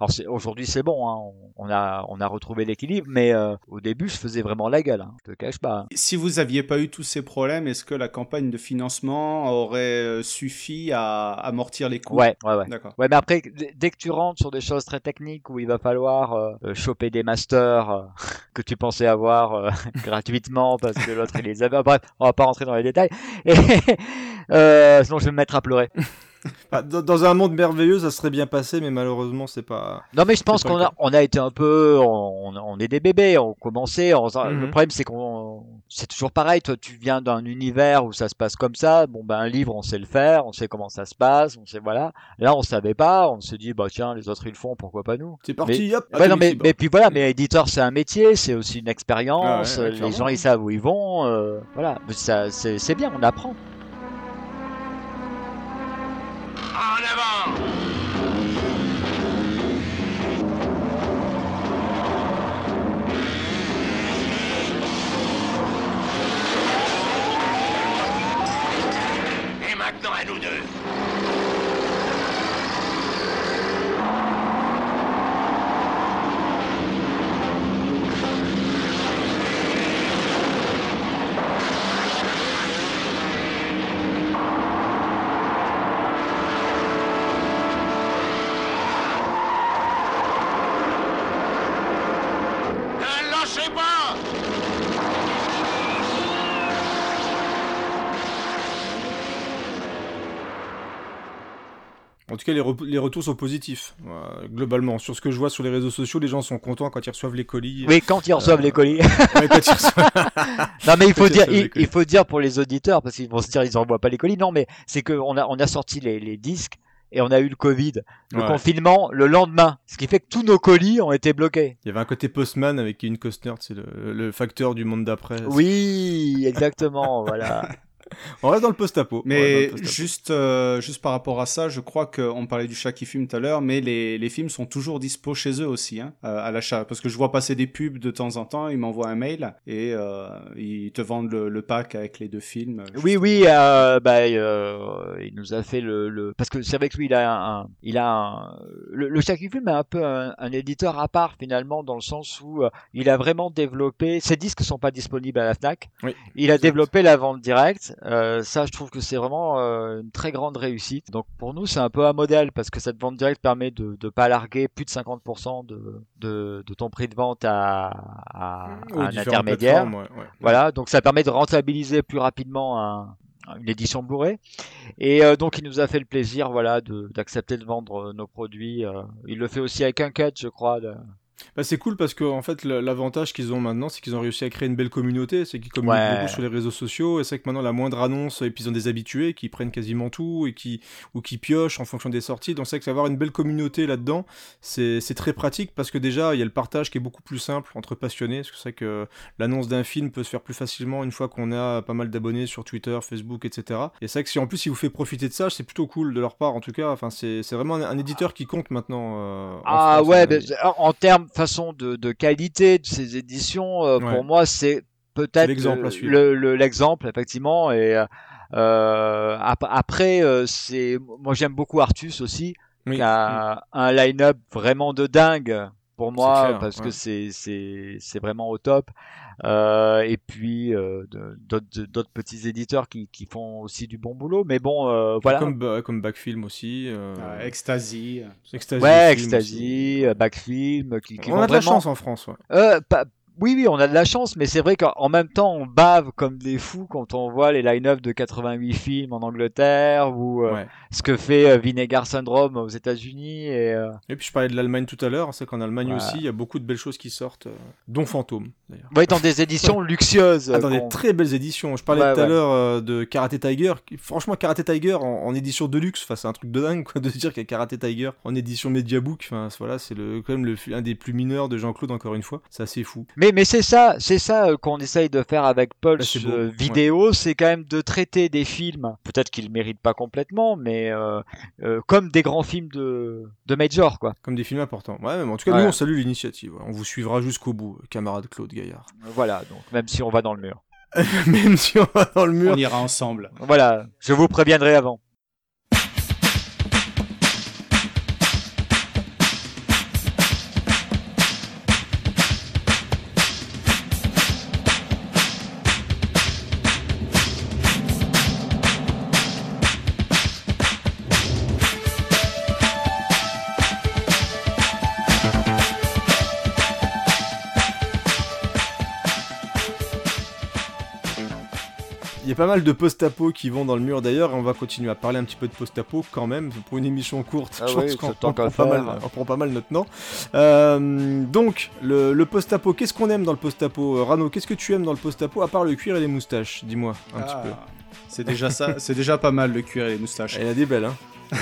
Alors c'est- aujourd'hui c'est bon, hein. on, a on a retrouvé l'équilibre, mais euh, au début je faisais vraiment la gueule. Hein. Je te cache pas. Si vous aviez pas eu tous ces problèmes, est-ce que la campagne de financement aurait euh, suffi à amortir les coûts? Ouais, ouais, ouais. D'accord. Ouais, mais après, dès que tu rentres sur des choses très techniques où il va falloir euh, euh, choper des masters euh, que tu pensais avoir euh, gratuitement parce que l'autre il les avait. Bref, on va pas rentrer dans les détails. Et, euh, sinon, je vais me mettre à pleurer. dans, un monde merveilleux, ça serait bien passé, mais malheureusement, c'est pas. Non, mais je pense qu'on le a, on a été un peu, on, on est des bébés, on commençait. on- Mhm. Le problème, c'est qu'on c'est toujours pareil. Toi, tu viens d'un univers où ça se passe comme ça. Bon, ben, un livre, on sait le faire, on sait comment ça se passe, on sait, voilà. Là, on savait pas, on se dit, bah, tiens, les autres, ils le font, pourquoi pas nous? C'est parti, Mais- hop. Ouais, non, mais, mais puis voilà, mais éditeur, c'est un métier, c'est aussi une expérience. Ah ouais, ouais, les gens, ils savent où ils vont. euh, voilà, ça, c'est bien, on apprend. En avant. Et maintenant à nous deux Ne lâchez pas En tout cas, les, re- les retours sont positifs, euh, globalement. Sur ce que je vois sur les réseaux sociaux, les gens sont contents quand ils reçoivent les colis. Oui, quand ils reçoivent Euh, les colis. ouais, quand ils reçoivent- non, mais il faut Quand ils dire, reçoivent les il, colis. il faut dire pour les auditeurs, parce qu'ils vont se dire, ils envoient pas les colis. Non, mais c'est que on a, on a sorti les, les disques et on a eu le Covid, le Ouais. confinement le lendemain, ce qui fait que tous nos colis ont été bloqués. Il y avait un côté postman avec Kevin Costner, c'est le, le facteur du monde d'après. Oui, exactement, voilà. On reste dans le post-apo. Mais juste, euh, juste par rapport à ça, je crois qu'on parlait du chat qui fume tout à l'heure, mais les, les films sont toujours dispo chez eux aussi, hein, euh, à l'achat. Parce que je vois passer des pubs de temps en temps, ils m'envoient un mail et euh, ils te vendent le, le pack avec les deux films. Oui, oui, euh, bah, euh, il nous a fait le, le... parce que c'est vrai que lui, il a un, il a un, le, le Shaq Film est un peu un, un éditeur à part finalement dans le sens où euh, il a vraiment développé. Ses disques sont pas disponibles à la Fnac. Oui, Il a développé la vente directe. Euh, ça, je trouve que c'est vraiment euh, une très grande réussite. Donc pour nous, c'est un peu un modèle parce que cette vente directe permet de ne pas larguer plus de 50% de, de, de ton prix de vente à, à, à un intermédiaire. plateformes, ouais, ouais. Voilà, donc ça permet de rentabiliser plus rapidement un- une édition Blu-ray. Et euh, donc il nous a fait le plaisir, voilà, de- d'accepter de, vendre euh, nos produits. euh. il le fait aussi avec un cut, je crois. Bah, c'est cool parce que en fait l'avantage qu'ils ont maintenant c'est qu'ils ont réussi à créer une belle communauté, c'est qu'ils communiquent Ouais. beaucoup sur les réseaux sociaux et c'est vrai que maintenant la moindre annonce et puis ils ont des habitués qui prennent quasiment tout et qui ou qui piochent en fonction des sorties donc c'est vrai que avoir une belle communauté là-dedans c'est c'est très pratique parce que déjà il y a le partage qui est beaucoup plus simple entre passionnés parce que c'est vrai que l'annonce d'un film peut se faire plus facilement une fois qu'on a pas mal d'abonnés sur Twitter, Facebook etc. Et c'est vrai que si en plus il vous fait profiter de ça c'est plutôt cool de leur part en tout cas enfin c'est c'est vraiment un, un éditeur qui compte maintenant. euh, Ah France, ouais, en termes façon de, de qualité de ces éditions, euh, Ouais. pour moi, c'est peut-être l'exemple le- effectivement. Et euh, euh, ap- après, euh, c'est moi j'aime beaucoup Artus aussi, Oui. qui a un line-up vraiment de dingue pour moi clair, parce ouais. que c'est c'est c'est vraiment au top. Euh, et puis euh, d'autres d'autres petits éditeurs qui, qui font aussi du bon boulot. Mais bon, euh, voilà. Comme, comme Backfilm aussi. euh, Euh, Ecstasy. Ecstasy Ouais, Ecstasy, Backfilm, qui, qui On a de la chance en France. Ouais. Euh, pas- Oui, oui, on a de la chance, mais c'est vrai qu'en même temps, on bave comme des fous quand on voit les line-up de 88 films en Angleterre ou euh, Ouais. ce que fait euh, Vinegar Syndrome aux États-Unis. Et, euh, Et puis je parlais de l'Allemagne tout à l'heure. C'est qu'en Allemagne Voilà. aussi, il y a beaucoup de belles choses qui sortent, dont Fantôme d'ailleurs. ouais, dans des éditions luxueuses. Ah, dans des très belles éditions. Je parlais Ouais, tout à ouais. l'heure de Karate Tiger. Franchement, Karate Tiger en, en édition de luxe, c'est un truc de dingue quoi, de se dire qu'il y a Karate Tiger en édition Mediabook. Voilà, c'est le, quand même le, un des plus mineurs de Jean-Claude, encore une fois. C'est assez fou. Mais, mais c'est ça, c'est ça euh, qu'on essaye de faire avec Pulse Bah, c'est beau, euh, ouais. vidéo, c'est quand même de traiter des films, peut-être qu'ils le méritent pas complètement, mais euh, euh, comme des grands films de, de Major, quoi. Comme des films importants. Ouais, mais en tout cas, Ouais. nous, on salue l'initiative. On vous suivra jusqu'au bout, camarade Claude Gaillard. Voilà, donc même si on va dans le mur. même si on va dans le mur. On ira ensemble. Voilà, je vous préviendrai avant. Pas mal de post-apo qui vont dans le mur d'ailleurs, et on va continuer à parler un petit peu de post-apo quand même, pour une émission courte. Ah je oui, pense qu'on prend, pas mal- on prend pas mal notre nom. Euh, donc, le, le post-apo, qu'est-ce qu'on aime dans le post-apo Euh, Rano, qu'est-ce que tu aimes dans le post-apo, à part le cuir et les moustaches Dis-moi un petit peu. C'est déjà ça, c'est déjà pas mal le cuir et les moustaches. En a des belles, hein.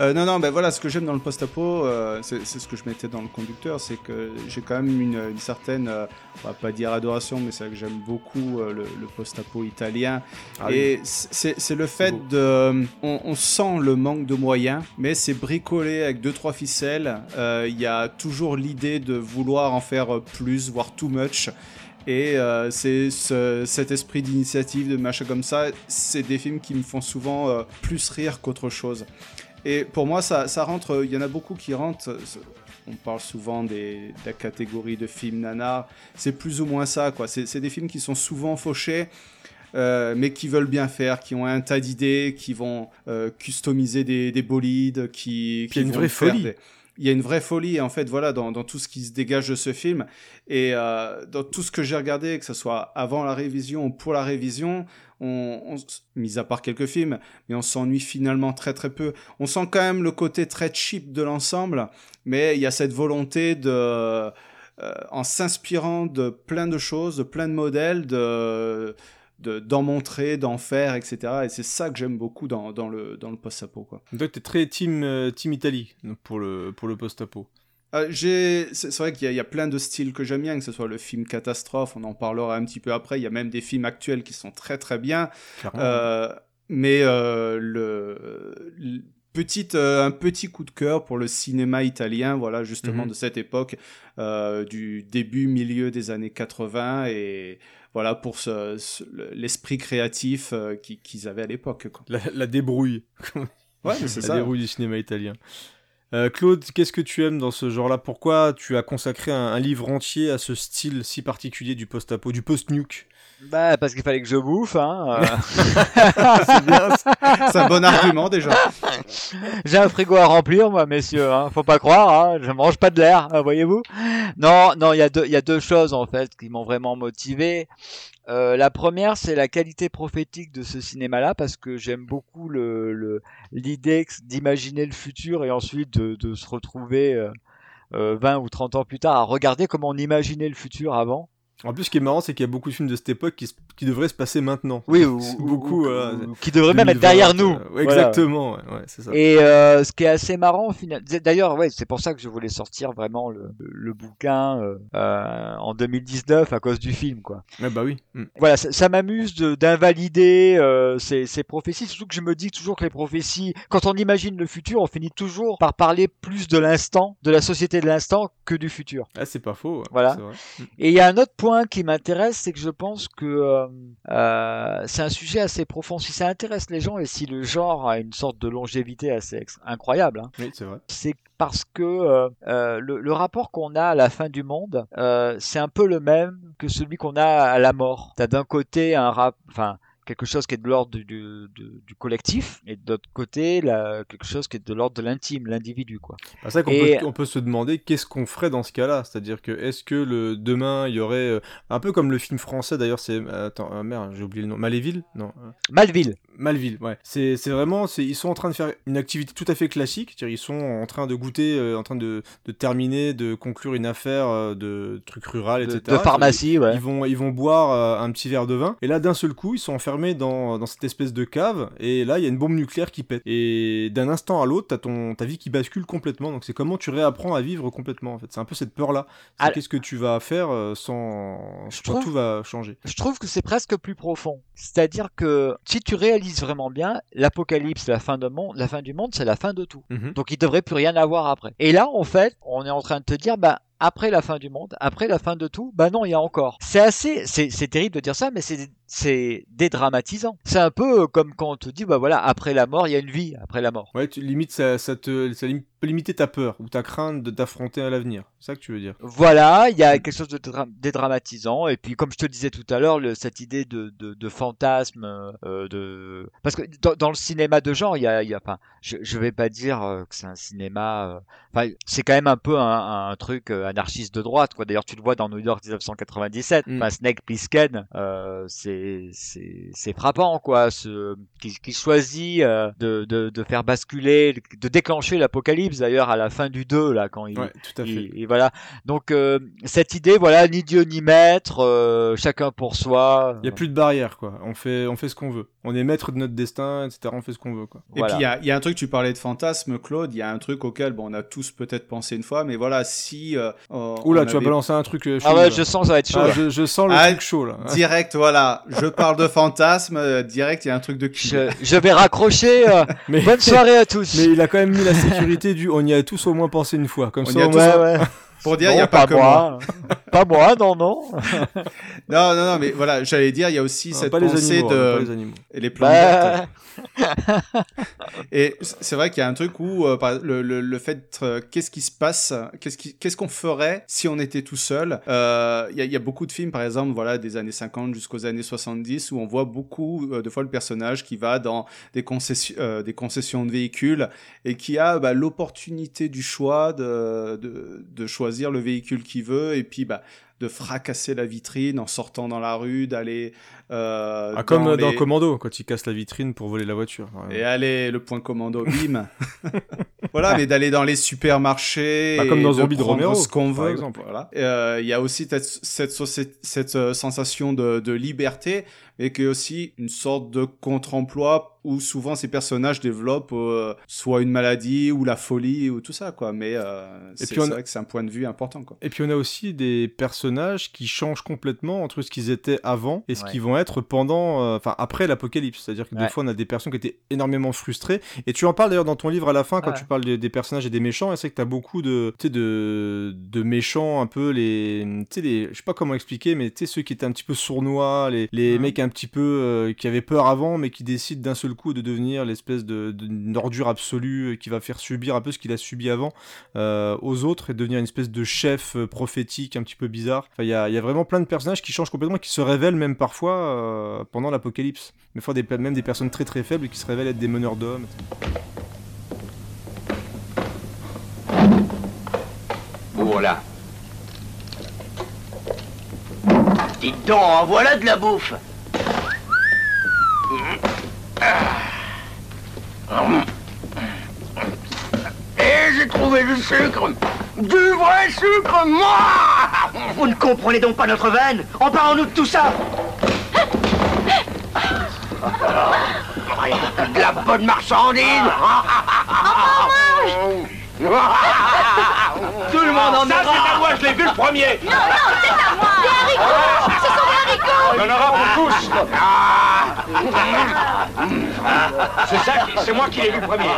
Euh, non, non, ben voilà, ce que j'aime dans le post-apo, euh, c'est ce que je mettais dans le conducteur, c'est que j'ai quand même une, une certaine, euh, on va pas dire adoration, mais c'est vrai que j'aime beaucoup euh, le, le post-apo italien. Ah et c'est c'est le fait de. On, on sent le manque de moyens, mais c'est bricolé avec deux, trois ficelles. Il y a toujours l'idée de vouloir en faire plus, voire too much. Et euh, c'est ce- cet esprit d'initiative, de machin comme ça, c'est des films qui me font souvent euh, plus rire qu'autre chose. Et pour moi, ça, ça rentre, il y en a beaucoup qui rentrent. On parle souvent des, de la catégorie de films nanar. C'est plus ou moins ça, quoi. C'est des films qui sont souvent fauchés. euh, mais qui veulent bien faire, qui ont un tas d'idées, qui vont euh, customiser des, des bolides, qui, qui une vont vraie faire folie. des- il y a une vraie folie en fait voilà dans, tout ce qui se dégage de ce film. Et euh, dans tout ce que j'ai regardé que ce soit avant la révision ou pour la révision mis à part quelques films mais on s'ennuie finalement très très peu. On sent quand même le côté très cheap de l'ensemble mais il y a cette volonté de euh, en s'inspirant de plein de choses de plein de modèles de- d'en montrer, d'en faire, etc. Et c'est ça que j'aime beaucoup dans, dans le, dans le post-apo, quoi. Donc, t'es très team, euh, team Italie pour le, pour le post-apo. Euh, j'ai- c'est vrai qu'il y, a- il y a plein de styles que j'aime bien, que ce soit le film catastrophe, on en parlera un petit peu après. Il y a même des films actuels qui sont très très bien. Euh, mais euh, le, le- petite, euh, un petit coup de cœur pour le cinéma italien, voilà, justement Mhm. de cette époque, euh, du début, milieu des années 80, et voilà pour ce- ce- l'esprit créatif euh, qui- qu'ils avaient à l'époque. quoi. La, la débrouille. Ouais, c'est la ça. débrouille du cinéma italien. Euh, Claude, qu'est-ce que tu aimes dans ce genre-là? Pourquoi tu as consacré un, un livre entier à ce style si particulier du post-apo, du post-nuke? Bah, parce qu'il fallait que je bouffe, hein. euh. C'est bien, C'est un bon argument déjà. J'ai un frigo à remplir, moi, messieurs. Hein. Faut pas croire, hein. je mange pas de l'air, hein, voyez-vous. Non, non, il y a deux, il y a deux choses en fait qui m'ont vraiment motivé. Euh, la première, c'est la qualité prophétique de ce cinéma-là, parce que j'aime beaucoup le le- l'idée d'imaginer le futur et ensuite de, de se retrouver euh, euh, 20 ou 30 ans plus tard à regarder comment on imaginait le futur avant. En plus, ce qui est marrant, c'est qu'il y a beaucoup de films de cette époque qui, devraient se passer maintenant. Oui, ou, beaucoup. ou- voilà. ou- qui devrait même être 2020, derrière nous. euh, ouais, Voilà. Exactement, ouais, ouais, c'est ça. Et euh, ce qui est assez marrant, au final, d'ailleurs, ouais, c'est pour ça que je voulais sortir vraiment le, le bouquin euh, en 2019 à cause du film, quoi. Ouais, bah oui. Mm. Voilà, ça, ça m'amuse de- d'invalider euh, ces, ces prophéties, surtout que je me dis toujours que les prophéties, quand on imagine le futur, on finit toujours par parler plus de l'instant, de la société de l'instant, que du futur. Ah, c'est pas faux. ouais, Voilà. Mm. Et il y a un autre point qui m'intéresse, c'est que je pense que euh, euh, c'est un sujet assez profond. Si ça intéresse les gens et si le genre a une sorte de longévité assez incroyable, hein, Oui, c'est vrai. c'est parce que euh, euh, le, le rapport qu'on a à la fin du monde, euh, c'est un peu le même que celui qu'on a à la mort. T'as d'un côté un rap, enfin quelque chose qui est de l'ordre du, du, du- du collectif, et de l'autre côté la, quelque chose qui est de l'ordre de l'intime, l'individu, quoi. C'est ça qu'on Et- peut, on peut se demander qu'est-ce qu'on ferait dans ce cas-là. C'est-à-dire que est-ce que le demain il y aurait euh, un peu comme le film français d'ailleurs, c'est attends euh, merde, j'ai oublié le nom. Maléville Non. euh, Malville. Malville, ouais. C'est vraiment, ils sont en train de faire une activité tout à fait classique. C'est-à-dire, Ils sont en train de goûter, euh, en train de, de terminer, de conclure une affaire euh, de truc rural, etc. de pharmacie, ouais. Ils vont, ils vont boire euh, un petit verre de vin. Et là, d'un seul coup, ils sont enfermés dans, dans cette espèce de cave. Et là, il y a une bombe nucléaire qui pète. Et d'un instant à l'autre, t'as ton, ta vie qui bascule complètement. Donc c'est comment tu réapprends à vivre complètement. En fait, c'est un peu cette peur-là. C'est. Qu'est-ce que tu vas faire euh, sans, Je quand trouve- tout va changer. Je trouve que c'est presque plus profond. C'est-à-dire que si tu réalises vraiment bien, l'apocalypse, la fin, de monde, la fin du monde, c'est la fin de tout. Mhm. Donc il devrait plus rien avoir après. Et là, en fait, on est en train de te dire, bah après la fin du monde, après la fin de tout, bah non, il y a encore. C'est assez, c'est c'est terrible de dire ça, mais c'est c'est dédramatisant. C'est un peu comme quand on te dit, bah voilà, après la mort, il y a une vie après la mort. Ouais, tu, limite, ça, ça te, ça lim- peut limiter ta peur ou ta crainte de t'affronter à l'avenir. C'est ça que tu veux dire. Voilà, il y a quelque chose de dra- dédramatisant. Et puis, comme je te disais tout à l'heure, cette idée de, de, de fantasme, euh, de parce que dans, dans le cinéma de genre, il y a, il y a enfin, je, je vais pas dire euh, que c'est un cinéma. euh, Enfin, c'est quand même un peu un, un truc euh, anarchiste de droite, quoi. D'ailleurs, tu le vois dans New York 1997. Mm. Enfin, Snake Plissken, euh, c'est c'est frappant quoi ce qui, qui choisit euh, de, de de faire basculer de déclencher l'apocalypse d'ailleurs à la fin du 2 là quand il, Ouais, tout à fait. il- voilà donc euh, cette idée voilà ni dieu ni maître euh, chacun pour soi Il y a plus de barrière, quoi. On fait, on fait ce qu'on veut. On est maître de notre destin, etc. On fait ce qu'on veut, quoi. Et puis il y a, il y a un truc, tu parlais de fantasme, Claude, il y a un truc auquel bon, on a tous peut-être pensé une fois, mais voilà, si... Euh, Oula, tu vas avait- balancer un truc chaud. ah ouais là. je sens ça va être chaud Ah, je sens le Ah, truc chaud, là. Direct, voilà, je parle de fantasme, euh, direct, il y a un truc de cul. je, je vais raccrocher euh, Mais- bonne soirée à tous Mais il a quand même mis la sécurité du. On y a tous au moins pensé une fois. Comme On ça, y a au tous- moins- ouais, ouais. Pour dire, il n'y a pas, que moi. pas moi non non Non, non, non, mais voilà, j'allais dire, il y a aussi Non, cette pas les pensée animaux, de... hein, pas les animaux. Et les plantes bah, Et c'est vrai qu'il y a un truc où euh, par- le, le, le fait, euh, qu'est-ce qui se passe, qu'est-ce qu'on ferait si on était tout seul. Euh, Il y, a, il y a beaucoup de films, par exemple, voilà, des années 50 jusqu'aux années 70, où on voit beaucoup euh, de fois le personnage qui va dans des concessions, euh, des concessions de véhicules et qui a bah, l'opportunité du choix de, de, de choisir le véhicule qu'il veut et puis bah, de fracasser la vitrine en sortant dans la rue, d'aller euh, Ah, comme dans, les- Commando, quand il casse la vitrine pour voler la voiture. Ouais. et allez, le point commando, bim. voilà, mais d'aller dans les supermarchés. Bah, comme et dans Zombie de Romero, ce qu'on par veut. exemple. Voilà. Euh, Il y a aussi cette, cette, socié- cette euh, sensation de, de liberté, mais qui est aussi une sorte de contre-emploi où souvent ces personnages développent euh, soit une maladie ou la folie ou tout ça, quoi. Mais euh, c'est a- vrai que c'est un point de vue important, quoi. Et puis on a aussi des personnages qui changent complètement entre ce qu'ils étaient avant et ce Ouais. qu'ils vont être pendant, euh, enfin après l'apocalypse. C'est-à-dire que des fois on a des personnes qui étaient énormément frustrées. Et tu en parles d'ailleurs dans ton livre à la fin quand Ouais. tu parles des, des personnages et des méchants. Et c'est que tu as beaucoup de, tu sais, de, de méchants un peu les, tu sais les, je sais pas comment expliquer, mais tu sais ceux qui étaient un petit peu sournois, les, les mecs un petit peu euh, qui avaient peur avant, mais qui décident d'un seul coup de devenir l'espèce de, d'une ordure absolue euh, qui va faire subir un peu ce qu'il a subi avant euh, aux autres et devenir une espèce de chef prophétique un petit peu bizarre. Enfin, il y a, il y a vraiment plein de personnages qui changent complètement, qui se révèlent même parfois euh, pendant l'apocalypse. Mais fois des, même des personnes très très faibles qui se révèlent être des meneurs d'hommes. Voilà. Dites donc, en voilà de la bouffe. Et j'ai trouvé du sucre. Du vrai sucre, moi Vous ne comprenez donc pas notre veine Emparons-nous de tout ça De la bonne marchandise. Tout le monde en Ça, c'est à moi, je l'ai vu le premier. Non, non, c'est à moi. Des haricots Ce sont des haricots. Il y en aura pour tous. C'est ça, qui- c'est moi qui l'ai vu le premier.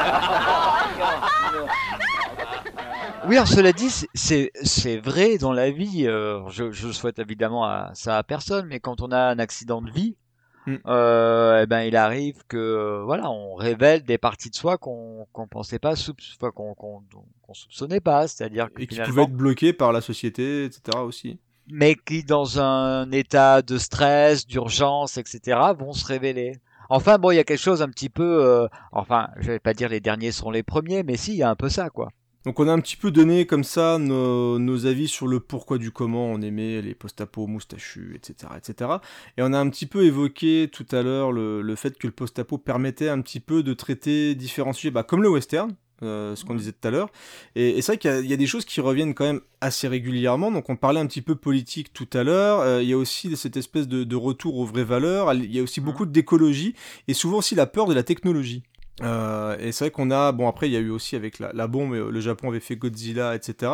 Oui, alors cela dit, c'est- vrai dans la vie. euh, je, je souhaite évidemment à, ça à personne, mais quand on a un accident de vie, Mm. euh, eh ben il arrive que euh, voilà, on révèle des parties de soi qu'on qu'on pensait pas, qu'on qu'on soupçonnait pas, c'est-à-dire que Et qui pouvaient être bloqués par la société, etc. aussi. mais qui dans un état de stress, d'urgence, etc. vont se révéler. Enfin bon, il y a quelque chose un petit peu, euh, enfin, je vais pas dire les derniers seront les premiers, mais si, il y a un peu ça quoi. Donc on a un petit peu donné comme ça nos, nos avis sur le pourquoi du comment on aimait les post-apo moustachus, etc., etc. Et on a un petit peu évoqué tout à l'heure le, le fait que le post-apo permettait un petit peu de traiter différents sujets, bah, comme le western, euh, ce qu'on disait tout à l'heure. Et, et c'est vrai qu'il y y, a des choses qui reviennent quand même assez régulièrement. Donc on parlait un petit peu politique tout à l'heure. Euh, il y a aussi cette espèce de, de retour aux vraies valeurs. Il y a aussi beaucoup d'écologie et souvent aussi la peur de la technologie. Euh, et c'est vrai qu'on a, bon après il y a eu aussi avec la, la bombe, euh, le Japon avait fait Godzilla, etc.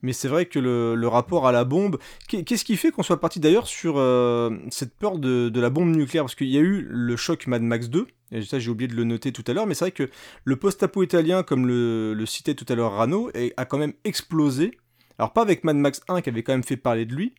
Mais c'est vrai que le, le rapport à la bombe, qu'est- qu'est-ce qui fait qu'on soit parti d'ailleurs sur euh, cette peur de, de la bombe nucléaire? Parce qu'il y a eu le choc Mad Max 2, et ça j'ai oublié de le noter tout à l'heure, mais c'est vrai que le post-apo italien, comme le, le citait tout à l'heure Rano, a quand même explosé. Alors pas avec Mad Max 1 qui avait quand même fait parler de lui,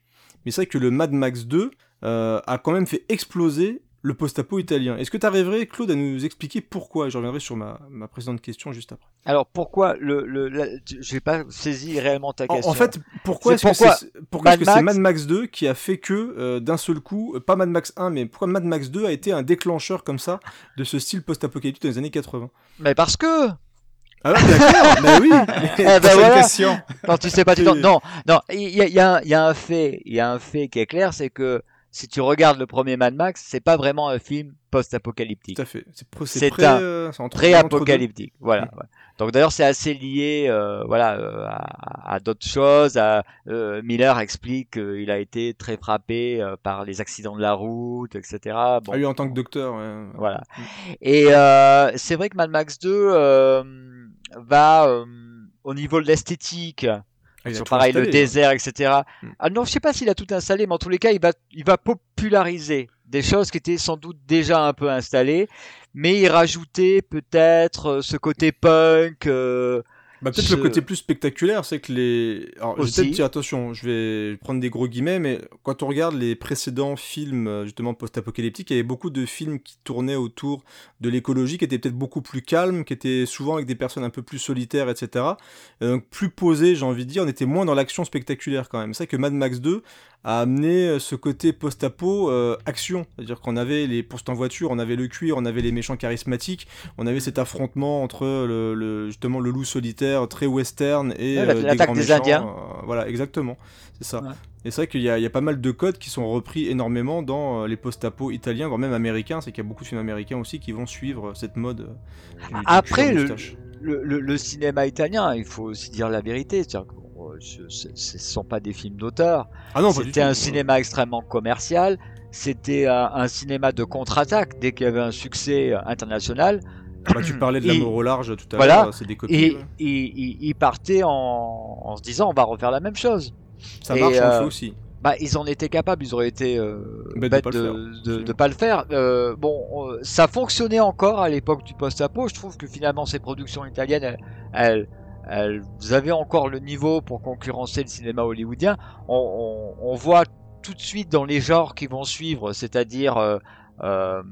mais c'est vrai que le Mad Max 2 euh, a quand même fait exploser le post-apo italien. Est-ce que tu arriverais, Claude, à nous expliquer pourquoi? Je reviendrai sur ma, ma précédente question juste après. Alors pourquoi le, le la- j'ai pas saisi réellement ta question. en fait, pourquoi est-ce que c'est pourquoi Mad que c'est Max- Mad Max 2 qui a fait que euh, d'un seul coup, euh, pas Mad Max 1, mais pourquoi Mad Max 2 a été un déclencheur comme ça de ce style post-apocalyptique dans les années 80 Mais parce que. Ah d'accord, mais oui. Prochaine voilà. question. Quand tu sais pas, tu C'est- non, non, non. Il y a, y a y a un fait, il y a un fait qui est clair, c'est que si tu regardes le premier Mad Max, c'est pas vraiment un film post-apocalyptique. Tout à fait. C'est pré- un euh, pré-apocalyptique. Voilà. Ouais. Donc d'ailleurs, c'est assez lié, euh, voilà, euh, à, à d'autres choses. À, Miller explique qu'il a été très frappé par les accidents de la route, etc. Bon, Ah, lui en tant que docteur, ouais. voilà. Et c'est vrai que Mad Max 2 euh, va au niveau de l'esthétique. Ah, pareil, le hein. désert, etc. Mm. Ah non, je sais pas s'il a tout installé, mais en tous les cas, il va, il va populariser des choses qui étaient sans doute déjà un peu installées, mais il rajoutait peut-être euh, ce côté punk. euh, Bah, peut-être le côté plus spectaculaire, c'est que les. Alors, Aussi. dire attention, je vais prendre des gros guillemets, mais quand on regarde les précédents films, euh, justement post-apocalyptiques, il y avait beaucoup de films qui tournaient autour de l'écologie, qui étaient peut-être beaucoup plus calmes, qui étaient souvent avec des personnes un peu plus solitaires, etc. Et donc, plus posés, j'ai envie de dire, on était moins dans l'action spectaculaire quand même. C'est vrai que Mad Max 2 a amené euh, ce côté post-apo euh, action. C'est-à-dire qu'on avait les postes en voiture, on avait le cuir, on avait les méchants charismatiques, on avait cet affrontement entre le, le- justement le loup solitaire très western et Ouais, euh, des grands des méchants, Indiens. euh, voilà, exactement. C'est ça. Ouais. Et c'est vrai qu'il y, a- il y a pas mal de codes qui sont repris énormément dans euh, les post-apo italiens, voire même américains. C'est qu'il y a beaucoup de films américains aussi qui vont suivre cette mode. euh, du- Après, le- le cinéma italien, il faut aussi dire la vérité. Euh, ce ce- ce ne sont pas des films d'auteur. Ah C'était tout. un cinéma extrêmement commercial. C'était un, un cinéma de contre-attaque dès qu'il y avait un succès euh, international. Bah, tu parlais de la Et- mort au large tout à voilà. l'heure, c'est des copies. Et ouais. il, il- il partait en, en se disant on va refaire la même chose. Ça Et, marche, on le euh, fait aussi. Bah, ils en étaient capables, ils auraient été euh, bêtes de, de pas le faire. Euh, bon, euh, ça fonctionnait encore à l'époque du post-apo. Je trouve que finalement ces productions italiennes, elles, elles, elles avaient encore le niveau pour concurrencer le cinéma hollywoodien. On, on- on voit tout de suite dans les genres qui vont suivre, c'est-à-dire euh, euh,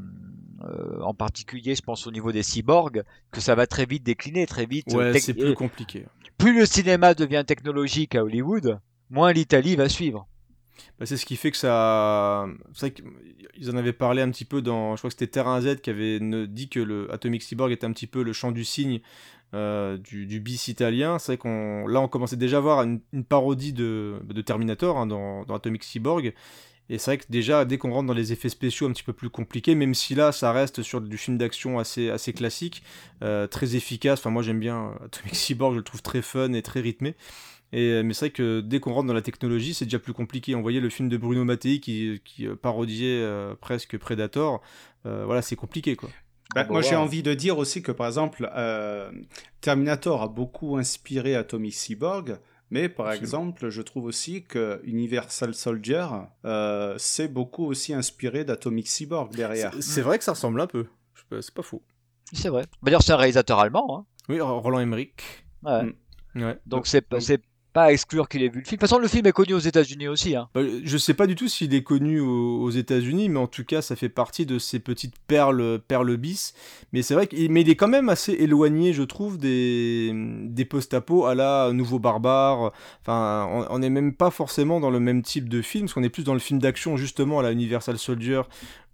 euh, en particulier, je pense au niveau des cyborgs, que ça va très vite décliner, très vite. Ouais, c'est plus compliqué. plus le cinéma devient technologique à Hollywood, moins l'Italie va suivre. Bah, c'est ce qui fait que ça. C'est vrai qu'ils en avaient parlé un petit peu dans. Je crois que c'était Terrain Z qui avait dit que le Atomic Cyborg était un petit peu le chant du cygne euh, du, bis italien. C'est vrai qu'on. Là, on commençait déjà à voir une, parodie de, Terminator hein, dans, Atomic Cyborg. Et c'est vrai que déjà, dès qu'on rentre dans les effets spéciaux un petit peu plus compliqués, même si là, ça reste sur du film d'action assez, classique, euh, très efficace. Enfin, moi, j'aime bien euh, Atomic Cyborg, je le trouve très fun et très rythmé. Et, mais c'est vrai que dès qu'on rentre dans la technologie, c'est déjà plus compliqué. On voyait le film de Bruno Mattei qui, parodiait presque Predator. Voilà, c'est compliqué, quoi. Bah, Ah bah moi, j'ai envie de dire aussi que, par exemple, euh, Terminator a beaucoup inspiré Atomic Cyborg, mais par Absolument. exemple, je trouve aussi que Universal Soldier euh, s'est beaucoup aussi inspiré d'Atomic Cyborg derrière. C'est- vrai que ça ressemble un peu. C'est pas faux. C'est vrai. D'ailleurs, c'est un réalisateur allemand. Hein. Oui, Roland Emmerich. Ouais. Mm. Ouais. Donc c'est pas- à exclure qu'il ait vu le film. De toute façon, le film est connu aux États-Unis aussi. Hein. Bah, je sais pas du tout s'il est connu aux, États-Unis, mais en tout cas, ça fait partie de ces petites perles, perles bis. Mais c'est vrai qu'il mais il est quand même assez éloigné, je trouve, des, des post-apo à la Nouveau Barbare. Enfin, on n'est même pas forcément dans le même type de film, parce qu'on est plus dans le film d'action, justement, à la Universal Soldier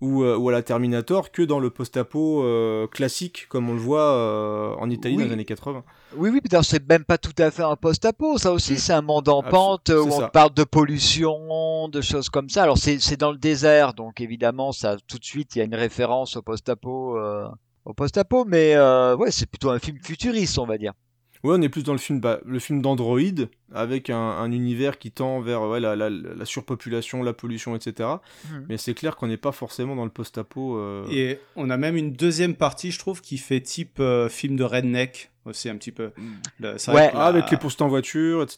ou, euh, ou à la Terminator, que dans le post-apo euh, classique, comme on le voit euh, en Italie Oui. dans les années 80. Oui, oui, d'ailleurs, c'est même pas tout à fait un post-apo. Ça aussi, Mm. c'est un monde en pente où on ça. parle de pollution, de choses comme ça. Alors, c'est c'est dans le désert, donc évidemment, ça tout de suite, il y a une référence au post-apo. euh, au post-apo, mais ouais, c'est plutôt un film futuriste, on va dire. Ouais, on est plus dans le film, bah, le film d'Android, avec un, un univers qui tend vers ouais, la, la- la surpopulation, la pollution, etc. Mhm. Mais c'est clair qu'on n'est pas forcément dans le post-apo. euh, Et on a même une deuxième partie, je trouve, qui fait type euh, film de redneck aussi un petit peu. Ouais. que ah, la- avec les postes en voiture, etc.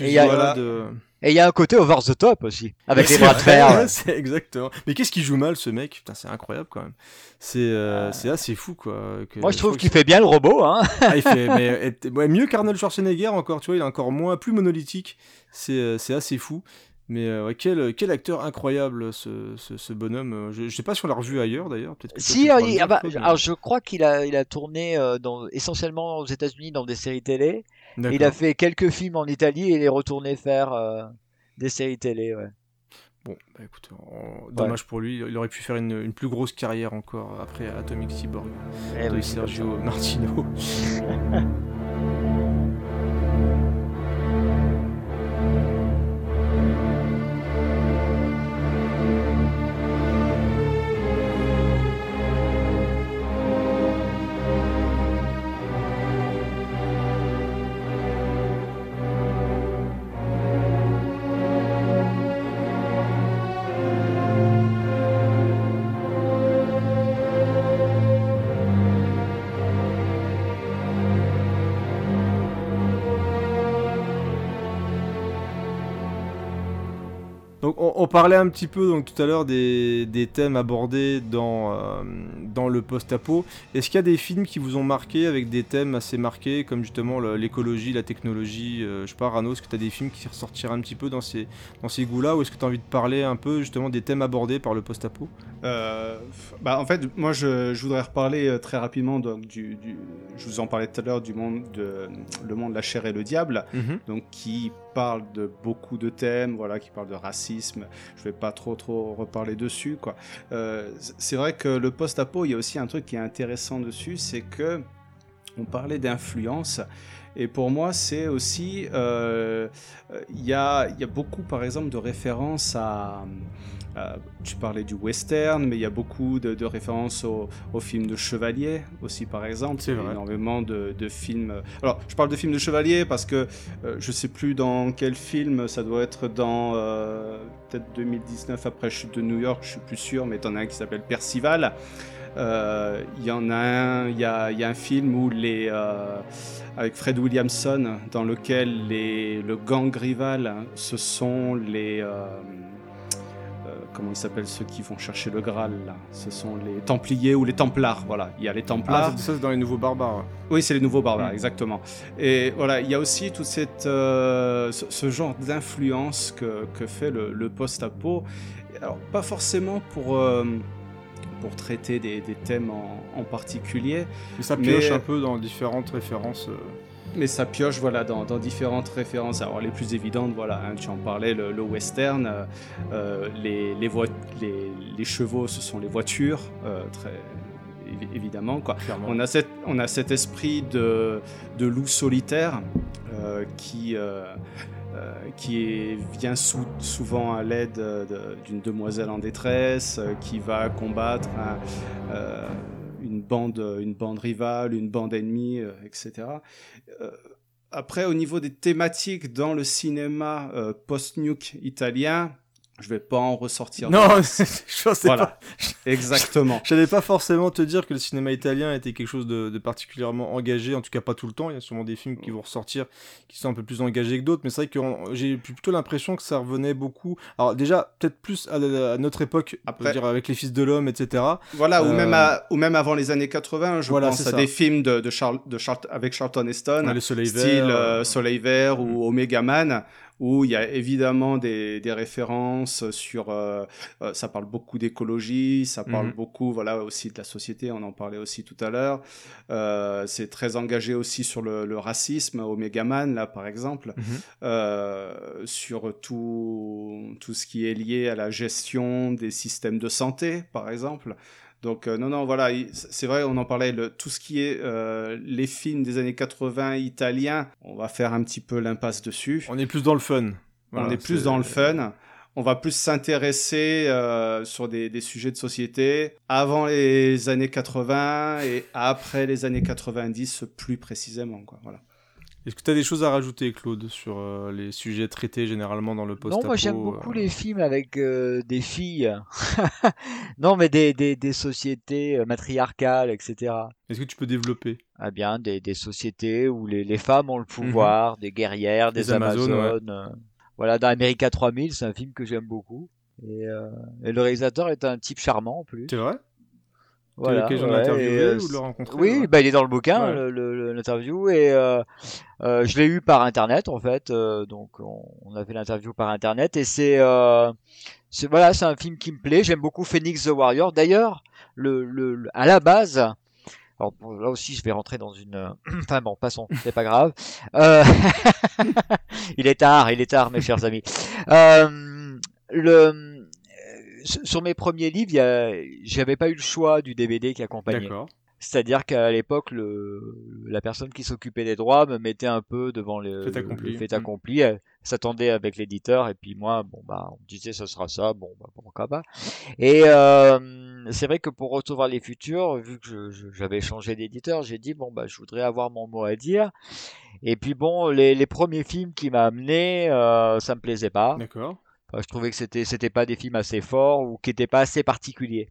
Et il y a- Fusillade. euh. Et il y a un côté over the top aussi, avec les bras de fer. ouais, c'est exactement. Mais qu'est-ce qu'il joue mal, ce mec? Putain, c'est incroyable quand même. C'est euh, c'est assez fou, quoi. que- Moi, je trouve qu'il fait bien le robot. Hein. Ah, il fait mais, et- ouais, mieux qu'Arnold Schwarzenegger encore, tu vois, il est encore moins, plus monolithique. C'est euh, c'est assez fou. Mais euh, ouais, quel, quel acteur incroyable ce, ce, ce bonhomme. Euh, Je, je sais pas si on l'a revu ailleurs d'ailleurs. Si, dire, ah bah, mais- alors, je crois qu'il a, il a tourné euh, dans, essentiellement aux États-Unis dans des séries télé. Il a fait quelques films en Italie et il est retourné faire euh, des séries télé. Ouais. Bon, bah écoute, on- dommage pour lui. Il aurait pu faire une, une plus grosse carrière encore après Atomic Cyborg Eh de oui, Sergio Martino. Donc on, parlait un petit peu donc tout à l'heure des, des thèmes abordés dans, euh, dans le post-apo. Est-ce qu'il y a des films qui vous ont marqué avec des thèmes assez marqués comme justement l'écologie, la technologie euh, Je sais pas, Rano, est-ce que tu as des films qui ressortiraient un petit peu dans ces, dans ces goûts-là ou est-ce que tu as envie de parler un peu justement des thèmes abordés par le post-apo? Euh, bah, en fait, moi, je, je voudrais reparler euh, très rapidement donc, du, du- Je vous en parlais tout à l'heure du monde de le monde, la chair et le diable, Mhm. donc qui parle de beaucoup de thèmes, voilà, qui parle de racisme. Je vais pas trop trop reparler dessus, quoi. Euh, c'est vrai que le post-apo, il y a aussi un truc qui est intéressant dessus, c'est que on parlait d'influence. Et pour moi, c'est aussi, euh, euh, il y, a, y a beaucoup, par exemple, de références à, à- tu parlais du western, mais il y a beaucoup de, de références aux, aux films de chevalier aussi, par exemple. C'est vrai. énormément de, de films. Alors, je parle de films de chevalier parce que euh, je sais plus dans quel film, ça doit être dans euh, peut-être 2019 après Chute de New York, je suis plus sûr, mais t'en as un qui s'appelle Percival. Euh, Il y en a un, il y a, il y a un film où les, euh, avec Fred Williamson, dans lequel les, le gang rival, hein, ce sont les. euh, comment ils s'appellent ceux qui vont chercher le Graal là? Ce sont les Templiers ou les Templars, voilà. Il y a les Templars. Ah, ça c'est dans les nouveaux barbares. Oui, c'est les nouveaux barbares, Mm. exactement. Et voilà, il y a aussi tout cette, euh, ce, ce genre d'influence que, que fait le, le post-apo. Alors, pas forcément pour, euh, pour traiter des, des thèmes en, en particulier, Mais ça pioche un peu dans différentes références. euh. mais ça pioche voilà, dans, dans différentes références. Alors, les plus évidentes, voilà, hein, tu en parlais, le, le western, euh, euh, les, les, voi- les, les chevaux, ce sont les voitures, euh, très évi- évidemment. Quoi. On, a cet, on a cet esprit de, de loup solitaire euh, qui, euh, qui vient sou- souvent à l'aide euh, d'une demoiselle en détresse, euh, qui va combattre un- une, bande, une bande rivale, une bande ennemie, etc. Après, au niveau des thématiques dans le cinéma post-nuke italien, je vais pas en ressortir. Non, je pensais voilà, pas. exactement. J'allais pas forcément te dire que le cinéma italien était quelque chose de, de particulièrement engagé, en tout cas pas tout le temps. Il y a sûrement des films qui vont ressortir qui sont un peu plus engagés que d'autres, mais c'est vrai que j'ai plutôt l'impression que ça revenait beaucoup. Alors déjà, peut-être plus à, la- à notre époque, Après- dire avec les fils de l'homme, etc. Voilà, ou, Euh, même à- ou même avant les années 80, je Voilà, pense à ça. des films de, de Charl- de Charl- avec Charlton Heston, Ouais, le Soleil style Vert, euh, euh, Soleil Vert ou Omega Man, où il y a évidemment des, des références sur... euh, euh, ça parle beaucoup d'écologie, ça parle Mhm. beaucoup voilà, aussi de la société, on en parlait aussi tout à l'heure. Euh, c'est très engagé aussi sur le, le racisme, Omega Man, là, par exemple, Mhm. euh, sur tout, tout ce qui est lié à la gestion des systèmes de santé, par exemple. Donc euh, non, non, voilà, il- c'est vrai, on en parlait, le, tout ce qui est euh, les films des années 80 italiens, on va faire un petit peu l'impasse dessus. On est plus dans le fun. Voilà, on est plus dans le fun. On va plus s'intéresser euh, sur des, des sujets de société avant les années 80 et après les années 90 plus précisément. Quoi, voilà. Est-ce que tu as des choses à rajouter, Claude, sur euh, les sujets traités généralement dans le post Non, moi j'aime beaucoup les films avec euh, des filles. non, mais des, des, des sociétés euh, matriarcales, etc. Est-ce que tu peux développer? Ah bien, des, des sociétés où les, les femmes ont le pouvoir, des guerrières, des Amazones, Amazones. ouais. euh, Voilà, dans America 3000, c'est un film que j'aime beaucoup. Et, euh, et le réalisateur est un type charmant en plus. C'est vrai? Eu l'occasion de l'interviewer euh, ou de le rencontrer, Oui, ouais bah, il est dans le bouquin, l'interview, et euh, euh, je l'ai eu par internet en fait. euh, donc on, on a fait l'interview par internet, et c'est, euh, voilà, c'est un film qui me plaît. J'aime beaucoup Phoenix the Warrior. D'ailleurs, le, le, le- à la base. Alors bon, là aussi, je vais rentrer dans une. Enfin bon, passons, c'est pas grave. Euh, il est tard, il est tard, mes chers amis. Euh, le sur mes premiers livres, j'avais pas eu le choix du DVD qui accompagnait. C'est-à-dire qu'à l'époque, la personne qui s'occupait des droits me mettait un peu devant le Fait accompli. le fait Mm. accompli. Elle s'attendait avec l'éditeur et puis moi, bon bah, on me disait ce sera ça, bon bah pourquoi pas. Et euh, c'est vrai que pour recevoir les futurs, vu que j'avais changé d'éditeur, j'ai dit bon bah je voudrais avoir mon mot à dire. Et puis bon, les, les premiers films qui m'a amené, euh, ça me plaisait pas. D'accord. Enfin, je trouvais que c'était c'était pas des films assez forts ou qui étaient pas assez particuliers.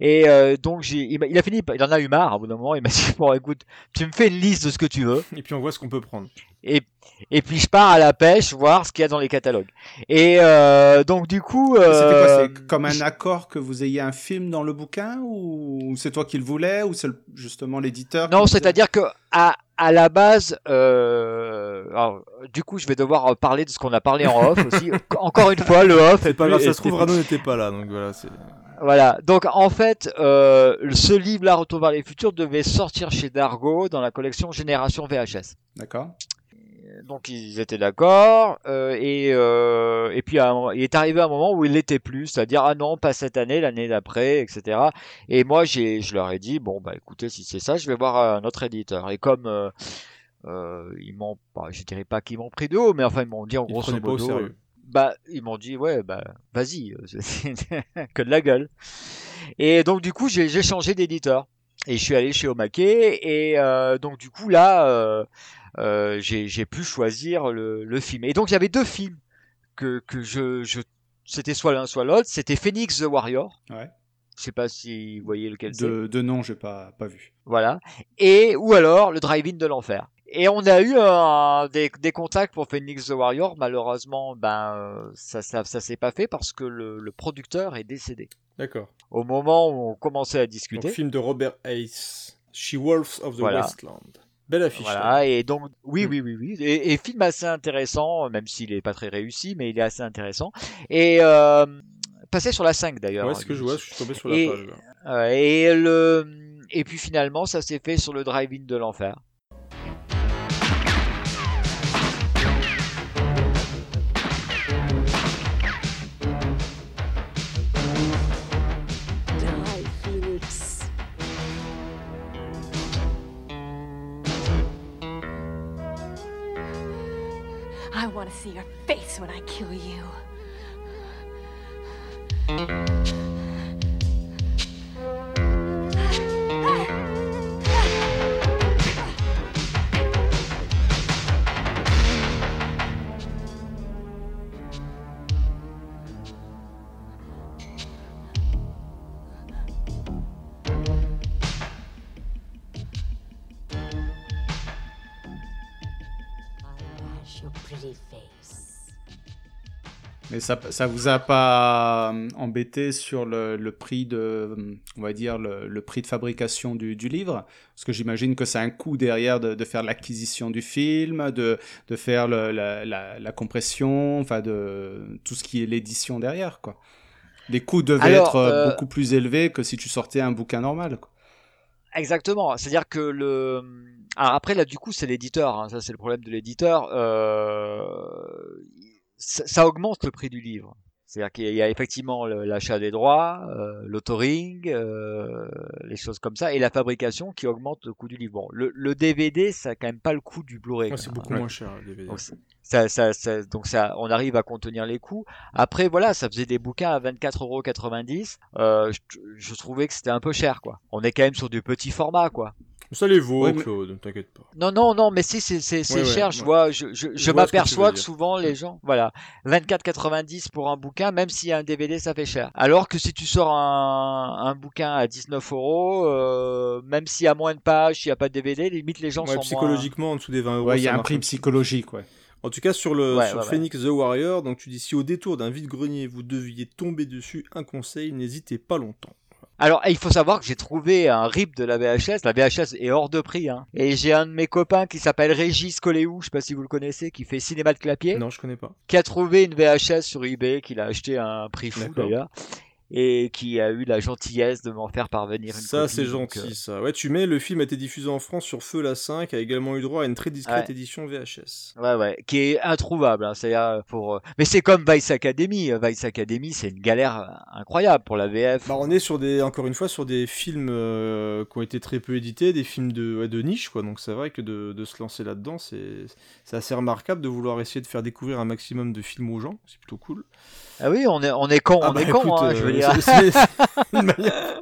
Et euh, donc j'ai, il, a fini, il en a eu marre. À bout d'un moment, il m'a dit bon, écoute, tu me fais une liste de ce que tu veux. Et puis on voit ce qu'on peut prendre. Et et puis je pars à la pêche voir ce qu'il y a dans les catalogues. Et euh, donc du coup, C'était quoi euh, C'est comme un accord que vous ayez un film dans le bouquin ou c'est toi qui le voulais ou c'est justement l'éditeur Non, c'est-à-dire que à, à la base, euh, alors, du coup, je vais devoir parler de ce qu'on a parlé en off aussi. Encore une fois, le off. C'est pas grave, ça se trouve, Rano n'était pas là, donc voilà. c'est- Voilà. Donc en fait, euh, ce livre-là, Retour vers les futurs, devait sortir chez Dargo dans la collection Génération VHS. D'accord. Donc ils étaient d'accord euh, et euh, et puis un il est arrivé un moment où il l'était plus, c'est-à-dire ah non pas cette année, l'année d'après, etc. Et moi j'ai je leur ai dit bon bah écoutez si c'est ça, je vais voir un autre éditeur. Et comme euh, euh, ils m'ont, bah, je dirais pas qu'ils m'ont pris de haut, mais enfin ils m'ont dit en Ils grosso prenaient pas au modo, sérieux. euh, bah ils m'ont dit ouais bah vas-y, euh, que de la gueule. Et donc du coup j'ai j'ai changé d'éditeur et je suis allé chez Omake et euh, donc du coup là euh, j'ai pu choisir le, le film. Et donc il y avait deux films que que je, je c'était soit l'un soit l'autre. C'était Phoenix the Warrior. Ouais. Je sais pas si vous voyez lequel c'est. De, de nom, j'ai pas pas vu. Voilà. Et ou alors le Drive-In de l'enfer. Et on a eu euh, des, des contacts pour Phoenix the Warrior. Malheureusement, ben ça ça, ça s'est pas fait parce que le, le producteur est décédé. D'accord. Au moment où on commençait à Donc, discuter. film de Robert Hayes, She-Wolves of the Voilà. Westland. Belle affiche. Voilà, et donc, oui, Mm. oui, oui, oui. Et, et film assez intéressant, même s'il est pas très réussi, mais il est assez intéressant. Et euh, passé sur la 5 d'ailleurs. Ouais, c'est ce que je vois, je suis tombé sur la Et- page. là. euh, et, le, et puis finalement, ça s'est fait sur le drive-in de l'enfer. See your face when I kill you. Ça, ça vous a pas euh, embêté sur le, le prix de, on va dire le, le prix de fabrication du, du livre, parce que j'imagine que c'est un coût derrière de, de faire l'acquisition du film, de, de faire le- la, la, la compression, enfin de tout ce qui est l'édition derrière, quoi. Les coûts devaient Alors, être euh, euh, beaucoup plus élevés que si tu sortais un bouquin normal. Quoi. Exactement. C'est-à-dire que le. Alors après, là, du coup, c'est l'éditeur. hein. Ça, c'est le problème de l'éditeur. Euh... Ça, ça augmente le prix du livre. C'est-à-dire qu'il y a effectivement l'achat des droits, euh, l'autoring, euh, les choses comme ça, et la fabrication qui augmente le coût du livre. Bon, le, le DVD, ça a quand même pas le coût du Blu-ray. Ouais, c'est beaucoup hein. moins cher, le DVD. Donc, ça, ça, ça, donc ça, on arrive à contenir les coûts. Après, voilà, ça faisait des bouquins à 24,90€. Euh, je, je trouvais que c'était un peu cher, quoi. On est quand même sur du petit format, quoi. Ça les vaut, Ouais, mais- Claude, t'inquiète pas. Non, non, non, mais si, c'est, Ouais, cher. Je ouais. vois, je, je, je vois ce que tu m'aperçois que, souvent les gens, voilà, 24,90 pour un bouquin, même s'il y a un DVD, ça fait cher. Alors que si tu sors un, un bouquin à 19 euros, euh, même s'il y a moins de pages, s'il n'y a pas de DVD, limite les gens Ouais, sont moins. psychologiquement, en dessous des 20 euros. Ouais, il y a un prix psychologique, ouais. En tout cas, sur, le, Ouais, sur ouais, ouais. Phoenix the Warrior, donc tu dis si au détour d'un vide-grenier vous deviez tomber dessus, un conseil, n'hésitez pas longtemps. Alors, il faut savoir que j'ai trouvé un rip de la VHS. La VHS est hors de prix, hein. Et j'ai un de mes copains qui s'appelle Régis Coléou, je sais pas si vous le connaissez, qui fait cinéma de clapier, Non, je connais pas. qui a trouvé une VHS sur eBay, qu'il a acheté à un prix fou d'ailleurs, et qui a eu la gentillesse de m'en faire parvenir une Ça, c'est donc, gentil, euh, ça. Ouais, tu mets, le film a été diffusé en France sur Feu la 5, a également eu droit à une très discrète Ouais. édition VHS. Ouais, ouais, qui est introuvable. Hein, c'est-à-dire pour. euh, Mais c'est comme Vice Academy. Euh, Vice Academy, c'est une galère euh, incroyable pour la VF. Bah, on est sur des, encore une fois, sur des films euh, qui ont été très peu édités, des films de, ouais, de niche, quoi. Donc c'est vrai que de, de se lancer là-dedans, c'est c'est assez remarquable de vouloir essayer de faire découvrir un maximum de films aux gens. C'est plutôt cool. Ah oui, on est, on est con, Ah on bah est con, écoute, hein, euh, je veux dire. c'est- c'est une manière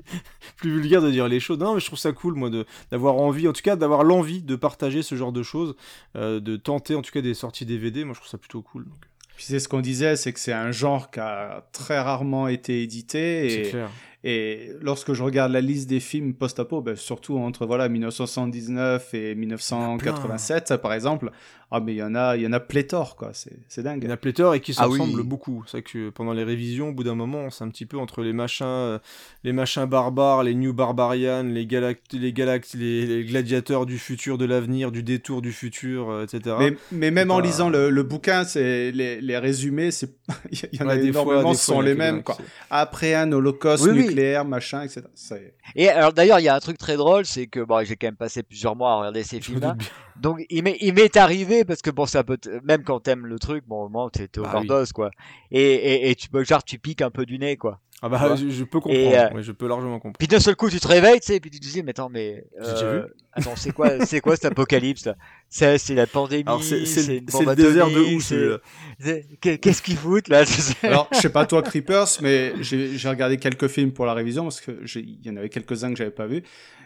plus vulgaire de dire les choses. Non, mais je trouve ça cool, moi, de- d'avoir envie, en tout cas, d'avoir l'envie de partager ce genre de choses, euh, de tenter, en tout cas, des sorties DVD. Moi, je trouve ça plutôt cool. donc. Puis c'est ce qu'on disait, c'est que c'est un genre qui a très rarement été édité. C'est clair. Et lorsque je regarde la liste des films post-apo, ben, surtout entre voilà 1979 et 1987 par exemple, ah mais il y en a, il y en a pléthore quoi. C'est c'est dingue. Il y en a pléthore et qui se Ah oui. ressemblent beaucoup. C'est vrai que pendant les révisions, au bout d'un moment, c'est un petit peu entre les machins, euh, les machins barbares, les New Barbarians, les galact les galact les, les gladiateurs du futur, de l'avenir, du détour du futur, euh, etc. Mais, mais même en pas- lisant le, le bouquin, c'est les, les résumés, c'est il y en a Ouais, des fois- énormément, des fois, sont les mêmes quoi. Après un holocauste Oui, oui. Nucléaire, machin, etc. C'est- Et alors d'ailleurs, il y a un truc très drôle, c'est que bon, j'ai quand même passé plusieurs mois à regarder ces films-là. Donc il m'est il m'est arrivé parce que bon ça peut même quand t'aimes le truc bon au moment t'es t'es Bah oui. overdose quoi et, et, et tu peux genre tu piques un peu du nez quoi Ah bah, je, je peux comprendre. Et, euh, ouais, je peux largement comprendre. puis d'un seul coup tu te réveilles tu sais et puis tu te dis mais attends mais euh, attends c'est quoi c'est quoi cet apocalypse là c'est c'est la pandémie Alors c'est c'est c'est le une c'est bombe le désert de où c'est- qu'est-ce qu'ils foutent là Alors, je sais pas toi, Creepers, mais j'ai j'ai regardé quelques films pour la révision parce que il y en avait quelques-uns que j'avais pas vus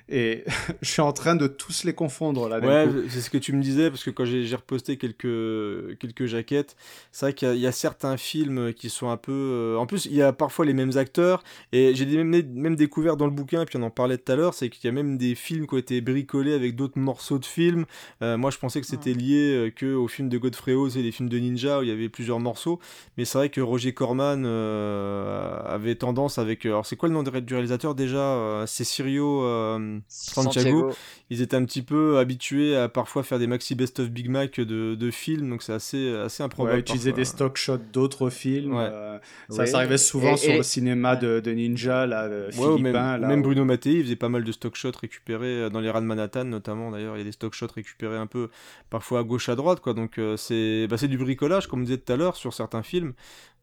et je suis en train de tous les confondre là. Ouais, c'est ce que tu me disais, parce que quand j'ai reposté quelques, quelques jaquettes, c'est vrai qu'il y, a- il y a certains films qui sont un peu... euh, En plus, il y a parfois les mêmes acteurs, et j'ai des- même, même découvert dans le bouquin, et puis on en parlait tout à l'heure, c'est qu'il y a même des films qui ont été bricolés avec d'autres morceaux de films. Euh, moi, je pensais que c'était lié euh, que aux films de Godfrey Oz et les films de ninja, où il y avait plusieurs morceaux, mais c'est vrai que Roger Corman euh, avait tendance avec... Alors, c'est quoi le nom du réalisateur déjà C'est Sirio euh, Santiago Santiago. ils étaient un petit peu habitués à parfois faire des maxi best of Big Mac de, de films, donc c'est assez, assez improbable. Ouais, utiliser parfois. des stock shots d'autres films. Ouais. euh, ça, Oui. ça arrivait souvent Et- sur et- le cinéma de, de Ninja, là, euh, Ouais, même, là, Bruno Mattei, il faisait pas mal de stock shots récupérés euh, dans les rats de Manhattan notamment. D'ailleurs, il y a des stock shots récupérés un peu parfois à gauche à droite, quoi. Donc euh, c'est bah, c'est du bricolage, comme on disait tout à l'heure, sur certains films.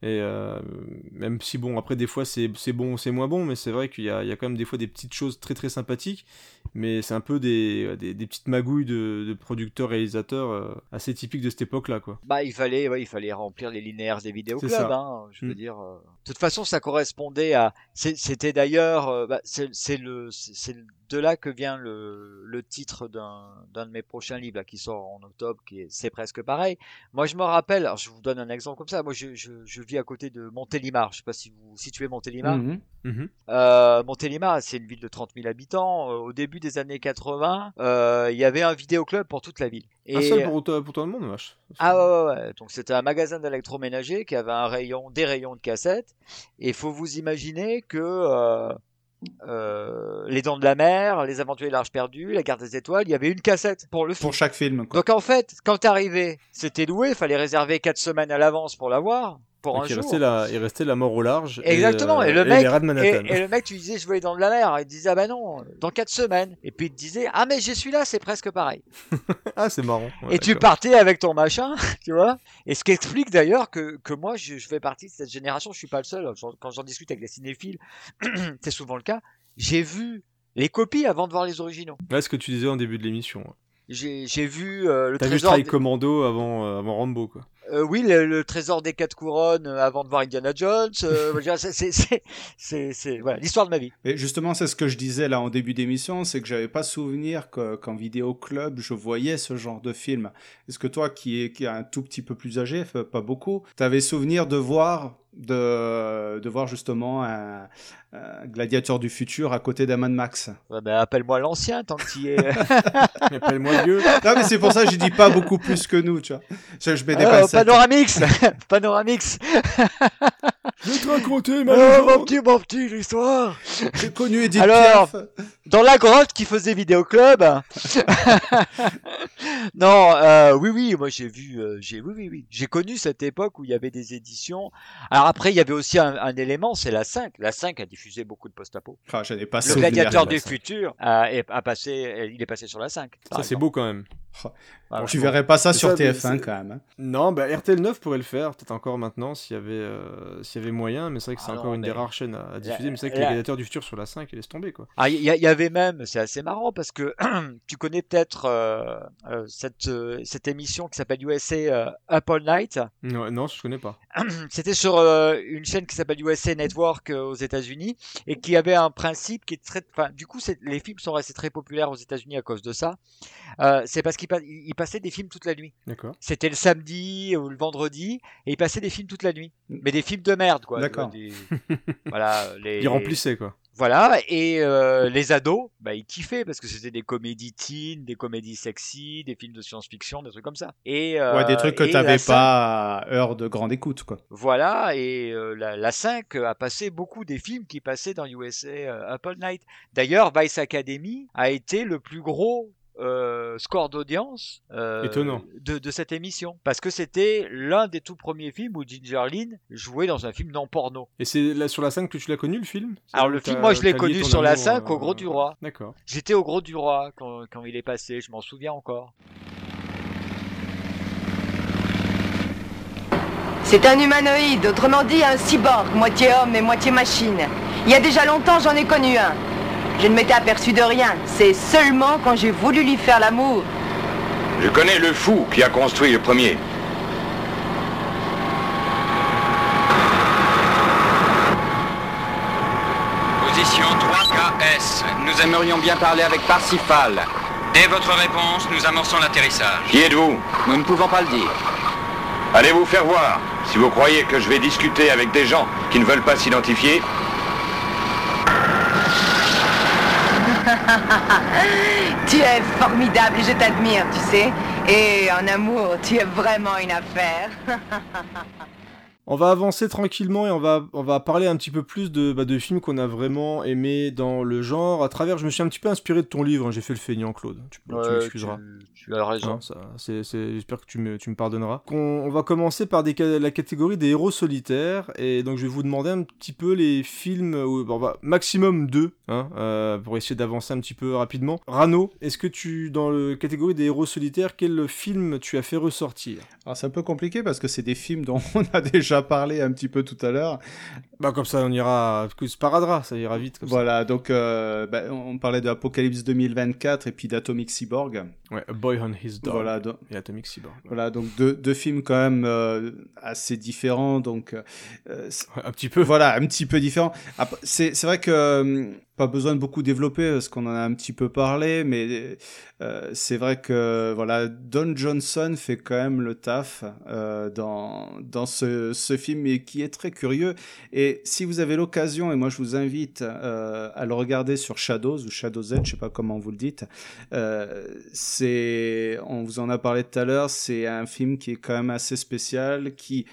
Et euh, même si bon, après des fois c'est bon, c'est moins bon, mais c'est vrai qu'il y y a quand même des fois des petites choses très très sympathiques. Mais c'est un peu des, des, des petites magouilles de, de producteurs réalisateurs euh, assez typiques de cette époque-là, quoi. Bah, il fallait, ouais, il fallait remplir les linéaires des vidéoclubs, hein, je veux Mm. dire. euh. De toute façon, ça correspondait à. C'était d'ailleurs, bah, c'est le, de là que vient le, le titre d'un d'un de mes prochains livres là, qui sort en octobre, qui est c'est presque pareil. Moi, je me rappelle. Alors, je vous donne un exemple comme ça. Moi, je, je, je vis à côté de Montélimar. Je sais pas si vous situez Montélimar. Mhm. Mhm. Euh, Montélimar, c'est une ville de 30 000 habitants. Euh, au début des années 80, euh, il y avait un vidéoclub pour toute la ville. Un seul pour, tout le monde, vache. Ah ouais, ouais, ouais. Donc c'était un magasin d'électroménager qui avait un rayon, des rayons de cassettes. Et il faut vous imaginer que euh, euh, Les Dents de la Mer, Les Aventuriers de l'Arche perdue, La Garde des Étoiles, il y avait une cassette pour le film. Pour chaque film. Quoi. Donc en fait, quand t'arrivais, c'était loué, il fallait réserver 4 semaines à l'avance pour l'avoir, pour un Donc, il, jour. restait la, il restait la mort au large. Exactement. Et, Et, euh, le mec, et, le mec, tu disais, je veux les dents de la mer. Il disait, ah bah non, dans 4 semaines. Et puis il te disait, ah mais j'ai celui-là, c'est presque pareil. Ah, c'est marrant. Ouais, et tu partais avec ton machin, tu vois. Et ce qui explique d'ailleurs que, que moi, je, je fais partie de cette génération. Je suis pas le seul. Quand j'en discute avec les cinéphiles, c'est souvent le cas. J'ai vu les copies avant de voir les originaux. Ouais, ce que tu disais en début de l'émission. J'ai vu euh, le T'as vu. Strike des- Commando avant, euh, avant Rambo, quoi. Euh, oui, le, le trésor des quatre couronnes euh, avant de voir Indiana Jones. euh, c'est- voilà l'histoire de ma vie. Et justement, c'est ce que je disais là en début d'émission, c'est que j'avais pas souvenir que- qu'en vidéo club, je voyais ce genre de film. Est-ce que toi, qui est, qui est un tout petit peu plus âgé, pas beaucoup, t'avais souvenir de voir, de, de voir justement un, un gladiateur du futur à côté d'un Mad Max Ouais, appelle-moi l'ancien tant que tu es. Appelle-moi vieux. Non, mais c'est pour ça que je dis pas beaucoup plus que nous, tu vois. Je, je mets des pincettes. Panoramix Panoramix Je vais te raconter, ma Oh, mon petit, mon petit, l'histoire J'ai connu Edith Alors, Piaf. dans la grotte qui faisait vidéoclub. non, euh, oui, oui, moi j'ai vu, euh, j'ai, oui, oui, oui, j'ai connu cette époque où il y avait des éditions. Alors après, il y avait aussi un, un élément, c'est la 5. La 5 a diffusé beaucoup de post-apo. Ah, pas Le gladiateur du futur a, passé, il est passé sur la 5. par Ça, c'est beau quand même. Voilà. Tu verrais pas ça sur ça, mais TF1 c'est- quand même. hein. Non, bah RTL 9 pourrait le faire, peut-être encore maintenant s'il y avait, euh, s'il y avait moyen, mais c'est vrai que c'est Ah encore non, une mais- des rares chaînes à, à diffuser. Mais c'est vrai que les gladiateurs du futur sur la 5, ils laissent tomber quoi. Ah, il y, avait même, c'est assez marrant parce que tu connais peut-être euh, euh, cette, euh, cette émission qui s'appelle USA euh, Up All Night? Non, non, je connais pas. C'était sur euh, une chaîne qui s'appelle USA Network euh, aux États-Unis et qui avait un principe qui est très. Enfin, du coup, c'est- les films sont restés très populaires aux États-Unis à cause de ça. Euh, c'est parce qu'ils qu'il pa- passait des films toute la nuit. D'accord. C'était le samedi ou le vendredi, et il passait des films toute la nuit. Mais des films de merde, quoi. D'accord. Des- voilà, les... Il remplissait, quoi. Voilà, et euh, les ados, bah, ils kiffaient parce que c'était des comédies teen, des comédies sexy, des films de science-fiction, des trucs comme ça. Et, euh, Ouais, des trucs que t'avais pas à heure de grande écoute, quoi. Voilà, et euh, la, la 5 a passé beaucoup des films qui passaient dans USA All Night. D'ailleurs, Vice Academy a été le plus gros euh, score d'audience euh, Étonnant. de, de cette émission. Parce que c'était l'un des tout premiers films où Ginger Lynn jouait dans un film non porno. Et c'est là sur la 5 que tu l'as connu, le film? Alors le film, moi je l'ai connu sur la amour, 5 au euh, Gros du Roi. D'accord. J'étais au Gros du Roi quand, quand il est passé, je m'en souviens encore. C'est un humanoïde, autrement dit un cyborg, moitié homme et moitié machine. Il y a déjà longtemps, j'en ai connu un. Je ne m'étais aperçu de rien. C'est seulement quand j'ai voulu lui faire l'amour. Je connais le fou qui a construit le premier. Position 3KS. Nous aimerions bien parler avec Parsifal. Dès votre réponse, nous amorçons l'atterrissage. Qui êtes-vous? Nous ne pouvons pas le dire. Allez vous faire voir. Si vous croyez que je vais discuter avec des gens qui ne veulent pas s'identifier, tu es formidable je t'admire, tu sais. Et en amour, tu es vraiment une affaire. On va avancer tranquillement et on va, on va parler un petit peu plus de, bah, de films qu'on a vraiment aimés dans le genre. À travers, je me suis un petit peu inspiré de ton livre, hein, j'ai fait le feignant, Claude. Tu, m'excuseras. tu- tu as raison. Hein, ça, c'est- c'est- J'espère que tu me, tu me pardonneras. On, on va commencer par des, la catégorie des héros solitaires. Et donc, je vais vous demander un petit peu les films, où- bon, bah, maximum deux, hein, euh, pour essayer d'avancer un petit peu rapidement. Rano, est-ce que tu, dans la catégorie des héros solitaires, quel film tu as fait ressortir? Alors c'est un peu compliqué parce que c'est des films dont on a déjà parlé un petit peu tout à l'heure. Bah comme ça on ira, que sparadra, ça ira vite comme ça. Voilà, donc euh, bah, on parlait de Apocalypse 2024 et puis d'Atomic Cyborg. Ouais, A Boy on His Dog Voilà, donc, et Atomic Cyborg. voilà, donc deux, deux films quand même euh, assez différents, donc euh, Un petit peu. Voilà, un petit peu différent. C'est vrai que pas besoin de beaucoup développer parce qu'on en a un petit peu parlé, mais euh, c'est vrai que voilà, Don Johnson fait quand même le taf euh, dans dans ce, ce film et qui est très curieux. Et si vous avez l'occasion, et moi je vous invite euh, à le regarder sur Shadows ou Shadow Z, je sais pas comment vous le dites. Euh, c'est, on vous en a parlé tout à l'heure, c'est un film qui est quand même assez spécial, qui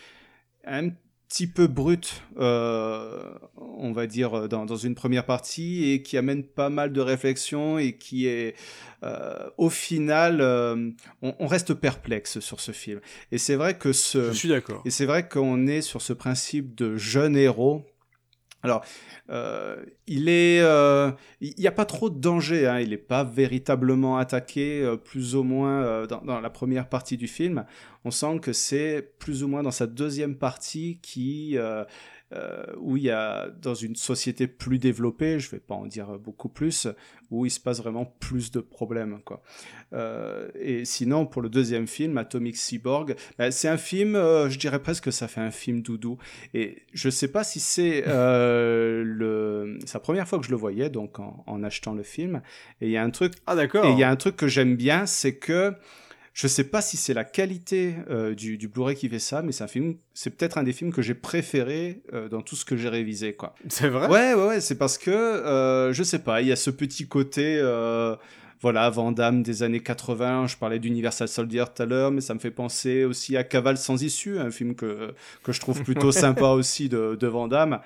un petit peu brut, euh, on va dire, dans, dans une première partie, et qui amène pas mal de réflexions et qui est, euh, au final, euh, on, on reste perplexe sur ce film. Et c'est vrai que ce... Je suis d'accord. Et c'est vrai qu'on est sur ce principe de jeune héros. Alors, euh, il est, euh, n'y a pas trop de danger. Hein, il n'est pas véritablement attaqué, euh, plus ou moins euh, dans, la première partie du film. On sent que c'est plus ou moins dans sa deuxième partie qui, euh, euh, où il y a dans une société plus développée, je vais pas en dire beaucoup plus, où il se passe vraiment plus de problèmes, quoi. Euh, et sinon, pour le deuxième film, Atomic Cyborg, bah, c'est un film, euh, je dirais presque que ça fait un film doudou. Et je sais pas si c'est euh, le, la première fois que je le voyais, donc en, en achetant le film. Et il y a un truc. Ah d'accord. Et il y a un truc que j'aime bien, c'est que je sais pas si c'est la qualité euh, du, du Blu-ray qui fait ça, mais c'est un film, c'est peut-être un des films que j'ai préféré euh, dans tout ce que j'ai révisé, quoi. C'est vrai? Ouais, ouais, ouais, c'est parce que euh, je sais pas, il y a ce petit côté. Euh, voilà, Van Damme des années 80, je parlais d'Universal Soldier tout à l'heure, mais ça me fait penser aussi à Cavale sans issue, un film que, que je trouve plutôt sympa aussi de, de Van Damme.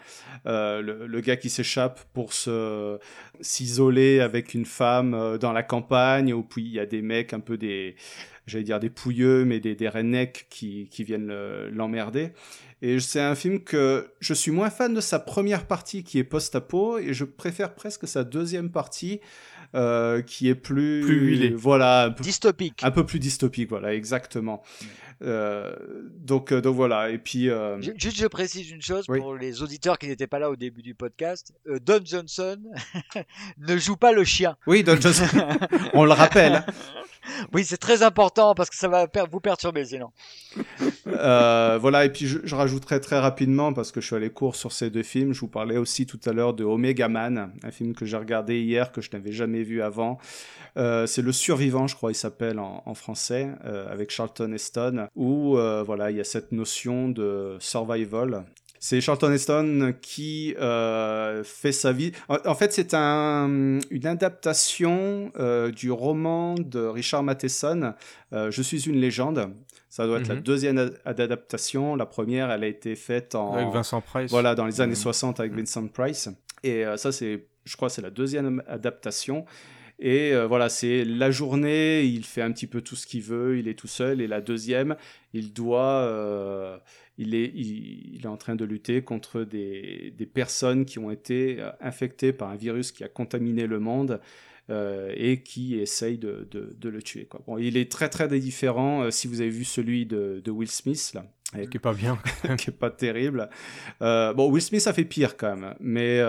Le, le gars qui s'échappe pour se s'isoler avec une femme dans la campagne, où puis il y a des mecs un peu des, j'allais dire des pouilleux, mais des, des rednecks qui, qui viennent le- l'emmerder. Et c'est un film que je suis moins fan de sa première partie qui est post-apo, et je préfère presque sa deuxième partie euh, qui est plus Plus huilée. voilà, un peu, Dystopique. un peu plus dystopique, voilà, exactement. Euh, donc, euh, donc voilà, et puis euh, Ju- Juste, je précise une chose Oui. pour les auditeurs qui n'étaient pas là au début du podcast. Don Johnson ne joue pas le chien. oui, Don Johnson, on le rappelle. Oui, c'est très important parce que ça va vous perturber sinon. Euh, voilà, et puis je, je, rajouterai très rapidement, parce que je suis allé court sur ces deux films, je vous parlais aussi tout à l'heure de Omega Man, un film que j'ai regardé hier, que je n'avais jamais vu avant. Euh, c'est Le Survivant, je crois, il s'appelle en, en, français, euh, avec Charlton Heston, où euh, voilà, il y a cette notion de survival c'est Charlton Heston qui euh, fait sa vie. En, fait, c'est un, une adaptation euh, du roman de Richard Matheson, Je suis une légende. Ça doit être mm -hmm. la Mhm. deuxième adaptation. La première, elle a été faite en. Avec Vincent Price. Voilà, dans les années Mm -hmm. 60 avec Vincent Price. Et ça, c'est, je crois, c'est la deuxième adaptation. Et euh, voilà, c'est la journée, il fait un petit peu tout ce qu'il veut, il est tout seul. Et la deuxième, il doit, euh, il, est, il, il, est en train de lutter contre des, des, personnes qui ont été euh, infectées par un virus qui a contaminé le monde. Euh, et qui essaye de, de, de le tuer. Quoi. Bon, il est très très différent. Euh, si vous avez vu celui de, de Will Smith, là, qui est pas bien, qui est pas terrible. Euh, bon, Will Smith ça fait pire quand même, mais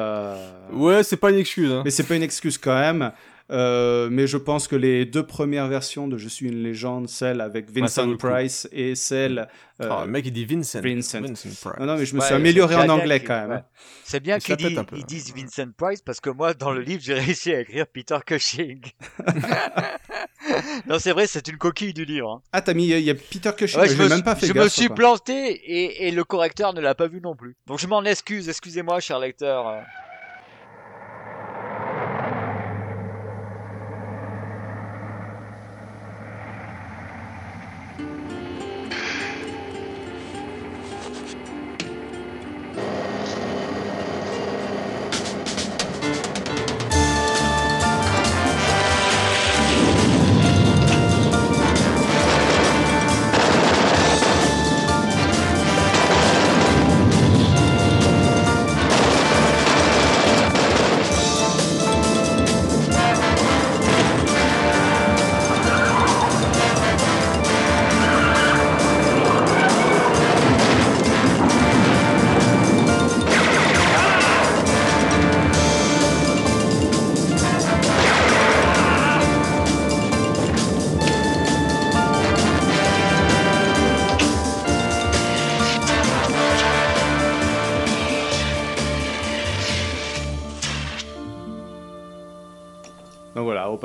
ouais, c'est pas une excuse. Hein. Mais c'est pas une excuse quand même. Euh, mais je pense que les deux premières versions de Je suis une légende, celle avec Vincent Price et celle. Euh, oh, le mec il dit Vincent. Vincent. Vincent non, non, mais je me ouais, suis amélioré en anglais quand même. Ouais. C'est bien qu'ils disent, ils disent Vincent Price parce que moi dans le livre j'ai réussi à écrire Peter Cushing. non, c'est vrai, c'est une coquille du livre. Hein. Ah, t'as mis, il y a Peter Cushing, ouais, je, me, même pas fait Je gaffe, me suis quoi. planté et, et, le correcteur ne l'a pas vu non plus. Donc je m'en excuse, excusez-moi, cher lecteur.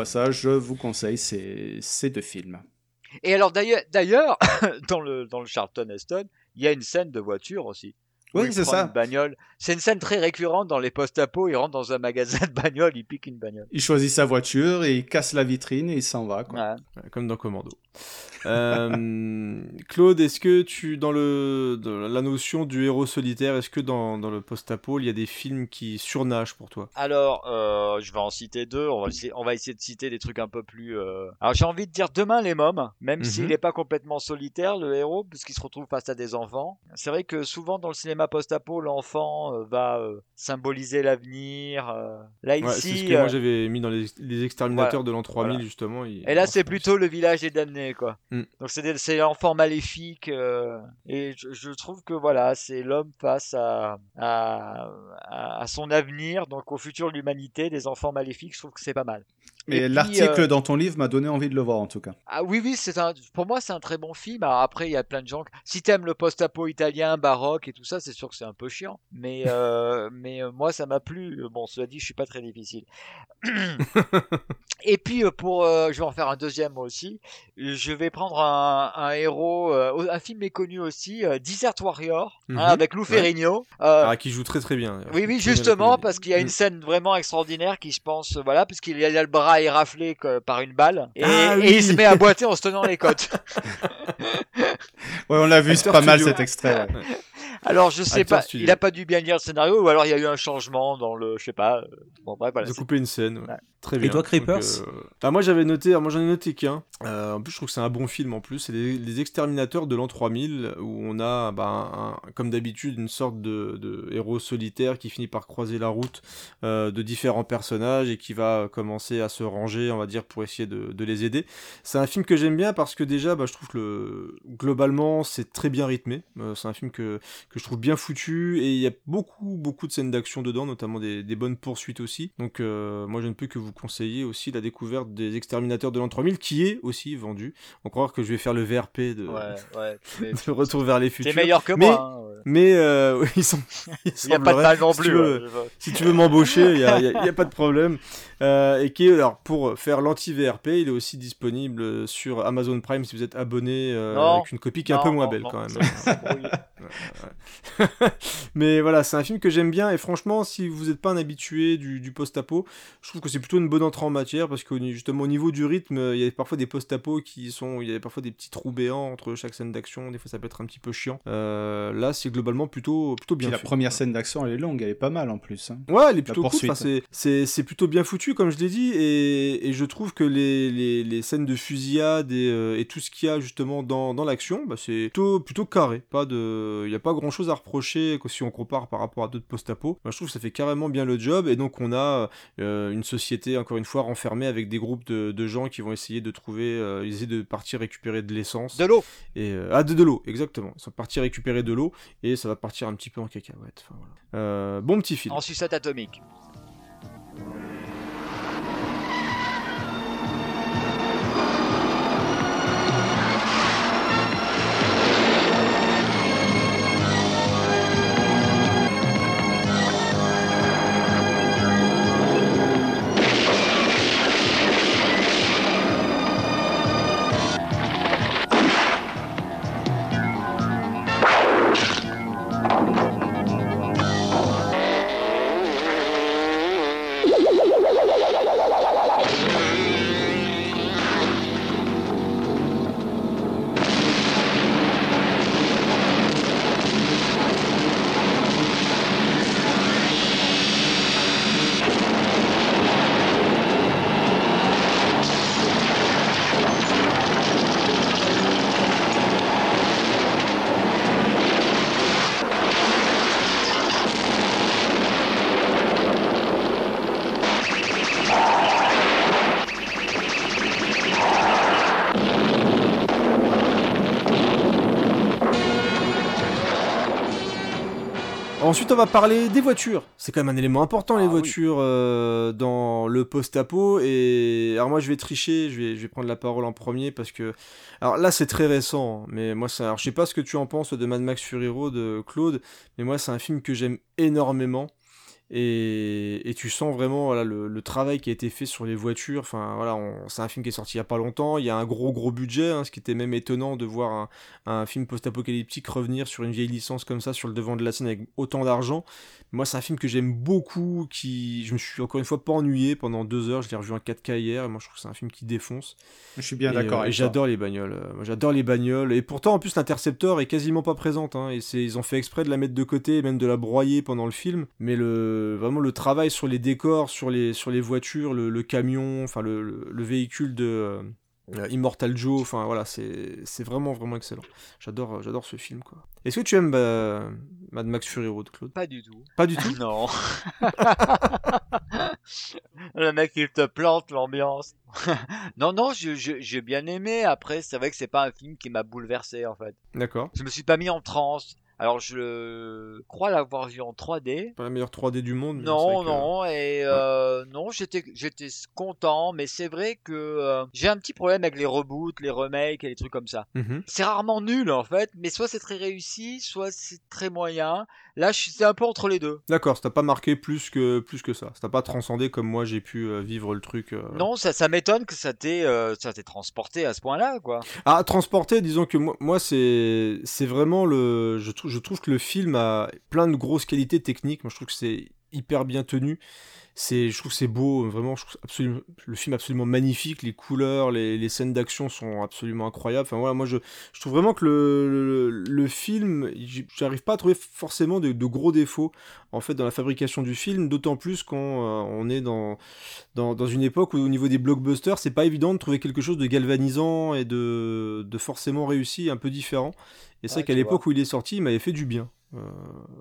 Passage, je vous conseille ces, ces deux films. Et alors d'ailleurs, d'ailleurs dans, le, dans le Charlton Heston, il y a une scène de voiture aussi. Oui, c'est ça. Une bagnole. C'est une scène très récurrente dans les post-apo. Il rentre dans un magasin de bagnole, il pique une bagnole. Il choisit sa voiture et il casse la vitrine et il s'en va. Quoi. Ouais. Comme dans Commando. Euh, Claude, est-ce que tu, dans, le, dans la notion du héros solitaire, est-ce que dans, dans le post-apo, il y a des films qui surnagent pour toi? Alors, euh, je vais en citer deux. On va, essayer, on va essayer de citer des trucs un peu plus. Euh... Alors, j'ai envie de dire Demain les mômes, même mm -hmm. s'il n'est pas complètement solitaire, le héros, puisqu'il se retrouve face à des enfants. C'est vrai que souvent dans le cinéma post-apo, l'enfant va symboliser l'avenir. Là, ici. Ouais, c'est ce que moi j'avais mis dans les, les exterminateurs voilà. de l'an 3000, voilà. justement. Et là, c'est plutôt le village des damnés, quoi. Mm. Donc, c'est l'enfant maléfique. euh, et je, je, trouve que voilà, c'est l'homme face à, à, à, son avenir, donc au futur de l'humanité, des enfants maléfiques. Je trouve que c'est pas mal. Mais l'article euh... dans ton livre m'a donné envie de le voir, en tout cas. Ah oui, oui, c'est un, pour moi, c'est un très bon film. Alors, après, il y a plein de gens. Si t'aimes le post-apo italien, baroque et tout ça, c'est sûr que c'est un peu chiant. Mais, euh, mais moi, ça m'a plu. Bon, cela dit, je suis pas très difficile. et puis, pour, euh, je vais en faire un deuxième moi aussi. Je vais prendre un, un héros, euh, un film méconnu aussi, Desert Warrior, mm -hmm. hein, avec Lou Ferrigno. Ouais. ah, qui joue très très bien. Oui, oui, justement, parce qu'il y a une scène vraiment extraordinaire qui, je pense, voilà, parce qu'il y a le bras éraflé par une balle et, ah, oui. et, il se met à boiter en se tenant les côtes. ouais, on l'a vu, c'est pas mal cet extrait. Ouais. Alors je sais Acteur pas, studio. il a pas dû bien lire le scénario ou alors il y a eu un changement dans le, je sais pas. Bon bref, voilà. Ont coupé une scène. Ouais. Très bien. Et toi, Creepers Donc, euh... ah, Moi j'avais noté, moi j'en ai noté qu'un. Euh, en plus je trouve que c'est un bon film en plus. C'est les, les, exterminateurs de l'an 3000 où on a, bah, un, comme d'habitude, une sorte de, de, héros solitaire qui finit par croiser la route euh, de différents personnages et qui va commencer à se ranger, on va dire, pour essayer de, de les aider. C'est un film que j'aime bien parce que déjà, bah, je trouve que le... globalement c'est très bien rythmé. C'est un film que, que je trouve bien foutu et il y a beaucoup beaucoup de scènes d'action dedans, notamment des, des bonnes poursuites aussi. Donc moi je ne peux que vous vous conseiller aussi la découverte des Exterminateurs de l'an 3000, qui est aussi vendu. On croit que je vais faire le VRP de, Ouais, ouais. mais- de Retour vers les futurs. meilleur que mais, moi, hein, ouais. Mais euh, ils sont. Il y a pas de mal non si plus, tu veux- ouais, je vois. si tu veux m'embaucher, il n'y a pas de problème. Euh, et qui est, alors, pour faire l'anti-VRP, il est aussi disponible sur Amazon Prime si vous êtes abonné euh, avec une copie qui est un Non, peu moins non, belle non, quand même. Ouais, ouais. Mais voilà, c'est un film que j'aime bien et franchement, si vous n'êtes pas un habitué du, du post-apo, je trouve que c'est plutôt une bonne entrée en matière parce que justement au niveau du rythme, il y a parfois des post-apo qui sont, il y a parfois des petits trous béants entre chaque scène d'action, des fois ça peut être un petit peu chiant. Euh, là, c'est globalement plutôt, plutôt bien Puis la fait. première scène d'action, elle est longue, elle est pas mal en plus. hein. Ouais, elle est plutôt cool. Enfin, c'est plutôt bien foutu, comme je l'ai dit, et, et je trouve que les, les, les scènes de fusillade et, euh, et tout ce qu'il y a justement dans, dans l'action, bah, c'est plutôt, plutôt carré. Pas de, il n'y a pas grand chose à reprocher que si on compare par rapport à d'autres post-apo. Moi, je trouve que ça fait carrément bien le job, et donc on a euh, une société encore une fois renfermée avec des groupes de, de gens qui vont essayer de trouver, euh, essayer de partir récupérer de l'essence. De l'eau. Et euh, ah de, de l'eau, exactement. Ils sont partis récupérer de l'eau et ça va partir un petit peu en cacahuète. Enfin, voilà. Bon petit film. En sucette atomique. Ensuite, on va parler des voitures. C'est quand même un élément important, Ah les voitures, euh, dans le post-apo. Et alors moi, je vais tricher, je vais, je vais prendre la parole en premier parce que... Alors là, c'est très récent, hein, mais moi, ça... Alors, je sais pas ce que tu en penses de Mad Max Fury Road, de Claude, mais moi, c'est un film que j'aime énormément. Et, tu sens vraiment le, travail qui a été fait sur les voitures. Enfin, voilà, c'est un film qui est sorti il y a pas longtemps. Il y a un gros gros budget, hein, ce qui était même étonnant de voir un, un film post-apocalyptique revenir sur une vieille licence comme ça sur le devant de la scène avec autant d'argent. Moi, c'est un film que j'aime beaucoup. Qui, je me suis encore une fois pas ennuyé pendant deux heures. Je l'ai revu en 4K hier. Et moi, je trouve que c'est un film qui défonce. Je suis bien d'accord euh, et j'adore les bagnoles. euh, moi, j'adore les bagnoles. Et pourtant, en plus, l'Interceptor est quasiment pas présente. hein, et c'est, ils ont fait exprès de la mettre de côté, et même de la broyer pendant le film. Mais le, vraiment, le travail sur les décors, sur les, sur les voitures, le, le camion, enfin, le, le- le véhicule de. Euh, Immortal Joe, enfin voilà, c'est vraiment vraiment excellent. J'adore euh, j'adore ce film quoi. Est-ce que tu aimes bah, Mad Max Fury Road, Claude? Pas du tout. Pas du tout? Non. Le mec, il te plante l'ambiance. non, non, je- je- j'ai bien aimé. Après, c'est vrai que c'est pas un film qui m'a bouleversé, en fait. D'accord. Je me suis pas mis en transe. Alors, je crois l'avoir vu en 3D. Pas la meilleure 3D du monde. mais Non, que- non, et euh, non, j'étais, j'étais content, mais c'est vrai que euh, j'ai un petit problème avec les reboots, les remakes et les trucs comme ça. Mhm. C'est rarement nul en fait, mais soit c'est très réussi, soit c'est très moyen. Là, c'est un peu entre les deux. D'accord, ça t'a pas marqué plus que, plus que ça. Ça t'a pas transcendé comme moi j'ai pu euh, vivre le truc. Non, ça, ça m'étonne que ça t'ait, ça t'ait transporté à ce point-là, quoi. Ah, transporter, disons que moi, moi c'est, c'est vraiment le. Je trouve, je trouve que le film a plein de grosses qualités techniques. Moi, je trouve que c'est hyper bien tenu. C'est, je trouve que c'est beau, vraiment. Je absolument, le film absolument magnifique. Les couleurs, les, scènes d'action sont absolument incroyables. Enfin voilà, moi je, trouve vraiment que le, le, le film, j'arrive pas à trouver forcément de, gros défauts en fait dans la fabrication du film. D'autant plus quand euh, on est dans, dans, une époque où au niveau des blockbusters, c'est pas évident de trouver quelque chose de galvanisant et de forcément réussi, un peu différent. Et c'est vrai qu'à l'époque où il est sorti, il m'avait fait du bien. Euh,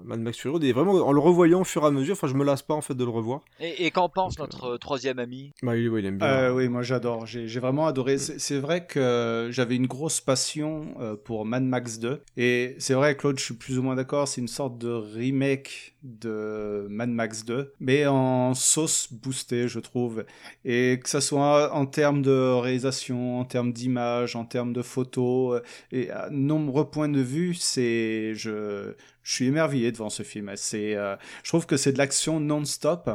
Mad Max Fury Road. Et vraiment, en le revoyant au fur et à mesure, enfin, je me lasse pas en fait de le revoir. Et, et qu'en pense notre troisième ami? Bah, il, ouais, il aime bien. Euh, oui, moi j'adore. J'ai j'ai vraiment adoré. C'est c'est vrai que j'avais une grosse passion euh, pour Mad Max 2. Et c'est vrai, Claude, je suis plus ou moins d'accord. C'est une sorte de remake de Mad Max 2, mais en sauce boostée, je trouve. Et que ça soit en termes de réalisation, en termes d'image, en termes de photos, euh, et à nombreux points de vue, c'est je suis émerveillé devant ce film. C'est euh, je trouve que c'est de l'action non-stop.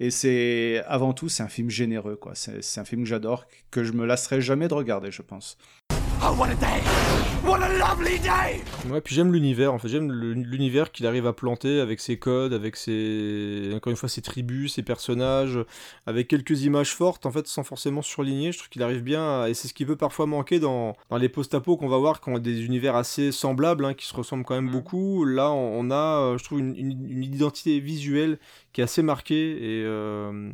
Et c'est avant tout, c'est un film généreux, quoi. C'est un film que j'adore, que je me lasserai jamais de regarder, je pense. Oh, what a day! What a lovely day! Ouais, puis j'aime l'univers, en fait, j'aime l'univers qu'il arrive à planter avec ses codes, avec ses, encore une fois, ses tribus, ses personnages, avec quelques images fortes, en fait, sans forcément surligner. Je trouve qu'il arrive bien, à- et c'est ce qui peut parfois manquer dans, dans les post-apo qu'on va voir, qui ont des univers assez semblables, hein, qui se ressemblent quand même beaucoup. Là, on, a, euh, je trouve, une, une- une identité visuelle qui est assez marquée et euh,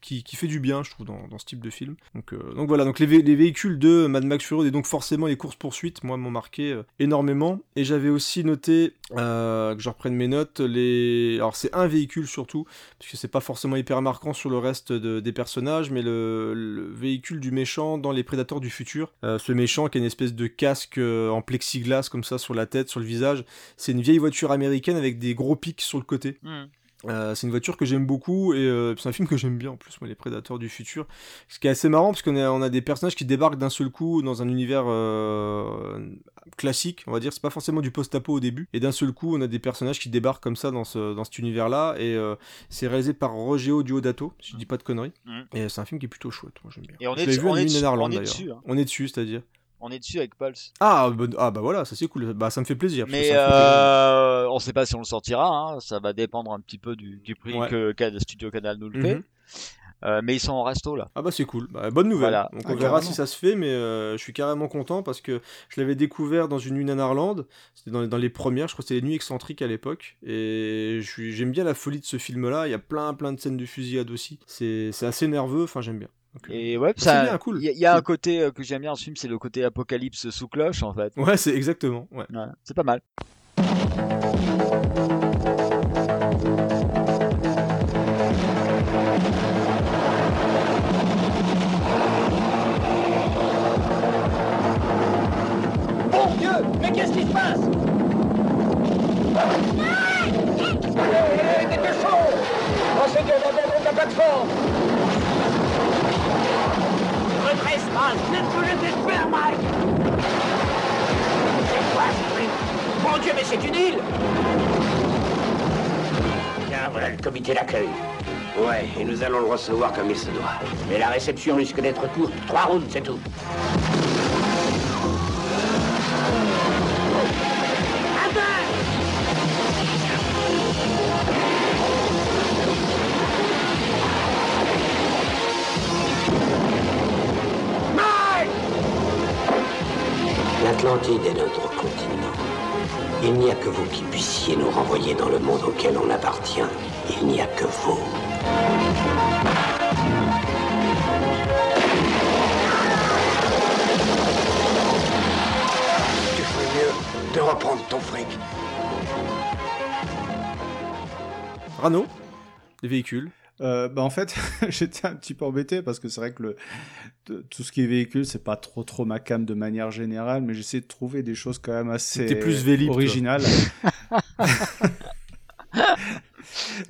qui, fait du bien, je trouve, dans, ce type de film. Donc, euh, voilà, donc les, vé- les véhicules de Mad Max Fury et donc forcément les courses-poursuites, moi, m'ont marqué euh, énormément. Et j'avais aussi noté, que je reprenne mes notes, les... alors c'est un véhicule surtout, parce que c'est pas forcément hyper marquant sur le reste de- des personnages, mais le, le véhicule du méchant dans Les Prédateurs du Futur. Ce méchant qui a une espèce de casque en plexiglas comme ça sur la tête, sur le visage. C'est une vieille voiture américaine avec des gros pics sur le côté. Hmm. Euh, c'est une voiture que j'aime beaucoup et euh, c'est un film que j'aime bien en plus, moi, Les Prédateurs du Futur. Ce qui est assez marrant parce qu'on a, on a des personnages qui débarquent d'un seul coup dans un univers euh, classique, on va dire. C'est pas forcément du post-apo au début. Et d'un seul coup, on a des personnages qui débarquent comme ça dans, ce, dans cet univers-là. Et c'est réalisé par Rogéo Diodato, si je dis pas de conneries. Mm. Et c'est un film qui est plutôt chouette, moi j'aime bien. Et on Je est l'ai dessus- vu à on est on dessus, hein. On est dessus, c'est-à-dire. On est dessus avec Pulse. Ah bah, ah bah voilà, ça c'est cool. Bah ça me fait plaisir. Mais film euh, on sait pas si on le sortira, hein. ça va dépendre un petit peu du, du prix Ouais. que, que Studio Canal nous le fait. Mhm. Euh, mais ils sont en resto là. Ah bah c'est cool, Bah, bonne nouvelle. Voilà. Donc Ah, on verra carrément. si ça se fait, mais euh, je suis carrément content parce que je l'avais découvert dans une nuit nanarlande, c'était dans, les- dans les premières, je crois que c'était les nuits excentriques à l'époque, et j'aime bien la folie de ce film-là, il y a plein plein de scènes de fusillade aussi, c'est c'est assez nerveux, enfin j'aime bien. Et ouais, c'est ça, bien, cool. Il y, a- il y a un côté euh, que j'aime bien dans ce film, c'est le côté apocalypse sous cloche en fait. Ouais, c'est exactement, ouais. C'est pas mal. Bon Dieu, mais qu'est-ce qui se passe? D'abord de la plateforme Que je t'espère, Mike C'est quoi ce truc? Mon Dieu, mais c'est une île Bien, voilà le comité d'accueil. Ouais, et nous allons le recevoir comme il se doit. Mais la réception risque d'être courte. Trois rounds, c'est tout. L'Atlantide est notre continent. Il n'y a que vous qui puissiez nous renvoyer dans le monde auquel on appartient. Il n'y a que vous. Tu ferais mieux de reprendre ton fric. Rano, les véhicules. Euh, bah en fait, j'étais un petit peu embêté parce que c'est vrai que le, de- tout ce qui est véhicule, c'est pas trop trop ma cam de manière générale, mais j'essaie de trouver des choses quand même assez plus Vélib, originales. Ouais,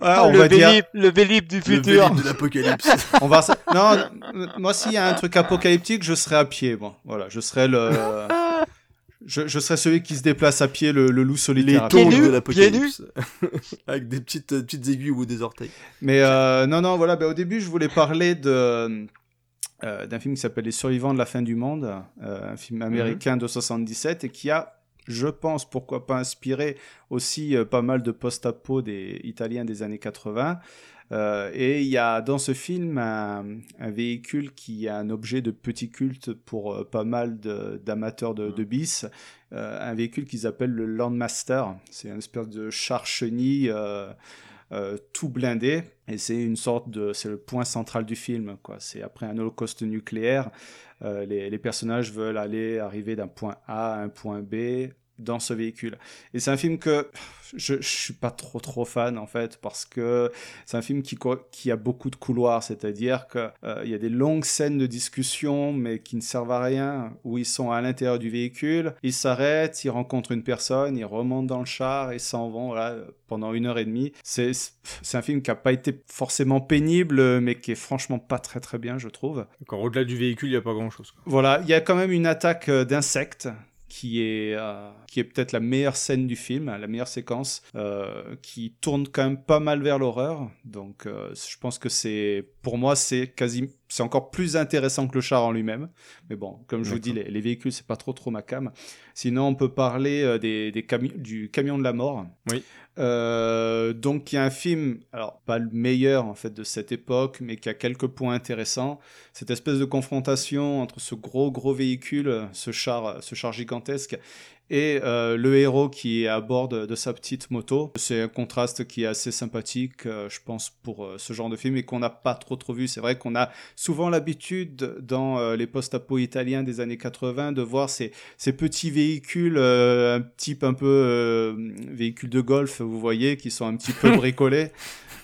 Ah, on le va dire- Vélib- le Vélib du futur. Vélib de l'apocalypse. on va ça- non, non, moi s'il y a un truc apocalyptique, je serai à pied. Bon, voilà, je serai le, je, je serai celui qui se déplace à pied, le, le loup Les solitaire. tons de l'apocalypse. Avec des petites, euh, petites aiguilles au bout des orteils. Mais euh, non, non, voilà. bah, au début, je voulais parler de euh, d'un film qui s'appelle Les Survivants de la fin du monde, euh, un film américain de 77 et qui a, je pense, pourquoi pas inspiré aussi euh, pas mal de post-apo des Italiens des années 80. Euh, et il y a dans ce film un, un véhicule qui est un objet de petit culte pour euh, pas mal d'amateurs de, de bis, euh, un véhicule qu'ils appellent le Landmaster. C'est une espèce de char chenille euh, tout blindé. Et c'est une sorte de c'est le point central du film quoi. C'est après un holocauste nucléaire euh, les, les personnages veulent aller arriver d'un point A à un point B dans ce véhicule. Et c'est un film que je, je suis pas trop trop fan en fait parce que c'est un film qui, qui a beaucoup de couloirs, c'est-à-dire qu'il euh, y a des longues scènes de discussion mais qui ne servent à rien, où ils sont à l'intérieur du véhicule, ils s'arrêtent, ils rencontrent une personne, ils remontent dans le char et s'en vont voilà, pendant une heure et demie. C'est un film qui a pas été forcément pénible mais qui est franchement pas très très bien je trouve. Encore au-delà du véhicule, il y a pas grand-chose. Voilà, il y a quand même une attaque euh, d'insectes qui est, euh, qui est peut-être la meilleure scène du film, la meilleure séquence, euh, qui tourne quand même pas mal vers l'horreur. Donc euh, je pense que c'est, pour moi, c'est quasi, c'est encore plus intéressant que le char en lui-même. Mais bon, comme je vous dis, les, les véhicules, c'est pas trop trop ma cam. Sinon, on peut parler des, des du camion de la mort. Oui. Euh, donc il y a un film, alors pas le meilleur en fait de cette époque, mais qui a quelques points intéressants. Cette espèce de confrontation entre ce gros gros véhicule, ce char, ce char gigantesque, et euh, le héros qui est à bord de, sa petite moto. C'est un contraste qui est assez sympathique, euh, je pense, pour euh, ce genre de film et qu'on n'a pas trop trop vu. C'est vrai qu'on a souvent l'habitude dans les post-apo italiens des années 80 de voir ces, ces petits véhicules, un type un peu véhicules de golf, vous voyez, qui sont un petit peu bricolés.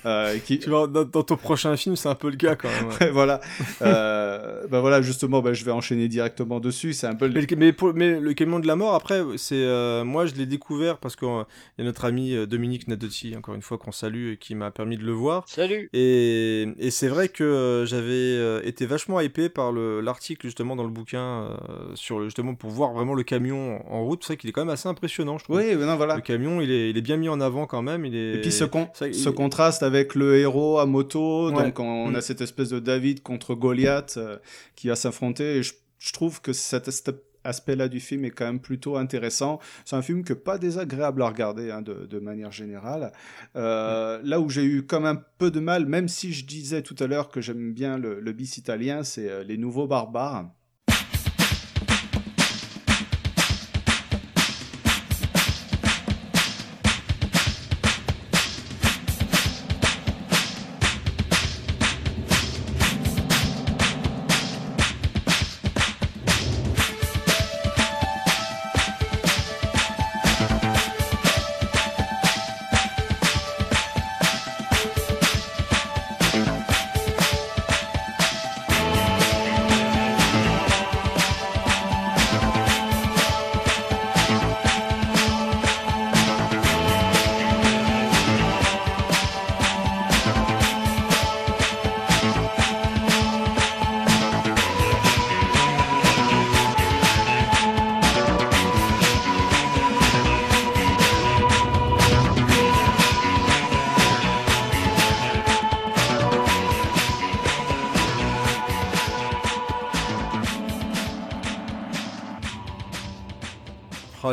Euh, qui... Tu vois, dans, ton prochain film, c'est un peu le cas quand même. voilà. Euh, bah voilà, justement, bah, je vais enchaîner directement dessus. C'est un peu. Le... Mais, mais, le camion de la mort, après, c'est euh, moi, je l'ai découvert parce qu'il y a notre ami euh, Dominique Nadotti, encore une fois qu'on salue, et qui m'a permis de le voir. Salut. Et, et c'est vrai que j'avais été vachement hypé par l'article justement dans le bouquin sur justement pour voir vraiment le camion en route. C'est vrai qu'il est quand même assez impressionnant, je trouve. Oui, non, voilà. Le camion, il est, il est bien mis en avant quand même. Il est... Et puis ce, con... ce contraste avec le héros à moto. Donc on, a mm. cette espèce de David contre Goliath euh, qui va s'affronter. Et je, trouve que cet, aspect-là du film est quand même plutôt intéressant. C'est un film que pas désagréable à regarder hein, de, manière générale. Euh, là où j'ai eu comme un peu de mal, même si je disais tout à l'heure que j'aime bien le, le bis italien, c'est euh, Les Nouveaux Barbares.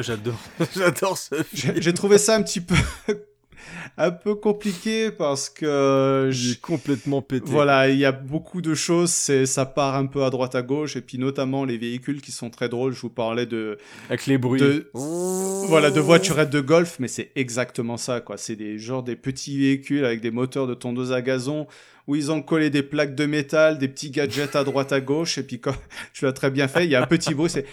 J'adore, j'adore ce film. J'ai trouvé ça un petit peu un peu compliqué parce que j'ai complètement pété. Voilà, il y a beaucoup de choses, c'est ça part un peu à droite à gauche et puis notamment les véhicules qui sont très drôles. Je vous parlais de avec les bruits. De, voilà, de voiturettes de golf, mais c'est exactement ça quoi. C'est des genre des petits véhicules avec des moteurs de tondeuse à gazon où ils ont collé des plaques de métal, des petits gadgets à droite à gauche et puis quand tu l'as très bien fait, il y a un petit bruit, c'est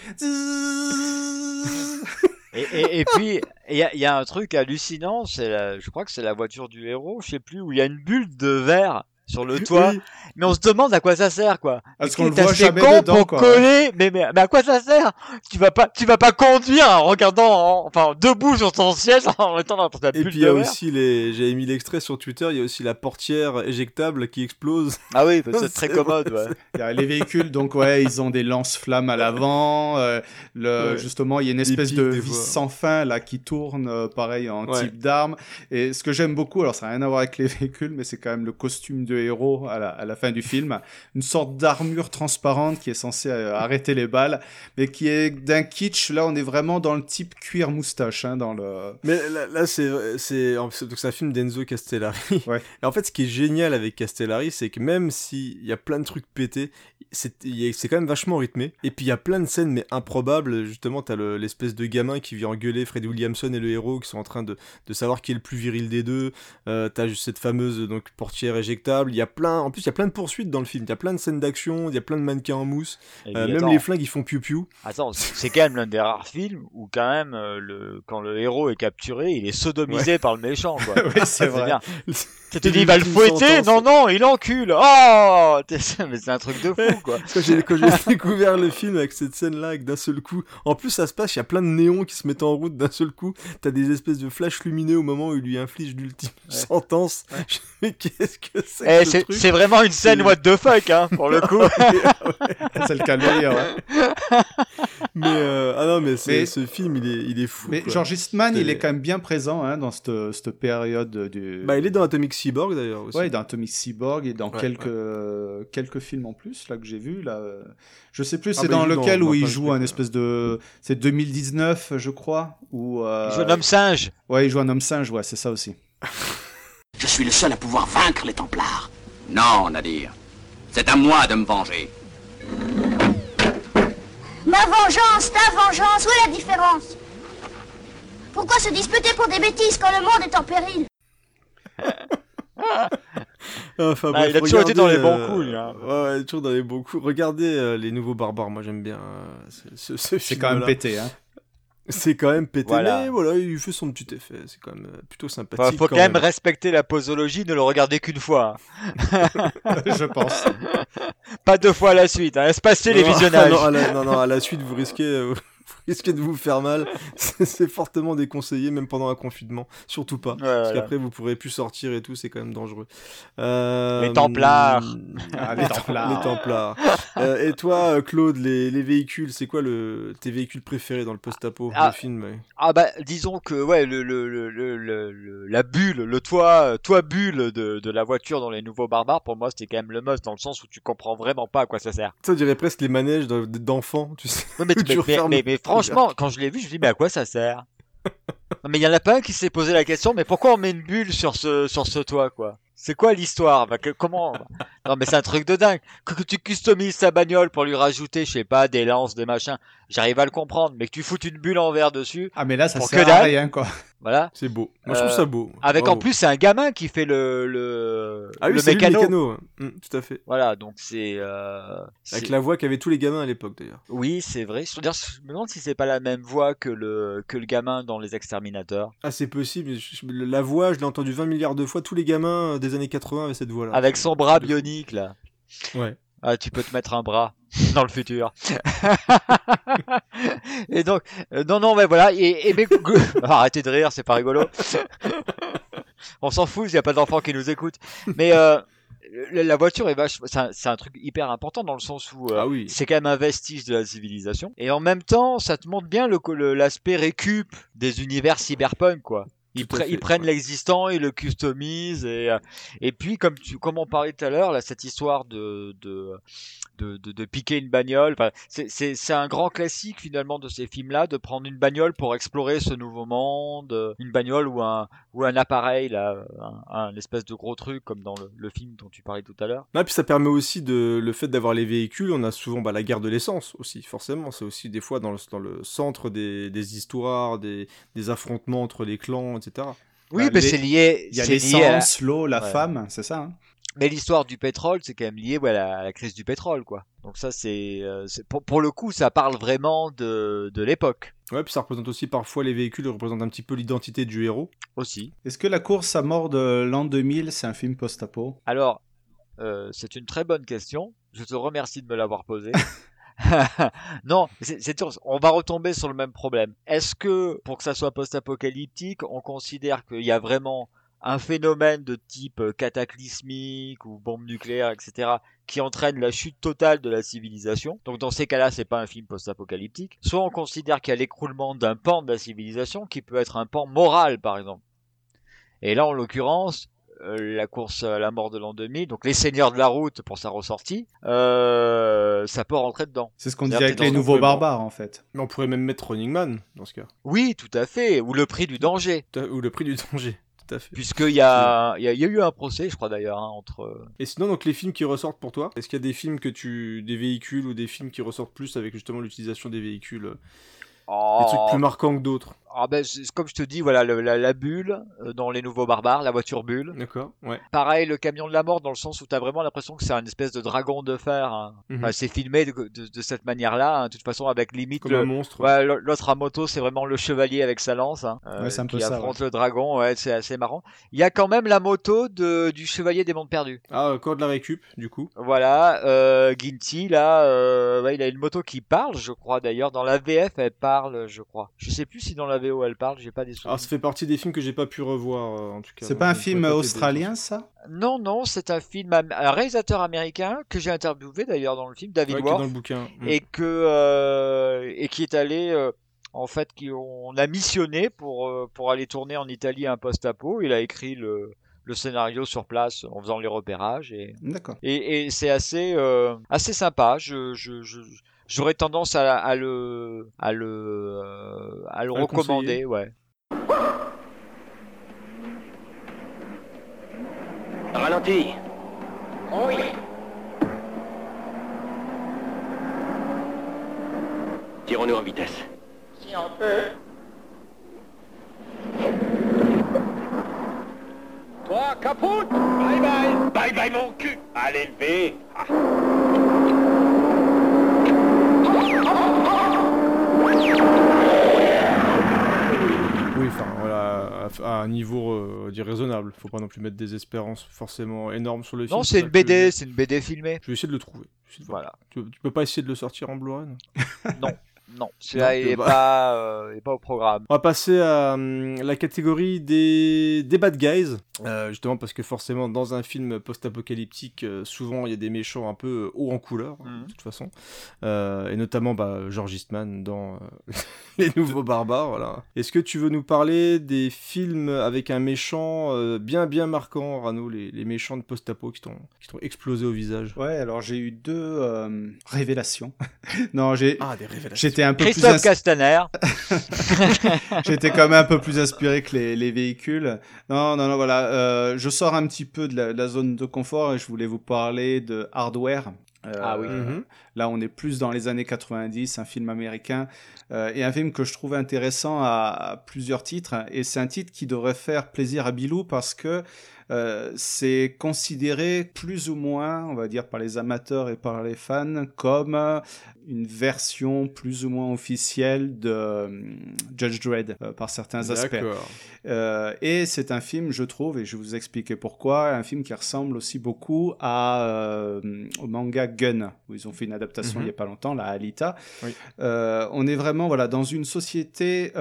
et, puis, il y a, un truc hallucinant, c'est je crois que c'est la voiture du héros, je sais plus, où il y a une bulle de verre sur le toit. Mais on se demande à quoi ça sert, quoi. Parce qu'on le voit jamais con dedans, pour quoi. coller. Mais, mais, mais, à quoi ça sert? Tu vas pas, tu vas pas conduire en regardant, enfin, debout sur ton siège en mettant dans ta Et puis il y a aussi les, j'avais mis l'extrait sur Twitter, il y a aussi la portière éjectable qui explose. Ah oui, c'est très commode, ouais. Il y a les véhicules, donc ouais, ils ont des lance-flammes à l'avant. Euh, le, Ouais. justement, il y a une espèce pics, de vis fois. sans fin là qui tourne, euh, pareil en Ouais. type d'arme. Et ce que j'aime beaucoup, alors ça n'a rien à voir avec les véhicules, mais c'est quand même le costume de héros à la, à la fin du film, une sorte d'armure transparente qui est censée euh, arrêter les balles, mais qui est d'un kitsch. Là, on est vraiment dans le type cuir moustache, hein, dans le. Mais là, là, c'est c'est en- donc c'est un film d'Enzo Castellari. Et en fait, ce qui est génial avec Castellari, c'est que même s'il y a plein de trucs pétés, c'est quand même vachement rythmé. Et puis il y a plein de scènes mais improbables. Justement, t'as le- l'espèce de gamin qui vient engueuler Fred Williamson et le héros qui sont en train de, de savoir qui est le plus viril des deux. Euh, t'as juste cette fameuse donc portière éjectable. Il y a plein, en plus, il y a plein de poursuites dans le film. Il y a plein de scènes d'action, il y a plein de mannequins en mousse. Euh, même les flingues, ils font piou-piou. Attends, c'est quand même l'un des rares films où quand même euh, le quand le héros est capturé, il est sodomisé Ouais. par le méchant quoi. C'est vrai. Tu te dis il va le fouetter. Non non, il encule. Oh, mais c'est un truc de fou quoi. Quand j'ai quand j'ai découvert le film avec cette scène-là, avec d'un seul coup, en plus ça se passe, il y a plein de néons qui se mettent en route d'un seul coup. T'as des espèces de flashs lumineux au moment où il lui inflige l'ultime sentence. Mais qu'est-ce que c'est Eh, que ce c'est truc c'est vraiment une scène C'est- what the fuck hein pour le coup. C'est le cas de le dire, ouais. Mais euh, ah non, mais, c'est- Mais- ce film, il est, il est fou. Mais quoi. George Eastman, il est quand même bien présent hein, dans cette, cette période du. Bah, il est dans Atomic Cyborg d'ailleurs aussi. Ouais, dans Atomic Cyborg et dans Ouais, quelques euh, quelques films en plus là que j'ai vu là. euh, Je sais plus, Ah c'est bah, dans lequel dans où il joue un espèce de. C'est 2019, je crois. Où, euh, Il joue un homme singe. Ouais, il joue un homme singe, ouais, c'est ça aussi. Je suis le seul à pouvoir vaincre les Templars. Non, Nadir. C'est à moi de me venger. Ma vengeance, ta vengeance, où est la différence? Pourquoi se disputer pour des bêtises quand le monde est en péril? Enfin, Ah, bref, il a toujours été dans les regardez, bons coups, lui, hein. Ouais, ouais, toujours dans les bons coups. Regardez euh, les nouveaux barbares, moi j'aime bien euh, ce, ce, ce C'est quand même pété, hein. C'est quand même pété, Voilà. mais voilà, il fait son petit effet. C'est quand même euh, plutôt sympathique. Enfin, faut quand même respecter la posologie, ne le regarder qu'une fois. hein. je pense. Pas deux fois à la suite, hein. Espacez les Non, visionnages. non, à la, non, non, à la suite, vous risquez, euh, risquez de vous faire mal. C'est fortement déconseillé, même pendant un confinement. Surtout pas. parce voilà. qu'après, vous pourrez plus sortir et tout, c'est quand même dangereux. Euh, Les Templars. Ah, les Templars. les Templars. Euh, et toi, euh, Claude, les, les véhicules, c'est quoi le, tes véhicules préférés dans le post-apo Ah. le film ouais? Ah bah disons que ouais le, le, le, le, le- le- la bulle, le toit toit bulle de, de la voiture dans les nouveaux barbares pour moi c'était quand même le must dans le sens où tu comprends vraiment pas à quoi ça sert. Ça, dirait presque les manèges d'en- d'enfants, tu sais. Ouais, mais, où tu mais- mais- refermes mais- le mais franchement quand je l'ai vu je me dis mais à quoi ça sert? Non, Mais il y en a pas un qui s'est posé la question mais pourquoi on met une bulle sur ce sur ce toit quoi? C'est quoi l'histoire? Bah, que- Comment? Non mais c'est un truc de dingue. Que, que tu customises ta bagnole pour lui rajouter je sais pas des lances des machins, j'arrive à le comprendre mais que tu foutes une bulle en verre dessus. Ah, mais là, ça pour sert que à rien, quoi. Voilà. C'est beau. Moi, je trouve Euh, ça beau. Avec en plus, c'est un gamin qui fait le le, Ah oui, le c'est lui, le mécano. ouais. Mm, tout à fait. Voilà, donc c'est euh, Avec c'est- la voix qu'avaient tous les gamins à l'époque, d'ailleurs. Oui, c'est vrai. Je, me demande si c'est pas la même voix que le que le gamin dans Les Exterminateurs, Ah, c'est possible. La voix, je l'ai entendue 20 milliards de fois. Tous les gamins euh, des années 80 avaient cette voix-là. avec son bras bionique là. Ouais. Ah, tu peux te mettre un bras dans le futur. et donc, euh, non, non, mais voilà. Et, et mais- arrêtez de rire, c'est pas rigolo. On s'en fout, il n'y a pas d'enfants qui nous écoutent. Mais euh, la, voiture est vache, c'est un, c'est un truc hyper important dans le sens où euh, Ah oui. c'est quand même un vestige de la civilisation. Et en même temps, ça te montre bien le co- le- l'aspect récup des univers cyberpunk, quoi. Ils, Tout à pre- fait, ils prennent ouais. l'existant, ils le customisent et euh, et puis comme tu comme on parlait tout à l'heure là cette histoire de de de, de, de piquer une bagnole, c'est c'est c'est un grand classique finalement de ces films là de prendre une bagnole pour explorer ce nouveau monde, euh, une bagnole ou un ou un appareil là, un, un espèce de gros truc comme dans le, le film dont tu parlais tout à l'heure. Ah, puis ça permet aussi de le fait d'avoir les véhicules. On a souvent bah, la guerre de l'essence aussi, forcément. C'est aussi des fois dans le, dans le centre des, des histoires, des, des affrontements entre les clans, etc. Oui, Bah, mais les- c'est lié. Il y a c'est lié à la- l'essence, l'eau, la Ouais. femme, c'est ça. hein Mais l'histoire du pétrole, c'est quand même lié à la, crise du pétrole, quoi. Donc ça, c'est euh, pour, pour le coup, ça parle vraiment de, de l'époque Ouais, puis ça représente aussi parfois les véhicules représentent un petit peu l'identité du héros. aussi. Est-ce que La course à mort de l'an 2000, c'est un film post-apo? Alors, euh, c'est une très bonne question. Je te remercie de me l'avoir posée. non, c'est on va retomber sur le même problème. Est-ce que, pour que ça soit post-apocalyptique, on considère qu'il y a vraiment un phénomène de type euh, cataclysmique ou bombe nucléaire, etc., qui entraîne la chute totale de la civilisation? Donc dans ces cas-là, c'est pas un film post-apocalyptique. Soit on considère qu'il y a l'écroulement d'un pan de la civilisation, qui peut être un pan moral, par exemple. Et là, en l'occurrence, la course à la mort de l'an 2000, donc les seigneurs de la route pour sa ressortie, euh, ça peut rentrer dedans. C'est ce qu'on disait avec les nouveaux barbares, en fait. Mais on pourrait même mettre Running Man dans ce cas. Oui, tout à fait, ou le prix du danger. Ou le prix du danger. Tout à fait. Puisqu'il y a, il y, a, il y a eu un procès, je crois d'ailleurs, hein, entre. euh, Et sinon, donc les films qui ressortent pour toi, est-ce qu'il y a des films que tu, des véhicules ou des films qui ressortent plus avec justement l'utilisation des véhicules, euh, des trucs plus marquants que d'autres? Ah ben, comme je te dis, voilà, le- la, la bulle euh, dans Les Nouveaux Barbares, la voiture bulle. D'accord, ouais. Pareil, le camion de la mort, dans le sens où tu as vraiment l'impression que c'est une espèce de dragon de fer. hein. Mhm. Enfin, c'est filmé de, de- de cette manière-là, hein, de toute façon, avec limite. Comme le- un monstre. Ouais, l'autre à moto, c'est vraiment le chevalier avec sa lance, hein, euh, Ouais, c'est un peu qui ça, affronte le dragon. Ouais, c'est assez marrant. Il y a quand même la moto de, du chevalier des mondes perdus. Ah, encore de la récup, du coup. Voilà, euh, Ginty, là, euh, il a une moto qui parle, je crois d'ailleurs. Dans la VF, elle parle, je crois. Je sais plus si dans la VO elle parle, j'ai pas des souvenirs. Alors, ça fait partie des films que j'ai pas pu revoir, euh, en tout cas. C'est pas un Je film australien, ça? Non, non, c'est un film, am- un réalisateur américain que j'ai interviewé d'ailleurs dans le film, David Ouais, qui est Worf, dans le bouquin. Et que euh, et qui est allé, euh, en fait, qui on a missionné pour euh, pour aller tourner en Italie un post-apo. Il a écrit le le scénario sur place en faisant les repérages et D'accord. et, et c'est assez euh, assez sympa. Je je, je J'aurais tendance à, à le à le euh, à le À recommander, ouais. Ralenti. Oui. Tirons-nous en vitesse. Si on peut. Toi, capote Bye bye Bye bye mon cul Allez, levé Oui, enfin, voilà, à, à un niveau euh, dire raisonnable. Faut pas non plus mettre des espérances forcément énormes sur le film. Non, c'est une BD, c'est une BD filmée. Je vais essayer de le trouver. De. Voilà. Tu, tu peux pas essayer de le sortir en Blu-ray non? Non, non, celui-là Non, il est bah. pas euh, est pas au programme. On va passer à hum, la catégorie des, des bad guys. Euh, justement parce que forcément dans un film post-apocalyptique, euh, souvent il y a des méchants un peu haut en couleur, Mhm. de toute façon. Euh, et notamment bah, George Eastman dans euh, Les Nouveaux Barbares. Voilà. Est-ce que tu veux nous parler des films avec un méchant euh, bien bien marquant, Rano, les, les méchants de post-apo qui t'ont qui t'ont explosé au visage? Ouais, alors j'ai eu deux euh, révélations. non, j'ai. Ah, des révélations. J'étais un peu Christophe plus. Castaner. J'étais quand même un peu plus inspiré que les, les véhicules. Non, non, non, voilà. euh, je sors un petit peu de la, de la zone de confort et je voulais vous parler de Hardware. Euh, Ah oui. Mhm. Là, on est plus dans les années 90, un film américain euh, et un film que je trouve intéressant à, à plusieurs titres. Et c'est un titre qui devrait faire plaisir à Bilou parce que euh, c'est considéré plus ou moins, on va dire par les amateurs et par les fans, comme euh, une version plus ou moins officielle de euh, Judge Dredd euh, par certains aspects. Euh, et c'est un film, je trouve, et je vais vous expliquer pourquoi, un film qui ressemble aussi beaucoup à, au manga Gun, où ils ont fait une adaptation Mhm. il n'y a pas longtemps, la Alita. Oui. On est vraiment voilà, dans une société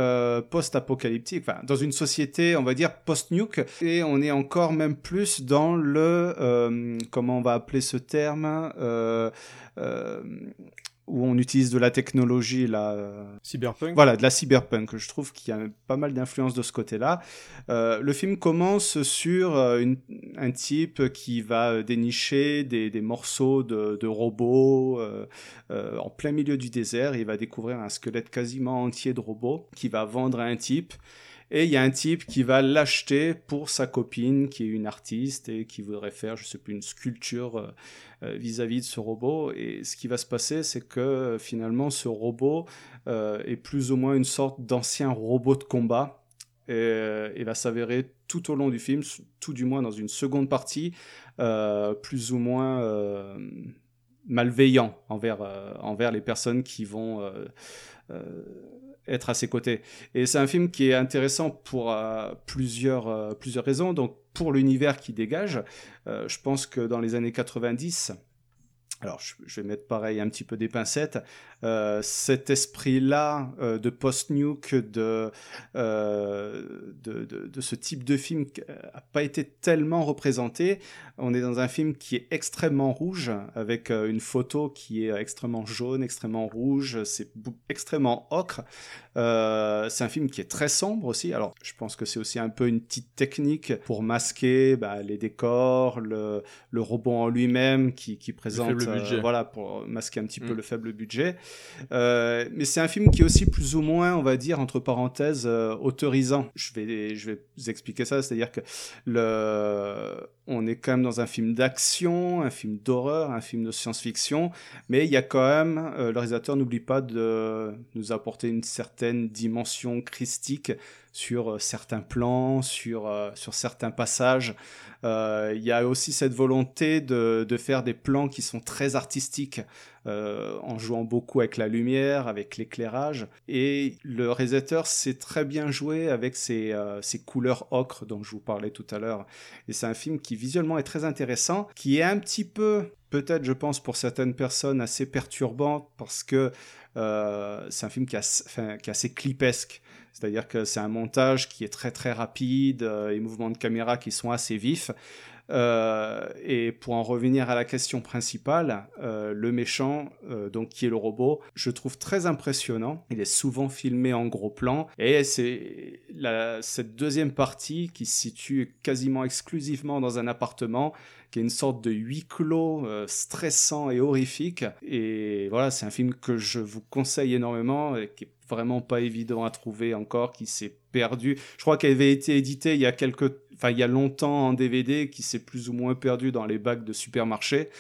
post-apocalyptique, enfin, dans une société, on va dire, post-nuke, et on est encore même plus dans le, euh, comment on va appeler ce terme, euh, euh, où on utilise de la technologie, là. Cyberpunk. voilà, de la cyberpunk. Je trouve qu'il y a pas mal d'influence de ce côté-là. Euh, le film commence sur une- un type qui va dénicher des, des morceaux de, de robots euh, euh, en plein milieu du désert. Il va découvrir un squelette quasiment entier de robots qu'il va vendre à un type. Et il y a un type qui va l'acheter pour sa copine, qui est une artiste et qui voudrait faire, je sais plus, une sculpture euh, euh, vis-à-vis de ce robot. Et ce qui va se passer, c'est que finalement, ce robot euh, est plus ou moins une sorte d'ancien robot de combat. Et, il va s'avérer tout au long du film, tout du moins dans une seconde partie, plus ou moins malveillant envers, envers les personnes qui vont être à ses côtés. Et c'est un film qui est intéressant pour euh, plusieurs, euh, plusieurs raisons. Donc pour l'univers qui dégage, euh, je pense que dans les années 90, alors je, je vais mettre pareil un petit peu des pincettes, euh, cet esprit-là euh, de post-nuke, de, euh, de, de, de ce type de film n'a pas été tellement représenté. On est dans un film qui est extrêmement rouge, avec une photo qui est extrêmement jaune, extrêmement rouge, c'est extrêmement ocre. C'est un film qui est très sombre aussi. Alors, je pense que c'est aussi un peu une petite technique pour masquer bah, les décors, le, le robot en lui-même qui, qui présente voilà, pour masquer un petit peu Mm. le faible budget. Euh, mais c'est un film qui est aussi plus ou moins, on va dire, entre parenthèses, euh, autorisant. Je vais, je vais vous expliquer ça, c'est-à-dire que le, on est quand même dans un film d'action, un film d'horreur, un film de science-fiction, mais il y a quand même, euh, le réalisateur n'oublie pas de nous apporter une certaine dimension christique sur euh, certains plans, sur, euh, sur certains passages. Euh, Il y a aussi cette volonté de, de faire des plans qui sont très artistiques, en jouant beaucoup avec la lumière, avec l'éclairage. Et le réalisateur sait très bien jouer avec ces, ces couleurs ocre dont je vous parlais tout à l'heure. Et c'est un film qui visuellement est très intéressant, qui est un petit peu, peut-être je pense pour certaines personnes, assez perturbant parce que c'est un film qui, a- enfin, qui est assez clipesque. C'est-à-dire que c'est un montage qui est très très rapide, euh, et mouvements de caméra qui sont assez vifs. Euh, et pour en revenir à la question principale, euh, le méchant, euh, donc qui est le robot, je trouve très impressionnant. Il est souvent filmé en gros plan et c'est cette deuxième partie qui se situe quasiment exclusivement dans un appartement qui est une sorte de huis clos euh, stressant et horrifique. Et voilà, c'est un film que je vous conseille énormément et qui est vraiment pas évident à trouver encore, qui s'est perdu. Je crois qu'elle avait été éditée il y a quelques, enfin il y a longtemps en DVD, qui s'est plus ou moins perdu dans les bacs de supermarché.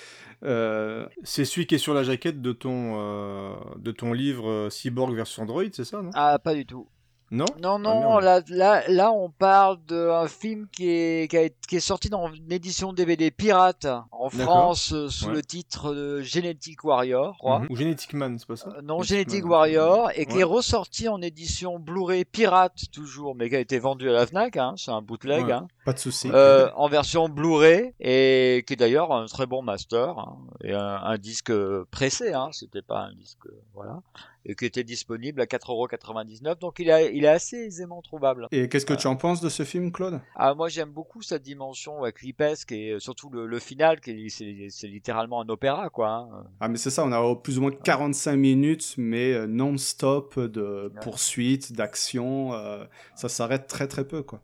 Euh, C'est celui qui est sur la jaquette de ton, euh, de ton livre euh, Cyborg versus Android, c'est ça, non? Ah, pas du tout. Non Non, Ah, non, là, là, là, on parle d'un film qui est, qui, a qui est sorti dans une édition DVD pirate en. France euh, sous Ouais. le titre de Genetic Warrior, je crois. Mhm. Ou Genetic Man, c'est pas ça Euh, Non, Genetic. Warrior, et qui est ressorti en édition Blu-ray pirate toujours, mais qui a été vendu à la Fnac, hein, c'est un bootleg, Ouais, hein. Pas de souci. Euh, en version Blu-ray, et qui est d'ailleurs un très bon master, hein, et un, un disque pressé, hein, c'était pas un disque, voilà, et qui était disponible à 4,99€, donc il, est- il est assez aisément trouvable. Et qu'est-ce que tu en penses de ce film, Claude? Ah, moi j'aime beaucoup cette dimension ouais, clipesque et euh, surtout le, le final qui est- c'est littéralement un opéra quoi. hein. Ah mais c'est ça, on a plus ou moins 45 minutes, mais euh, non-stop de poursuites, d'actions. euh, ça s'arrête très très peu, quoi.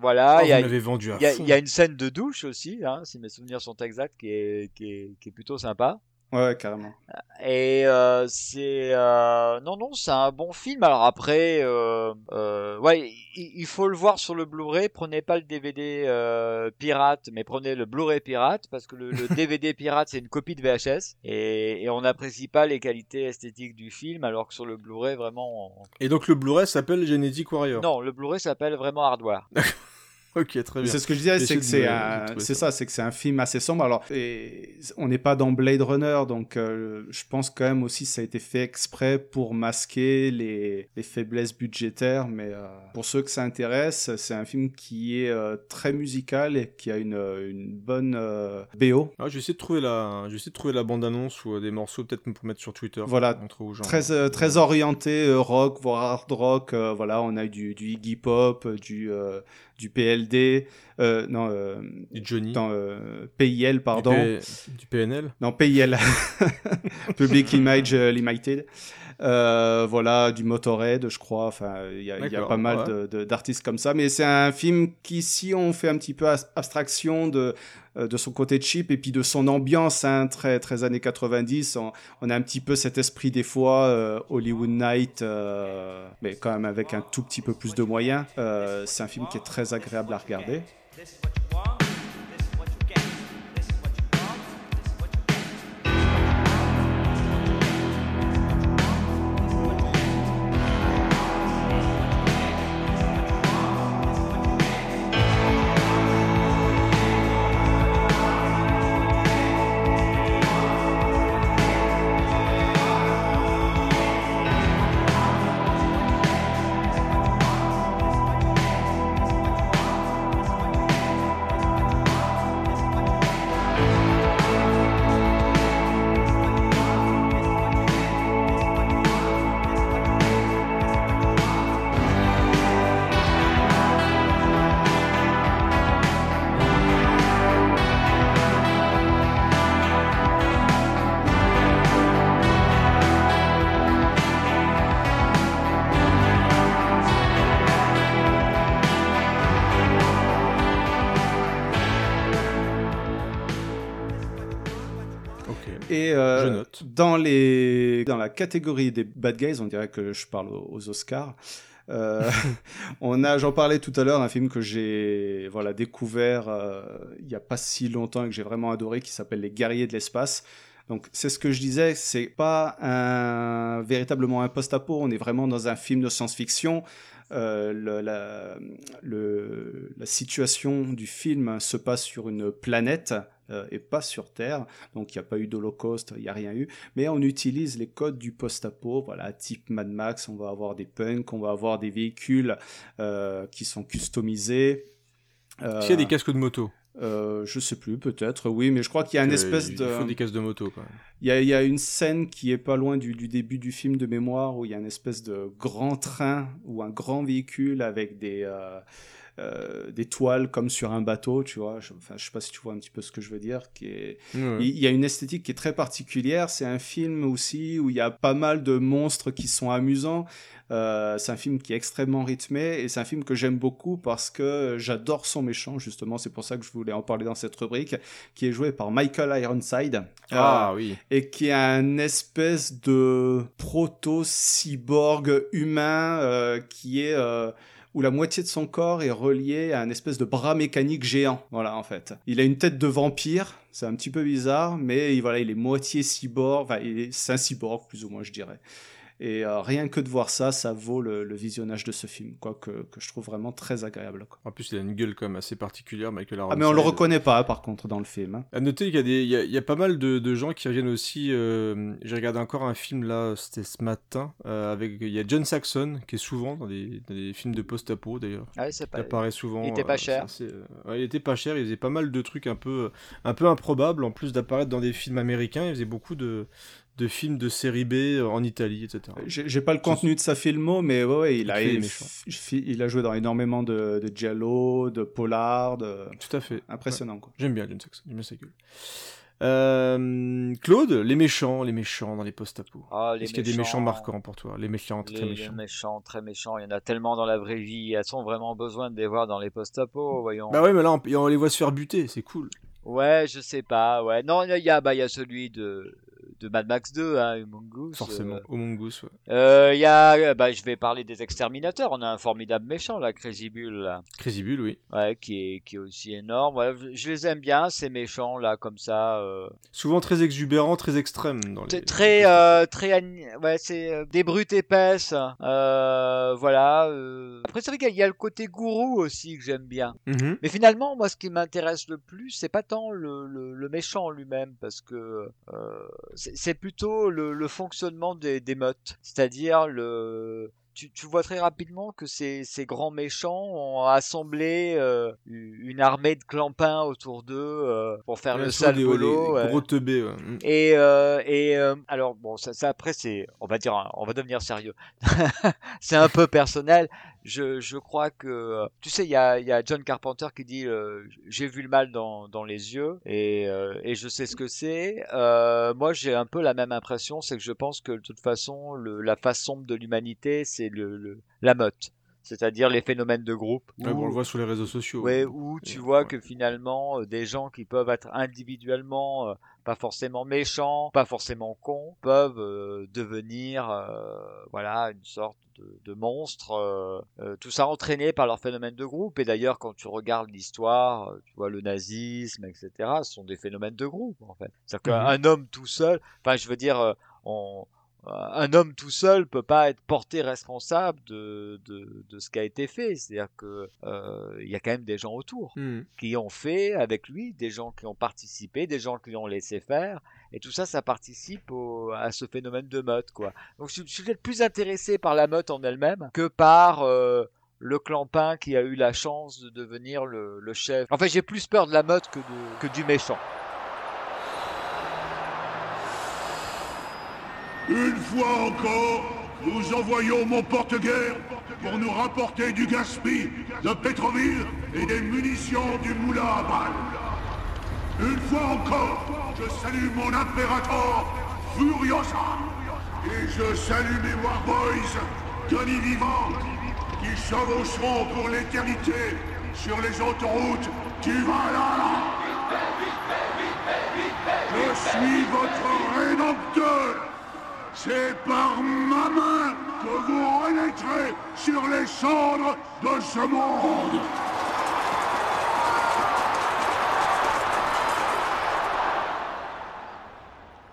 Voilà, Oh, y, y il y a une scène de douche aussi, hein, si mes souvenirs sont exacts, qui est, qui est, qui est plutôt sympa. Ouais, carrément. Et euh, c'est euh, non non c'est un bon film. Alors après euh, euh, ouais il, il faut le voir sur le Blu-ray. Prenez pas le DVD euh, pirate, mais prenez le Blu-ray pirate parce que le, le DVD pirate c'est une copie de VHS et, et on n'apprécie pas les qualités esthétiques du film alors que sur le Blu-ray vraiment on- Et donc le Blu-ray s'appelle Genetic Warrior. non le Blu-ray s'appelle vraiment Hardware. Ok, très bien. C'est ce que je disais, c'est que c'est ça, c'est que c'est un film assez sombre. Alors, et on n'est pas dans Blade Runner, donc euh, je pense quand même aussi que ça a été fait exprès pour masquer les, les faiblesses budgétaires. Mais euh, pour ceux que ça intéresse, c'est un film qui est euh, très musical et qui a une, une bonne BO. Ah, je vais essayer de trouver la, je vais essayer de trouver la bande-annonce ou euh, des morceaux peut-être pour mettre sur Twitter. Voilà, aux gens. très, très orienté rock, voire hard rock. voilà, on a eu du, du Iggy Pop, du, du PLD, euh, non, euh, du Johnny, dans, euh, PIL, pardon. P- du PNL Non, PIL, Public Image euh, Limited. Euh, voilà, du Motorhead, je crois. Enfin, il y a, y pas mal ouais. d'artistes comme ça. Mais c'est un film qui, si on fait un petit peu abstraction de, euh, de son côté cheap et puis de son ambiance hein, très, très années 90, on, on a un petit peu cet esprit des fois euh, Hollywood Night, euh, mais quand même avec un tout petit peu plus de moyens. Euh, c'est un film qui est très agréable à regarder. Catégorie des bad guys, on dirait que je parle aux, Oscars. euh, on a, j'en parlais tout à l'heure, un film que j'ai voilà découvert euh, il y a pas si longtemps et que j'ai vraiment adoré, qui s'appelle Les Guerriers de l'espace. Donc c'est ce que je disais, c'est pas un véritablement un post-apo, on est vraiment dans un film de science-fiction. Euh, le- la, le- la situation du film se passe sur une planète euh, et pas sur Terre, donc il n'y a pas eu d'holocauste, il n'y a rien eu, mais on utilise les codes du post-apo, voilà, type Mad Max, on va avoir des punks, on va avoir des véhicules euh, qui sont customisés. Euh, Est-ce qu'il y a des casques de moto? euh, je sais plus, peut-être, oui, mais je crois qu'il y a une Euh, espèce de. Il faut des casques de moto, même. Il y a, il y a une scène qui est pas loin du, du début du film de mémoire où il y a une espèce de grand train ou un grand véhicule avec des, euh, euh, des toiles comme sur un bateau, tu vois. Je, enfin, je sais pas si tu vois un petit peu ce que je veux dire. Qui est... Ouais. il, y a une esthétique qui est très particulière. C'est un film aussi où il y a pas mal de monstres qui sont amusants. Euh, c'est un film qui est extrêmement rythmé et c'est un film que j'aime beaucoup parce que j'adore son méchant justement c'est pour ça que je voulais en parler dans cette rubrique qui est joué par Michael Ironside Ah, Euh, oui. et qui est un espèce de proto-cyborg humain qui est où la moitié de son corps est relié à un espèce de bras mécanique géant. Voilà, en fait. Il a une tête de vampire, c'est un petit peu bizarre, mais il- voilà, il est moitié cyborg, enfin, c'est un cyborg, plus ou moins, je dirais. Et euh, rien que de voir ça, ça vaut le, le visionnage de ce film, quoi, que, que je trouve vraiment très agréable. quoi. En plus, il a une gueule quand même assez particulière, Michael Ah, mais on le reconnaît pas, par contre, dans le film. hein. À noter qu'il y a des, il y a, il y a pas mal de, de gens qui reviennent aussi. euh, J'ai regardé encore un film là, c'était ce matin, euh, avec il y a John Saxon qui est souvent dans des, dans des films de post-apo d'ailleurs. Ah oui, c'est pas- Il apparaît souvent. il était pas euh, cher. c'est assez, euh, ouais, il était pas cher. Il faisait pas mal de trucs un peu, un peu improbables. En plus d'apparaître dans des films américains, il faisait beaucoup de, de films de série B euh, en Italie, etc. J'ai pas le contenu de sa filmo, mais ouais, ouais, il, a, il, méchants. il a joué dans énormément de, de Giallo, de Polar, de... Tout à fait. Impressionnant, Ouais. quoi. J'aime bien John Saxon, j'aime bien sa gueule. Euh, Claude, les méchants, les méchants dans les post-apo. Ah, les Est-ce qu'il y a des méchants méchants- marquants pour toi? Les méchants, très Les, les méchants. méchants, très méchants, il y en a tellement dans la vraie vie. Elles ont vraiment besoin de les voir dans les post-apo, voyons. Bah ouais, mais là, on, on les voit se faire buter, c'est cool. Ouais, je sais pas, ouais. Non, il y a, bah, il y a celui de, de Mad Max 2, hein, Humungus. Forcément, euh. au Mongoose, ouais. Euh, y a, bah, je vais parler des exterminateurs. On a un formidable méchant, là, Crazy Bull, là. Crazy Bull, oui. Ouais, qui est, qui est aussi énorme. Ouais, je les aime bien, ces méchants, là, comme ça. euh. Souvent très exubérant, très extrême dans les. Très, euh, très, ouais, c'est euh, des brutes épaisses. Euh, voilà. euh. Après, c'est vrai qu'il y a le côté gourou aussi que j'aime bien. Mhm. Mais finalement, moi, ce qui m'intéresse le plus, c'est pas tant le, le, le méchant lui-même, parce que euh, c'est plutôt le, le fonctionnement des, des meutes. C'est-à-dire le. Tu, tu vois très rapidement que ces, ces grands méchants ont assemblé euh, une armée de clampins autour d'eux euh, pour faire Ouais, le sale boulot. les ouais. Gros teubés, ouais. Et, euh, et alors bon, ça, ça après c'est, on va dire, on va devenir sérieux. c'est un peu personnel. Je, je crois que, tu sais, il y a, y a John Carpenter qui dit, euh, j'ai vu le mal dans, dans les yeux et, euh, et je sais ce que c'est. Euh, moi, j'ai un peu la même impression, c'est que je pense que de toute façon, le, la face sombre de l'humanité, c'est le, le- la meute. C'est-à-dire les phénomènes de groupe. Ouais, bon, on où- le voit sur les réseaux sociaux. Ouais, hein. où tu vois que finalement, euh, des gens qui peuvent être individuellement euh, pas forcément méchants, pas forcément cons, peuvent euh, devenir, euh, voilà, une sorte de, de monstre. tout ça entraîné par leur phénomène de groupe. Et d'ailleurs, quand tu regardes l'histoire, tu vois le nazisme, etc. Ce sont des phénomènes de groupe, en fait. C'est-à-dire Mhm. qu'un homme tout seul, enfin, je veux dire, on un homme tout seul peut pas être porté responsable de, de, de ce qui a été fait. C'est-à-dire que euh, il y a quand même des gens autour Mhm. qui ont fait avec lui, des gens qui ont participé, des gens qui ont laissé faire, et tout ça, ça participe au- à ce phénomène de meute, quoi. Donc je, je suis peut-être plus intéressé par la meute en elle-même que par euh, le clampin qui a eu la chance de devenir le, le chef. En fait, j'ai plus peur de la meute que, de- que du méchant. Une fois encore, nous envoyons mon porte-guerre pour nous rapporter du gaspille, de Pétroville et des munitions du moulin à balles. Une fois encore, je salue mon impérator Furiosa. Et je salue mes Warboys, Tony Vivant, qui chevaucheront pour l'éternité sur les autoroutes du Valhalla. Je suis votre rédempteur. C'est par ma main que vous renaîtrez sur les cendres de ce monde.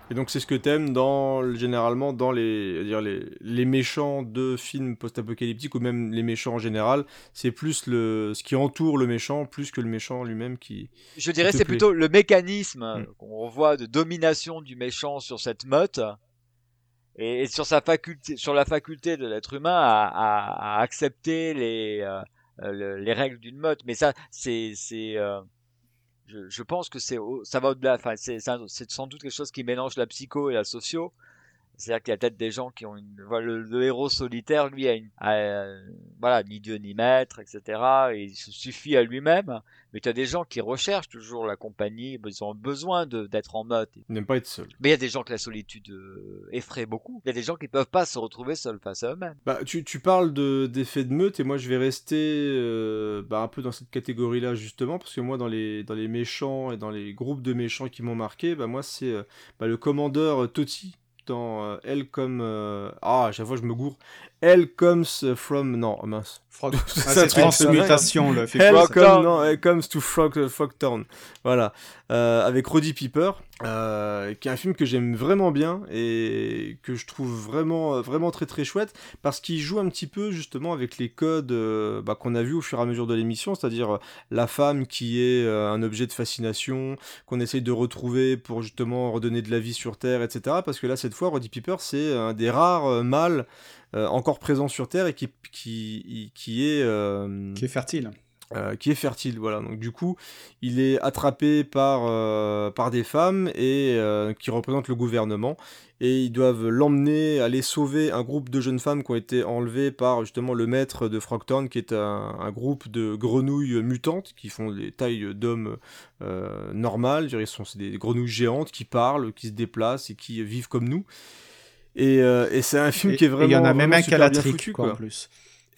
Et donc c'est ce que t'aimes dans généralement dans les dire les, les méchants de films post-apocalyptiques ou même les méchants en général, c'est plus le ce qui entoure le méchant plus que le méchant lui-même qui. Je dirais c'est plutôt le mécanisme Mm. qu'on voit de domination du méchant sur cette meute et, et sur sa faculté, sur la faculté de l'être humain à, à- à accepter les euh, euh, le- les règles d'une meute. Mais ça, c'est c'est euh, je, je pense que c'est ça va au-delà. Enfin, c'est sans doute quelque chose qui mélange la psycho et la socio. C'est-à-dire qu'il y a peut-être des gens qui ont une. Le, le héros solitaire, lui, a une. a, euh, voilà, ni Dieu ni maître, etc. Et il se suffit à lui-même. Mais tu as des gens qui recherchent toujours la compagnie. Ils ont besoin de- d'être en meute. Ils n'aiment pas être seul. Mais il y a des gens que la solitude euh, effraie beaucoup. Il y a des gens qui peuvent pas se retrouver seuls face à eux-mêmes. Bah, tu, tu parles de, d'effet de meute et moi je vais rester euh, bah, un peu dans cette catégorie-là justement parce que moi dans les, dans les méchants et dans les groupes de méchants qui m'ont marqué, bah, moi c'est bah, le commandeur Totti dans euh, Elle comme... euh, Ah, à chaque fois je me gourre. Elle comes from... Non, mince. Frog- Ah, c'est transmutation, le non, Elle comes to Frog, Frogtown. Voilà. Euh, avec Roddy Piper, euh, qui est un film que j'aime vraiment bien et que je trouve vraiment, vraiment très très chouette parce qu'il joue un petit peu justement avec les codes euh, bah, qu'on a vu au fur et à mesure de l'émission, c'est-à-dire euh, la femme qui est euh, un objet de fascination qu'on essaye de retrouver pour justement redonner de la vie sur Terre, etc. Parce que là, cette fois, Roddy Piper, c'est un des rares euh, mâles euh, encore présents sur Terre et qui, qui, qui est... euh, Qui est fertile. euh, qui est fertile, voilà. Donc du coup, il est attrapé par, par des femmes et qui représentent le gouvernement et ils doivent l'emmener aller sauver un groupe de jeunes femmes qui ont été enlevées par justement le maître de Frogtown qui est un, un groupe de grenouilles mutantes qui font des tailles d'hommes euh, normales, ce sont c'est des grenouilles géantes qui parlent, qui se déplacent et qui vivent comme nous. Et, euh, et c'est un film Et- qui est vraiment il y en a même un qui a super la bien trick, foutu, quoi, en quoi. plus.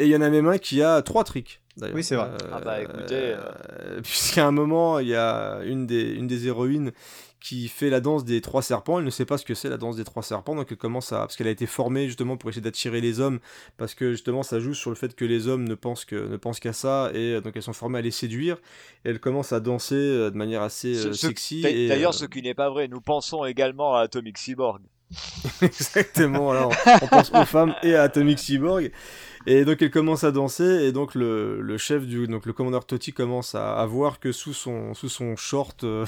Et il y en a même un qui a trois tricks. Oui, c'est vrai. Euh, Ah bah écoutez. euh, Puisqu'à un moment, il y a une des, une des héroïnes qui fait la danse des trois serpents. Elle ne sait pas ce que c'est la danse des trois serpents, donc elle commence à. Parce qu'elle a été formée justement pour essayer d'attirer les hommes, parce que justement ça joue sur le fait que les hommes ne pensent que ne pensent qu'à ça, et donc elles sont formées à les séduire. Et elle commence à danser de manière assez Ce- ce- sexy. D'ailleurs, euh, ce qui n'est pas vrai. Nous pensons également à Atomic Cyborg. Exactement, alors on pense aux femmes et à Atomic Cyborg. Et donc elle commence à danser, et donc le, le chef du. Donc le commandeur Totti commence à, à voir que sous son, sous son short. euh,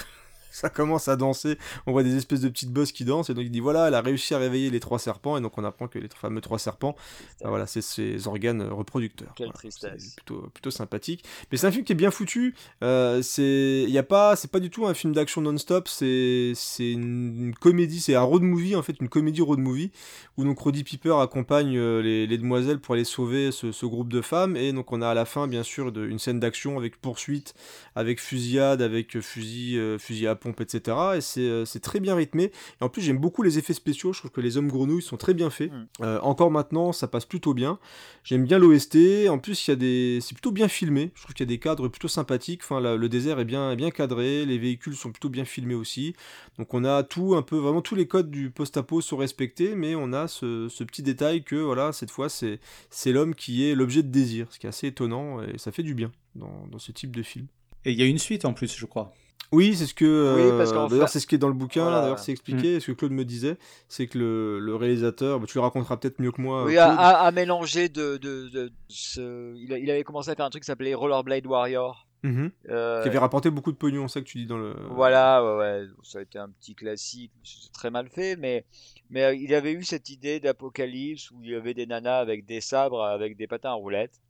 Ça commence à danser, on voit des espèces de petites bosses qui dansent, et donc il dit voilà, elle a réussi à réveiller les trois serpents, et donc on apprend que les fameux trois serpents, voilà, c'est ses organes reproducteurs. Quelle Voilà, tristesse. plutôt, plutôt sympathique. Mais c'est un film qui est bien foutu. Euh, c'est, y a pas, c'est pas du tout un film d'action non-stop. C'est, c'est une, comédie, c'est un road movie en fait, une comédie road movie où donc Roddy Piper accompagne euh, les, les demoiselles pour aller sauver ce, ce groupe de femmes. Et donc on a à la fin bien sûr de- une scène d'action avec poursuite, avec fusillade, avec fusil, euh, fusil à pompe, etc. Et c'est, euh, c'est très bien rythmé. Et en plus j'aime beaucoup les effets spéciaux. Je trouve que les hommes grenouilles sont très bien faits. Euh, encore maintenant, ça passe plutôt bien. J'aime bien l'OST. En plus, il y a des, c'est plutôt bien filmé. Je trouve qu'il y a des cadres plutôt sympathiques. Enfin, la- le désert est bien, bien cadré. Les véhicules sont plutôt bien filmés aussi. Donc, on a tout un peu, vraiment tous les codes du post-apo sont respectés, mais on a ce, ce petit détail que, voilà, cette fois, c'est, c'est l'homme qui est l'objet de désir, ce qui est assez étonnant et ça fait du bien dans, dans ce type de film. Et il y a une suite en plus, je crois. Oui, c'est ce que. Oui, euh, parce qu'en d'ailleurs, fait- c'est ce qui est dans le bouquin. Voilà. D'ailleurs, c'est expliqué. Ce que Claude me disait, c'est que le, le réalisateur, bah, tu le raconteras peut-être mieux que moi. Oui, à- à mélanger de, de, de ce... il, a- il avait commencé à faire un truc qui s'appelait Rollerblade Warrior. Mhm. Euh, Qui avait rapporté beaucoup de pognon, c'est ça que tu dis dans le. Voilà, ouais, ouais, ça a été un petit classique, c'est très mal fait, mais, mais euh, il avait eu cette idée d'apocalypse où il y avait des nanas avec des sabres, avec des patins à roulettes.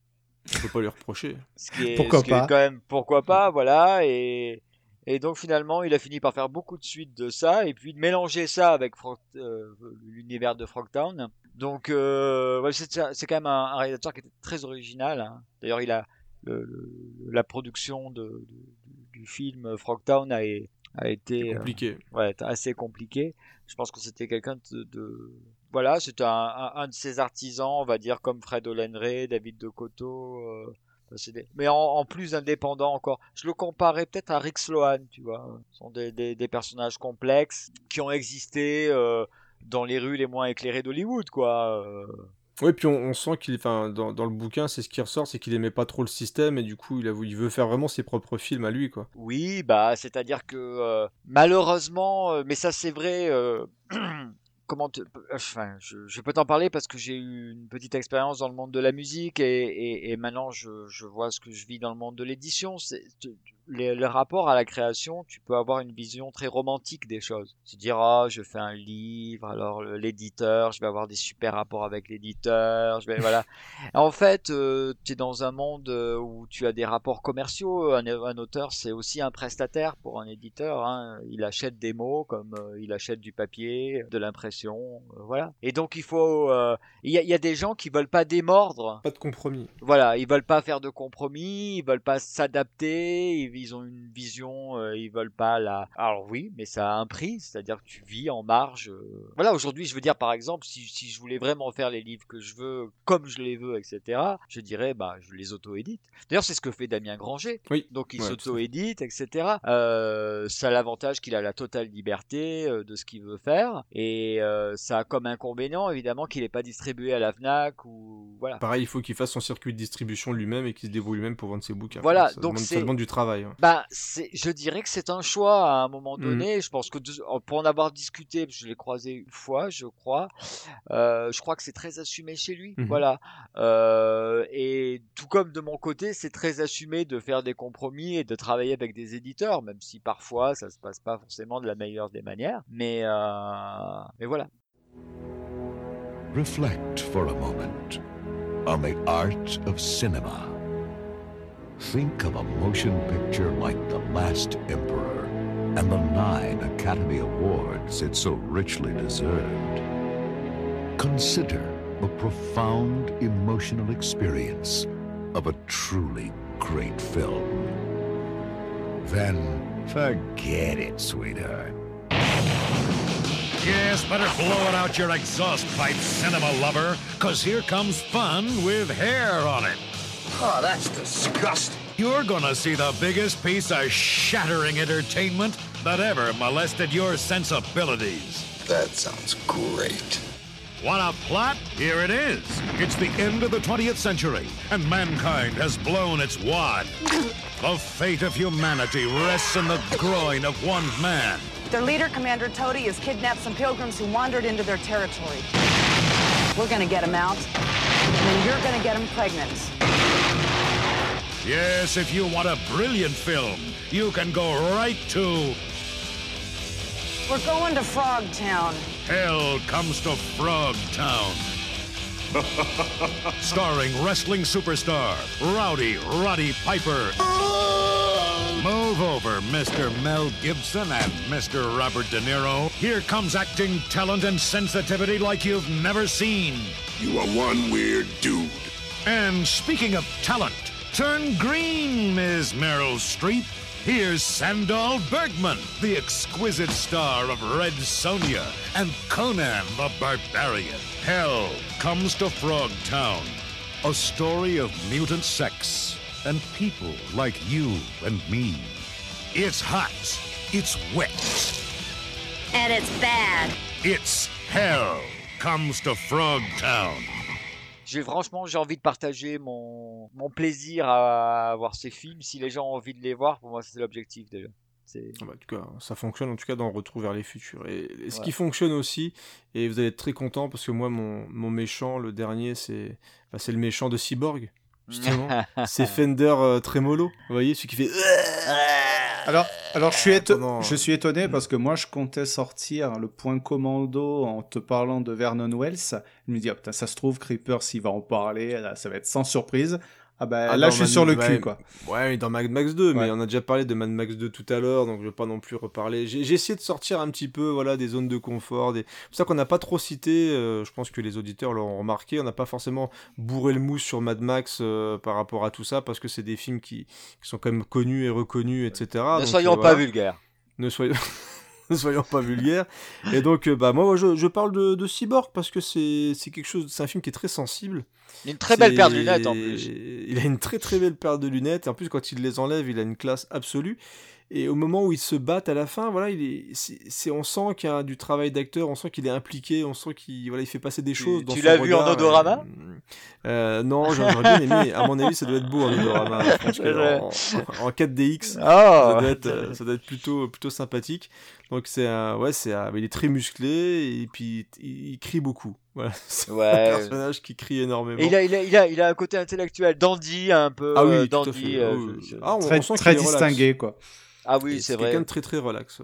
On peut pas lui reprocher. Ce qui est, Pourquoi ce qui est pas? quand même, pourquoi pas, voilà, et, et donc finalement il a fini par faire beaucoup de suites de ça, et puis de mélanger ça avec euh, l'univers de Frogtown. Donc euh, ouais, c'est quand même un, un réalisateur qui était très original. hein. D'ailleurs, il a le, le- la production de, de- du film Frogtown a, a été euh, Compliqué. ouais, assez compliqué. Je pense que c'était quelqu'un de, de- voilà, c'était un, un, un de ses artisans, on va dire comme Fred Olenray, David de Coteau, des- Mais en, en plus indépendant encore, je le comparais peut-être à Rick Sloan, tu vois. Ce sont des, des- des personnages complexes qui ont existé euh, dans les rues les moins éclairées d'Hollywood, quoi. euh. Oui, puis on, on sent qu'il, enfin, dans, dans le bouquin, c'est ce qui ressort, c'est qu'il aimait pas trop le système et du coup, il, a, voulu- il veut faire vraiment ses propres films à lui, quoi. Oui, bah, c'est-à-dire que euh, malheureusement, mais ça c'est vrai. comment enfin, je, peux t'en parler parce que j'ai eu une petite expérience dans le monde de la musique et, maintenant je vois ce que je vis dans le monde de l'édition. Tu- les, le rapport à la création, tu peux avoir une vision très romantique des choses. Se dire ah je fais un livre, alors le- l'éditeur, je vais avoir des super rapports avec l'éditeur, je vais voilà. En fait, tu es dans un monde euh, où tu as des rapports commerciaux. Un, un auteur, c'est aussi un prestataire pour un éditeur. hein. Il achète des mots comme euh, il achète du papier, de l'impression, euh, voilà. Et donc il faut, euh, il y, a- il y a des gens qui veulent pas démordre. Pas de compromis. Voilà, ils veulent pas faire de compromis, ils veulent pas s'adapter, ils, ils ont une vision, euh, ils veulent pas la. Alors oui, mais ça a un prix, c'est-à-dire que tu vis en marge. euh. Voilà, aujourd'hui, je veux dire par exemple, si, si je voulais vraiment faire les livres que je veux, comme je les veux, etc., je dirais, bah, je les auto-édite. D'ailleurs, c'est ce que fait Damien Granger. Oui. Donc il Ouais, s'auto-édite, etc. Euh, ça a l'avantage qu'il a la totale liberté euh, de ce qu'il veut faire, et ça a comme inconvénient évidemment qu'il n'est pas distribué à la Fnac ou voilà. Pareil, il faut qu'il fasse son circuit de distribution lui-même et qu'il se débrouille lui-même pour vendre ses bouquins. Voilà, ça donc demande, ça demande du travail. Bah, c'est, je dirais que c'est un choix à un moment Mhm. donné. Je pense que de- pour en avoir discuté, je l'ai croisé une fois, je crois. euh, je crois que c'est très assumé chez lui. Mhm. Voilà. Euh, et tout comme de mon côté, c'est très assumé de faire des compromis et de travailler avec des éditeurs, même si parfois ça se passe pas forcément de la meilleure des manières. Mais, euh, mais voilà. Reflect for a moment on the art of cinema. Think of a motion picture like The Last Emperor and the nine Academy Awards it so richly deserved. Consider the profound emotional experience of a truly great film. Then forget it, sweetheart. Yes, better blow it out your exhaust pipe, cinema lover, because here comes fun with hair on it. Oh, that's disgusting. You're gonna see the biggest piece of shattering entertainment that ever molested your sensibilities. That sounds great. Want a plot? Here it is. It's the end of the 20th century, and mankind has blown its wad. The fate of humanity rests in the groin of one man. Their leader, Commander Toady, has kidnapped some pilgrims who wandered into their territory. We're gonna get them out, and then you're gonna get them pregnant. Yes, if you want a brilliant film, you can go right to We're going to Frogtown. Hell Comes to Frog Town. Starring wrestling superstar Rowdy Roddy Piper. Move over, Mr. Mel Gibson and Mr. Robert De Niro. Here comes acting talent and sensitivity like you've never seen. You are one weird dude. And speaking of talent, turn green, Ms. Meryl Streep. Here's Sandal Bergman, the exquisite star of Red Sonja and Conan the Barbarian. Hell comes to Frog Town, a story of mutant sex and people like you and me. It's hot. It's wet. And it's bad. It's hell comes to Frog Town. J'ai franchement j'ai envie de partager mon, mon plaisir à voir ces films. Si les gens ont envie de les voir, pour moi c'est l'objectif déjà. Ah bah, en tout cas, ça fonctionne en tout cas dans Retour vers les futurs. Et, et ce Ouais. qui fonctionne aussi, et vous allez être très content parce que moi, mon, mon méchant, le dernier, c'est bah, le méchant de Cyborg, justement. c'est Fender euh, Tremolo. Vous voyez, celui qui fait. Alors, alors je, suis éto- Pendant- je suis étonné parce que moi je comptais sortir le point commando en te parlant de Vernon Wells. Je me dis, ah, putain, ça se trouve, Creeper, s'il va en parler, là, ça va être sans surprise. Ah bah Ah, là, je suis Mad- sur le ouais, cul, quoi. Ouais, mais dans Mad Max 2, mais Ouais. on a déjà parlé de Mad Max 2 tout à l'heure, donc je vais pas non plus reparler. J'ai essayé de sortir un petit peu voilà, des zones de confort. Des... C'est pour ça qu'on n'a pas trop cité, euh, je pense que les auditeurs l'auront remarqué, on n'a pas forcément bourré le mousse sur Mad Max euh, par rapport à tout ça, parce que c'est des films qui, qui sont quand même connus et reconnus, etc. Ne Donc, soyons euh, pas vulgaires. Ne soyons... ne soyons pas vulgaires. Et donc, euh, bah moi, je, je parle de, de Cyborg parce que c'est quelque chose, c'est un film qui est très sensible. Il a une très belle paire de lunettes en plus. Il a une très très belle paire de lunettes. Et en plus, quand il les enlève, il a une classe absolue. Et au moment où ils se battent à la fin, voilà, il est, c'est, on sent qu'il y a du travail d'acteur, on sent qu'il est impliqué, on sent qu'il voilà, il fait passer des choses. dans tu l'as vu en odorama et- euh, Non, j'aurais bien aimé. À mon avis, ça doit être beau en odorama. Je pense que en, en 4DX, Ah, ça, doit être, euh, ça doit être plutôt, plutôt sympathique. Donc c'est un, ouais, c'est un- il est très musclé et puis il, il crie beaucoup. Voilà, c'est Ouais. un personnage qui crie énormément. Et il a, il, a, il, a, il a un côté intellectuel, dandy un peu. Ah oui, euh, tout à dandy. fait. euh, oui, je- Ah, on- Très- on sent très relax. distingué, quoi. Ah oui, c'est vrai. quelqu'un de très très relax.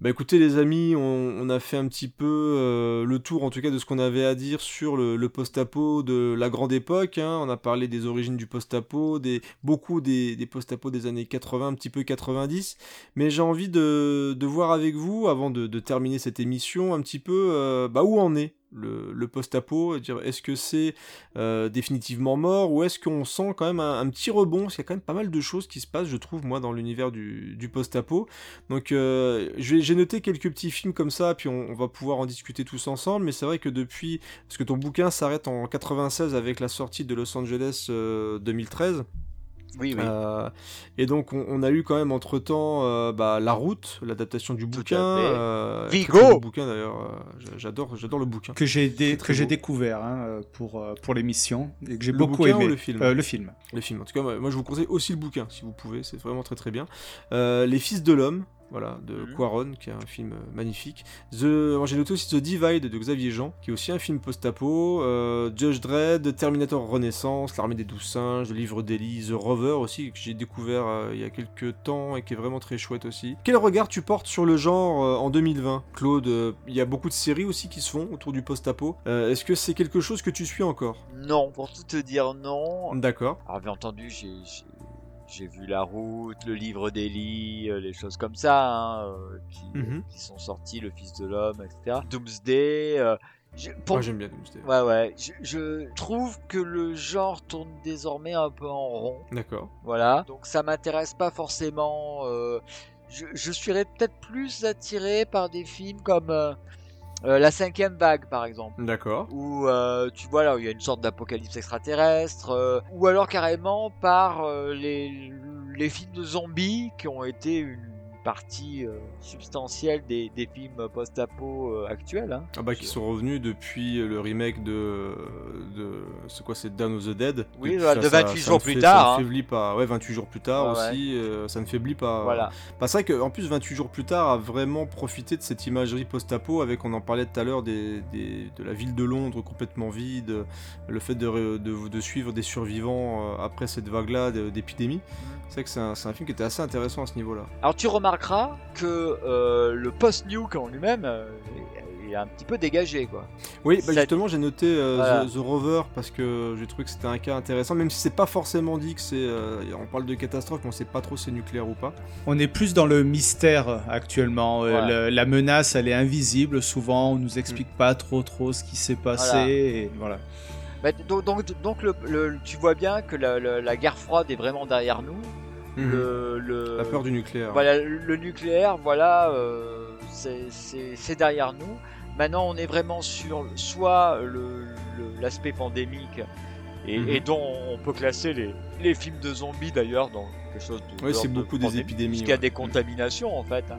Bah écoutez les amis, on, on a fait un petit peu euh, le tour en tout cas de ce qu'on avait à dire sur le, le post-apo de la grande époque. hein. On a parlé des origines du post-apo, des, beaucoup des, des post-apo des années 80, un petit peu 90. Mais j'ai envie de, de voir avec vous, avant de, de terminer cette émission, un petit peu euh, bah, où en est le, post-apo, dire est-ce que c'est euh, définitivement mort ou est-ce qu'on sent quand même un, petit rebond? Parce qu'il y a quand même pas mal de choses qui se passent, je trouve, moi, dans l'univers du, post-apo. Donc, euh, j'ai noté quelques petits films comme ça, puis on, va pouvoir en discuter tous ensemble. Mais c'est vrai que depuis, parce que ton bouquin s'arrête en 96 avec la sortie de Los Angeles euh, 2013. Oui, oui. Euh, et donc on, on a eu quand même entre temps bah, La Route, l'adaptation du bouquin. euh, Vigo bouquin d'ailleurs. euh, j'a- j'adore, j'adore le bouquin. Que j'ai dé- Très que j'ai beau. découvert hein, euh, pour, euh, pour l'émission et que j'ai beaucoup bouquin aimé. ou le film Euh, le film. Le film. En tout cas, moi, moi, je vous conseille aussi le bouquin si vous pouvez. C'est vraiment très très bien. Euh, Les Fils de l'homme. Voilà, de Mhm. Quaron, qui est un film euh, magnifique. The, j'ai noté aussi The Divide de Xavier Jean, qui est aussi un film post-apo. Euh, Judge Dredd, Terminator Renaissance, L'Armée des Douze Singes, Le Livre d'Ellie, The Rover aussi, que j'ai découvert euh, il y a quelques temps et qui est vraiment très chouette aussi. Quel regard tu portes sur le genre euh, en 2020 Claude, il y a beaucoup de séries aussi qui se font autour du post-apo. Est-ce que c'est quelque chose que tu suis encore? Non, pour tout te dire non. D'accord. Alors, bien entendu, j'ai j'ai- vu La Route, le livre d'Eli, euh, les choses comme ça, hein, euh, qui, Mhm. qui sont sortis, Le Fils de l'Homme, etc. Doomsday. euh, pour- Moi, j'aime bien Doomsday. Ouais, ouais. Je, je trouve que le genre tourne désormais un peu en rond. D'accord. Voilà. Donc ça m'intéresse pas forcément. euh, je, je serais peut-être plus attiré par des films comme euh, euh, La Cinquième Vague, par exemple. D'accord. Où euh, tu vois là, où il y a une sorte d'apocalypse extraterrestre. euh, ou alors carrément par euh, les, les films de zombies qui ont été une partie euh, substantielle des, des films post-apo euh, actuels. hein. Ah bah qui sont revenus depuis le remake de de c'est quoi c'est Dawn of the Dead. Oui, voilà, de 28 ne jours plus fait- tard, Ça hein. ne faiblit pas. Ouais, 28 jours plus tard aussi, euh, ça ne faiblit pas. Voilà. Bah, c'est vrai qu'en plus 28 jours plus tard a vraiment profité de cette imagerie post-apo avec on en parlait tout à l'heure des, des- de la ville de Londres complètement vide, le fait de, de, de suivre des survivants après cette vague-là de- d'épidémie. C'est vrai que c'est un, un film qui était assez intéressant à ce niveau-là. Alors tu que euh, le post-nuke en lui-même euh, est, est un petit peu dégagé quoi. Oui, bah justement, j'ai noté euh, Voilà. The, The Rover parce que j'ai trouvé que c'était un cas intéressant, même si c'est pas forcément dit que c'est. euh, on parle de catastrophe, mais on sait pas trop si c'est nucléaire ou pas. On est plus dans le mystère actuellement. Euh, le- la menace, elle est invisible. Souvent, on nous explique Mm. pas trop trop ce qui s'est passé. Voilà. Et voilà. Bah, donc donc, donc le, le- tu vois bien que la, la- la guerre froide est vraiment derrière nous. Le, le- La peur du nucléaire. Voilà, le nucléaire, voilà, euh, c'est- derrière nous. Maintenant, on est vraiment sur soit le- le- l'aspect pandémique, et, Mhm. et dont on peut classer les, les films de zombies d'ailleurs dans quelque chose de. Ouais, c'est de beaucoup des épidémies, Puisqu'il y a ouais. des contaminations en fait. hein.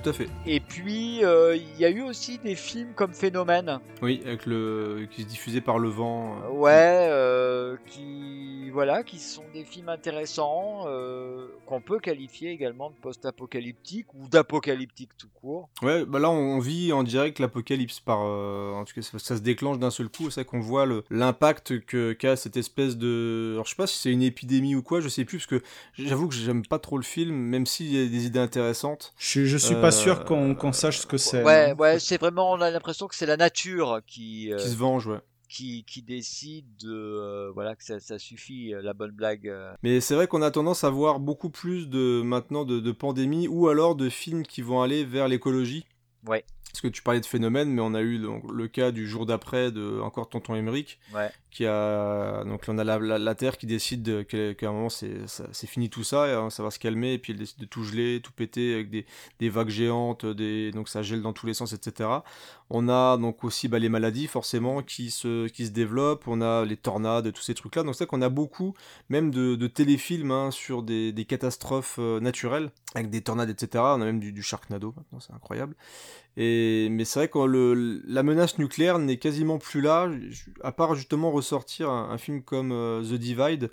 Tout à fait. Et puis, euh, il y a eu aussi des films comme Phénomène. Oui, avec le qui se diffusait par le vent. euh. Ouais, euh, qui voilà, qui sont des films intéressants euh, qu'on peut qualifier également de post-apocalyptique ou d'apocalyptique tout court. Ouais, bah là on vit en direct l'apocalypse par, euh, en tout cas ça, ça se déclenche d'un seul coup. C'est vrai qu'on voit l'impact que qu'a cette espèce de, alors je sais pas si c'est une épidémie ou quoi, je sais plus parce que j'avoue que j'aime pas trop le film, même s'il y a des idées intéressantes. Je, je suis pas sûr qu'on sache ce que c'est. Ouais, hein. ouais, c'est vraiment, on a l'impression que c'est la nature qui euh, Qui se venge, ouais. qui, qui décide de euh, voilà que ça, ça suffit euh, la bonne blague. Mais c'est vrai qu'on a tendance à voir beaucoup plus de maintenant de, de pandémies ou alors de films qui vont aller vers l'écologie. Ouais. Parce que tu parlais de phénomène, mais on a eu donc, le cas du jour d'après de encore Tonton Ouais. qui a donc on a la, la- la Terre qui décide de- qu'à un moment c'est fini tout ça, et, hein, ça va se calmer, et puis elle décide de tout geler, tout péter avec des, des vagues géantes, des donc ça gèle dans tous les sens, etc. On a donc aussi bah, les maladies forcément qui se qui se développent, on a les tornades, tous ces trucs là. Donc c'est vrai qu'on a beaucoup même de, de téléfilms hein, sur des, des catastrophes euh, naturelles avec des tornades, etc. On a même du, du Sharknado maintenant, c'est incroyable. Mais c'est vrai que la menace nucléaire n'est quasiment plus là, à part justement ressortir un, film comme euh, The Divide.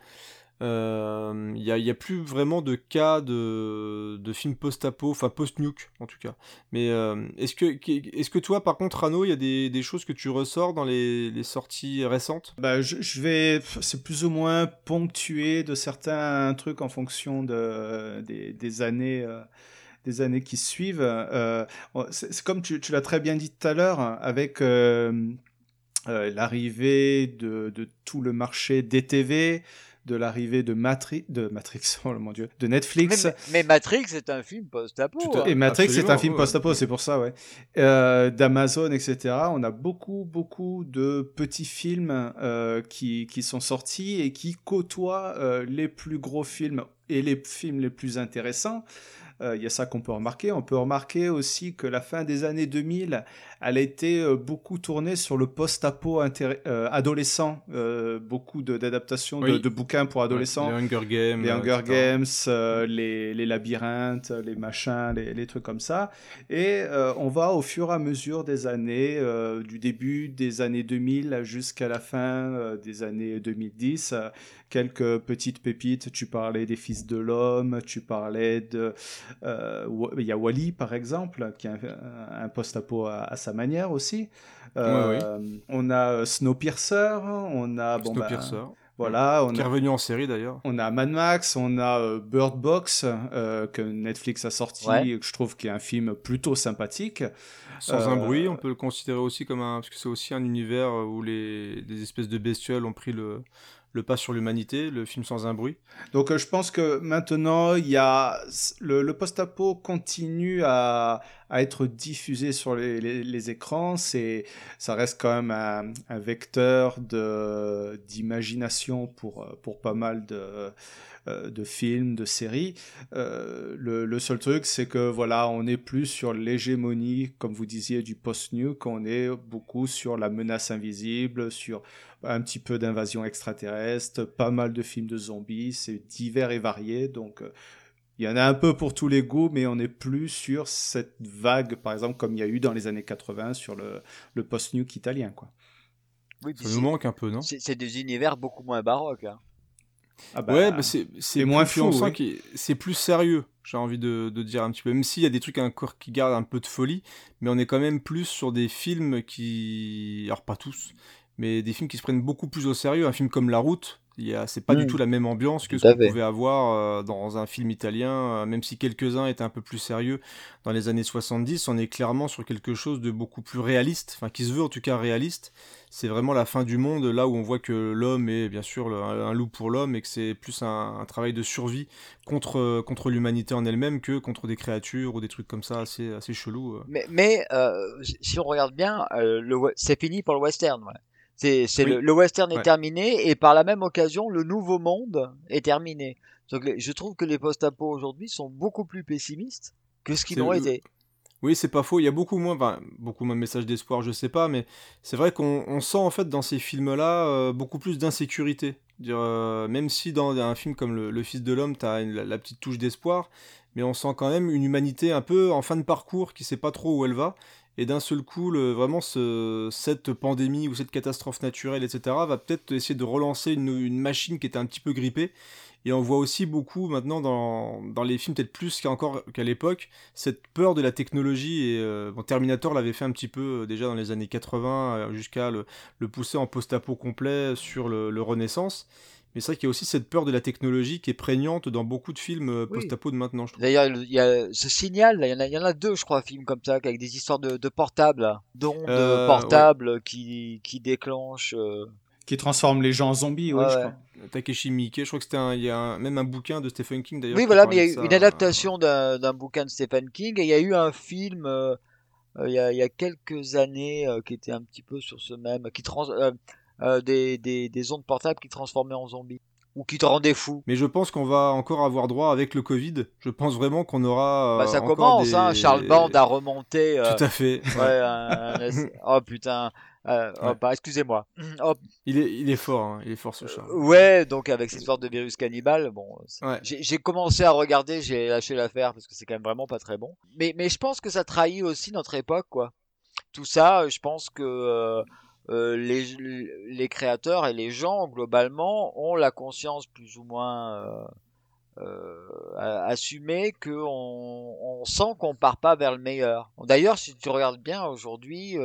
euh, Il n'y a, plus vraiment de cas de, de films post-apo, enfin post-nuke en tout cas. Mais euh, est-ce que, est que toi, par contre, Rano, il y a des, des choses que tu ressors dans les, les sorties récentes? Bah, je, vais, c'est plus ou moins ponctué de certains trucs en fonction de, des, des années. euh, des années qui suivent. Euh, c'est c'est comme tu, tu l'as très bien dit tout à l'heure, avec euh, euh, l'arrivée de, de tout le marché DTV, de l'arrivée de, Matri de Matrix, oh mon dieu, de Netflix. Mais, mais Matrix est un film post-apo. Hein. Et Matrix, c'est un film ouais. post-apo, c'est pour ça, ouais. Euh, D'Amazon, etc. On a beaucoup, beaucoup de petits films euh, qui, qui sont sortis et qui côtoient euh, les plus gros films et les films les plus intéressants. Euh, Il y a ça qu'on peut remarquer. On peut remarquer aussi que la fin des années 2000, elle a été euh, beaucoup tournée sur le post-apo euh, adolescent. Beaucoup d'adaptations de, Oui. de bouquins pour adolescents. Les Hunger Games. Les Hunger. Games, les, les labyrinthes, les machins, les, les trucs comme ça. Et on va au fur et à mesure des années, du début des années 2000 jusqu'à la fin des années 2010, euh, quelques petites pépites. Tu parlais des Fils de l'Homme, tu parlais de... euh, Il y a Wally, par exemple, qui est un, un post-apo à, à sa manière aussi. Euh, On a euh, Snowpiercer, on a... Bon, bah, Snowpiercer. voilà, on Qui est a- revenu en série d'ailleurs. on a Mad Max, on a euh, Bird Box euh, que Netflix a sorti, Ouais. que je trouve qui est un film plutôt sympathique. Sans un bruit, on peut le considérer aussi comme un. Parce que c'est aussi un univers où les, les espèces de bestioles ont pris le, le pas sur l'humanité, le film sans un bruit. Donc euh, je pense que maintenant, il y a le, le post-apo continue à, être diffusé sur les, écrans. C'est, ça reste quand même un, vecteur d'imagination pour, euh, pour pas mal de, euh, de films, de séries. Le, seul truc, c'est que voilà, on n'est plus sur l'hégémonie, comme vous disiez, du post-nuke. On est beaucoup sur la menace invisible, sur un petit peu d'invasion extraterrestre, pas mal de films de zombies, c'est divers et varié, donc euh, il y en a un peu pour tous les goûts, mais on n'est plus sur cette vague, par exemple, comme il y a eu dans les années 80 sur le, le post-nuke italien, quoi. Oui, Ça nous manque un peu, non? C'est c'est des univers beaucoup moins baroques. hein. Ah bah, ouais, bah c'est moins oui. c'est plus sérieux. J'ai envie de, de dire un petit peu, même s'il y a des trucs encore qui gardent un peu de folie, mais on est quand même plus sur des films qui, alors pas tous, mais des films qui se prennent beaucoup plus au sérieux. Un film comme La Route, c'est pas du Mm. tout la même ambiance que ce qu'on pouvait avoir euh, dans un film italien, euh, même si quelques-uns étaient un peu plus sérieux dans les années 70. On est clairement sur quelque chose de beaucoup plus réaliste, enfin qui se veut en tout cas réaliste. C'est vraiment la fin du monde, là où on voit que l'homme est bien sûr un, loup pour l'homme et que c'est plus un, un travail de survie contre, contre l'humanité en elle-même que contre des créatures ou des trucs comme ça assez, assez chelous. euh. Mais, mais euh, si on regarde bien, euh, c'est fini pour le western. ouais. C'est, Oui. le, le western est Ouais. terminé et par la même occasion, le nouveau monde est terminé. Donc, je trouve que les post-apo aujourd'hui sont beaucoup plus pessimistes que ce qu'ils le- été. Oui, c'est pas faux. Il y a beaucoup moins, enfin, beaucoup moins de messages d'espoir, je sais pas, mais c'est vrai qu'on on sent en fait dans ces films-là euh, beaucoup plus d'insécurité. Dire, euh, même si dans un film comme Le, Le Fils de l'homme, t'as la, la petite touche d'espoir, mais on sent quand même une humanité un peu en fin de parcours qui sait pas trop où elle va. Et d'un seul coup, vraiment, ce- cette pandémie ou cette catastrophe naturelle, etc., va peut-être essayer de relancer une, machine qui était un petit peu grippée. Et on voit aussi beaucoup maintenant dans, les films, peut-être plus qu'à encore qu'à l'époque, cette peur de la technologie. Et euh, Terminator l'avait fait un petit peu euh, déjà dans les années 80, euh, jusqu'à le, pousser en post-apo complet sur le Renaissance. Mais c'est vrai qu'il y a aussi cette peur de la technologie qui est prégnante dans beaucoup de films euh, post-apo de maintenant, je trouve. D'ailleurs, il y a ce signal, là, il y, en a, il y en a deux, je crois, films comme ça, avec des histoires de, de portables, d'ondes Euh, portables qui, qui déclenchent. euh, Qui transforme les gens en zombies, oui, Ouais, je ouais. crois. Takeshi Miike, je crois que c'était un, il y a un- même un bouquin de Stephen King d'ailleurs. Oui, voilà, mais il y a eu une adaptation d'un d'un bouquin de Stephen King et il y a eu un film euh, euh, il y, a, il y a quelques années euh, qui était un petit peu sur ce même, qui trans, euh, euh, des, des, des ondes portables qui transformaient en zombies ou qui te rendaient fou. Mais je pense qu'on va encore avoir droit avec le Covid. Je pense vraiment qu'on aura. Bah, ça encore commence, des- hein. Charles Band a remonté. euh, Tout à fait. Ouais, un- un- oh putain. Euh, oh, bah, excusez-moi. Oh, Il est, il est fort, hein, il est fort ce Charles. Ouais, donc avec cette histoire de virus cannibale, bon, Ouais. j'ai j'ai commencé à regarder, j'ai lâché l'affaire parce que c'est quand même vraiment pas très bon. Mais, mais je pense que ça trahit aussi notre époque, quoi. Tout ça, je pense que euh, euh, les, créateurs et les gens, globalement, ont la conscience plus ou moins euh, euh, assumée qu'on on sent qu'on part pas vers le meilleur. D'ailleurs, si tu regardes bien aujourd'hui,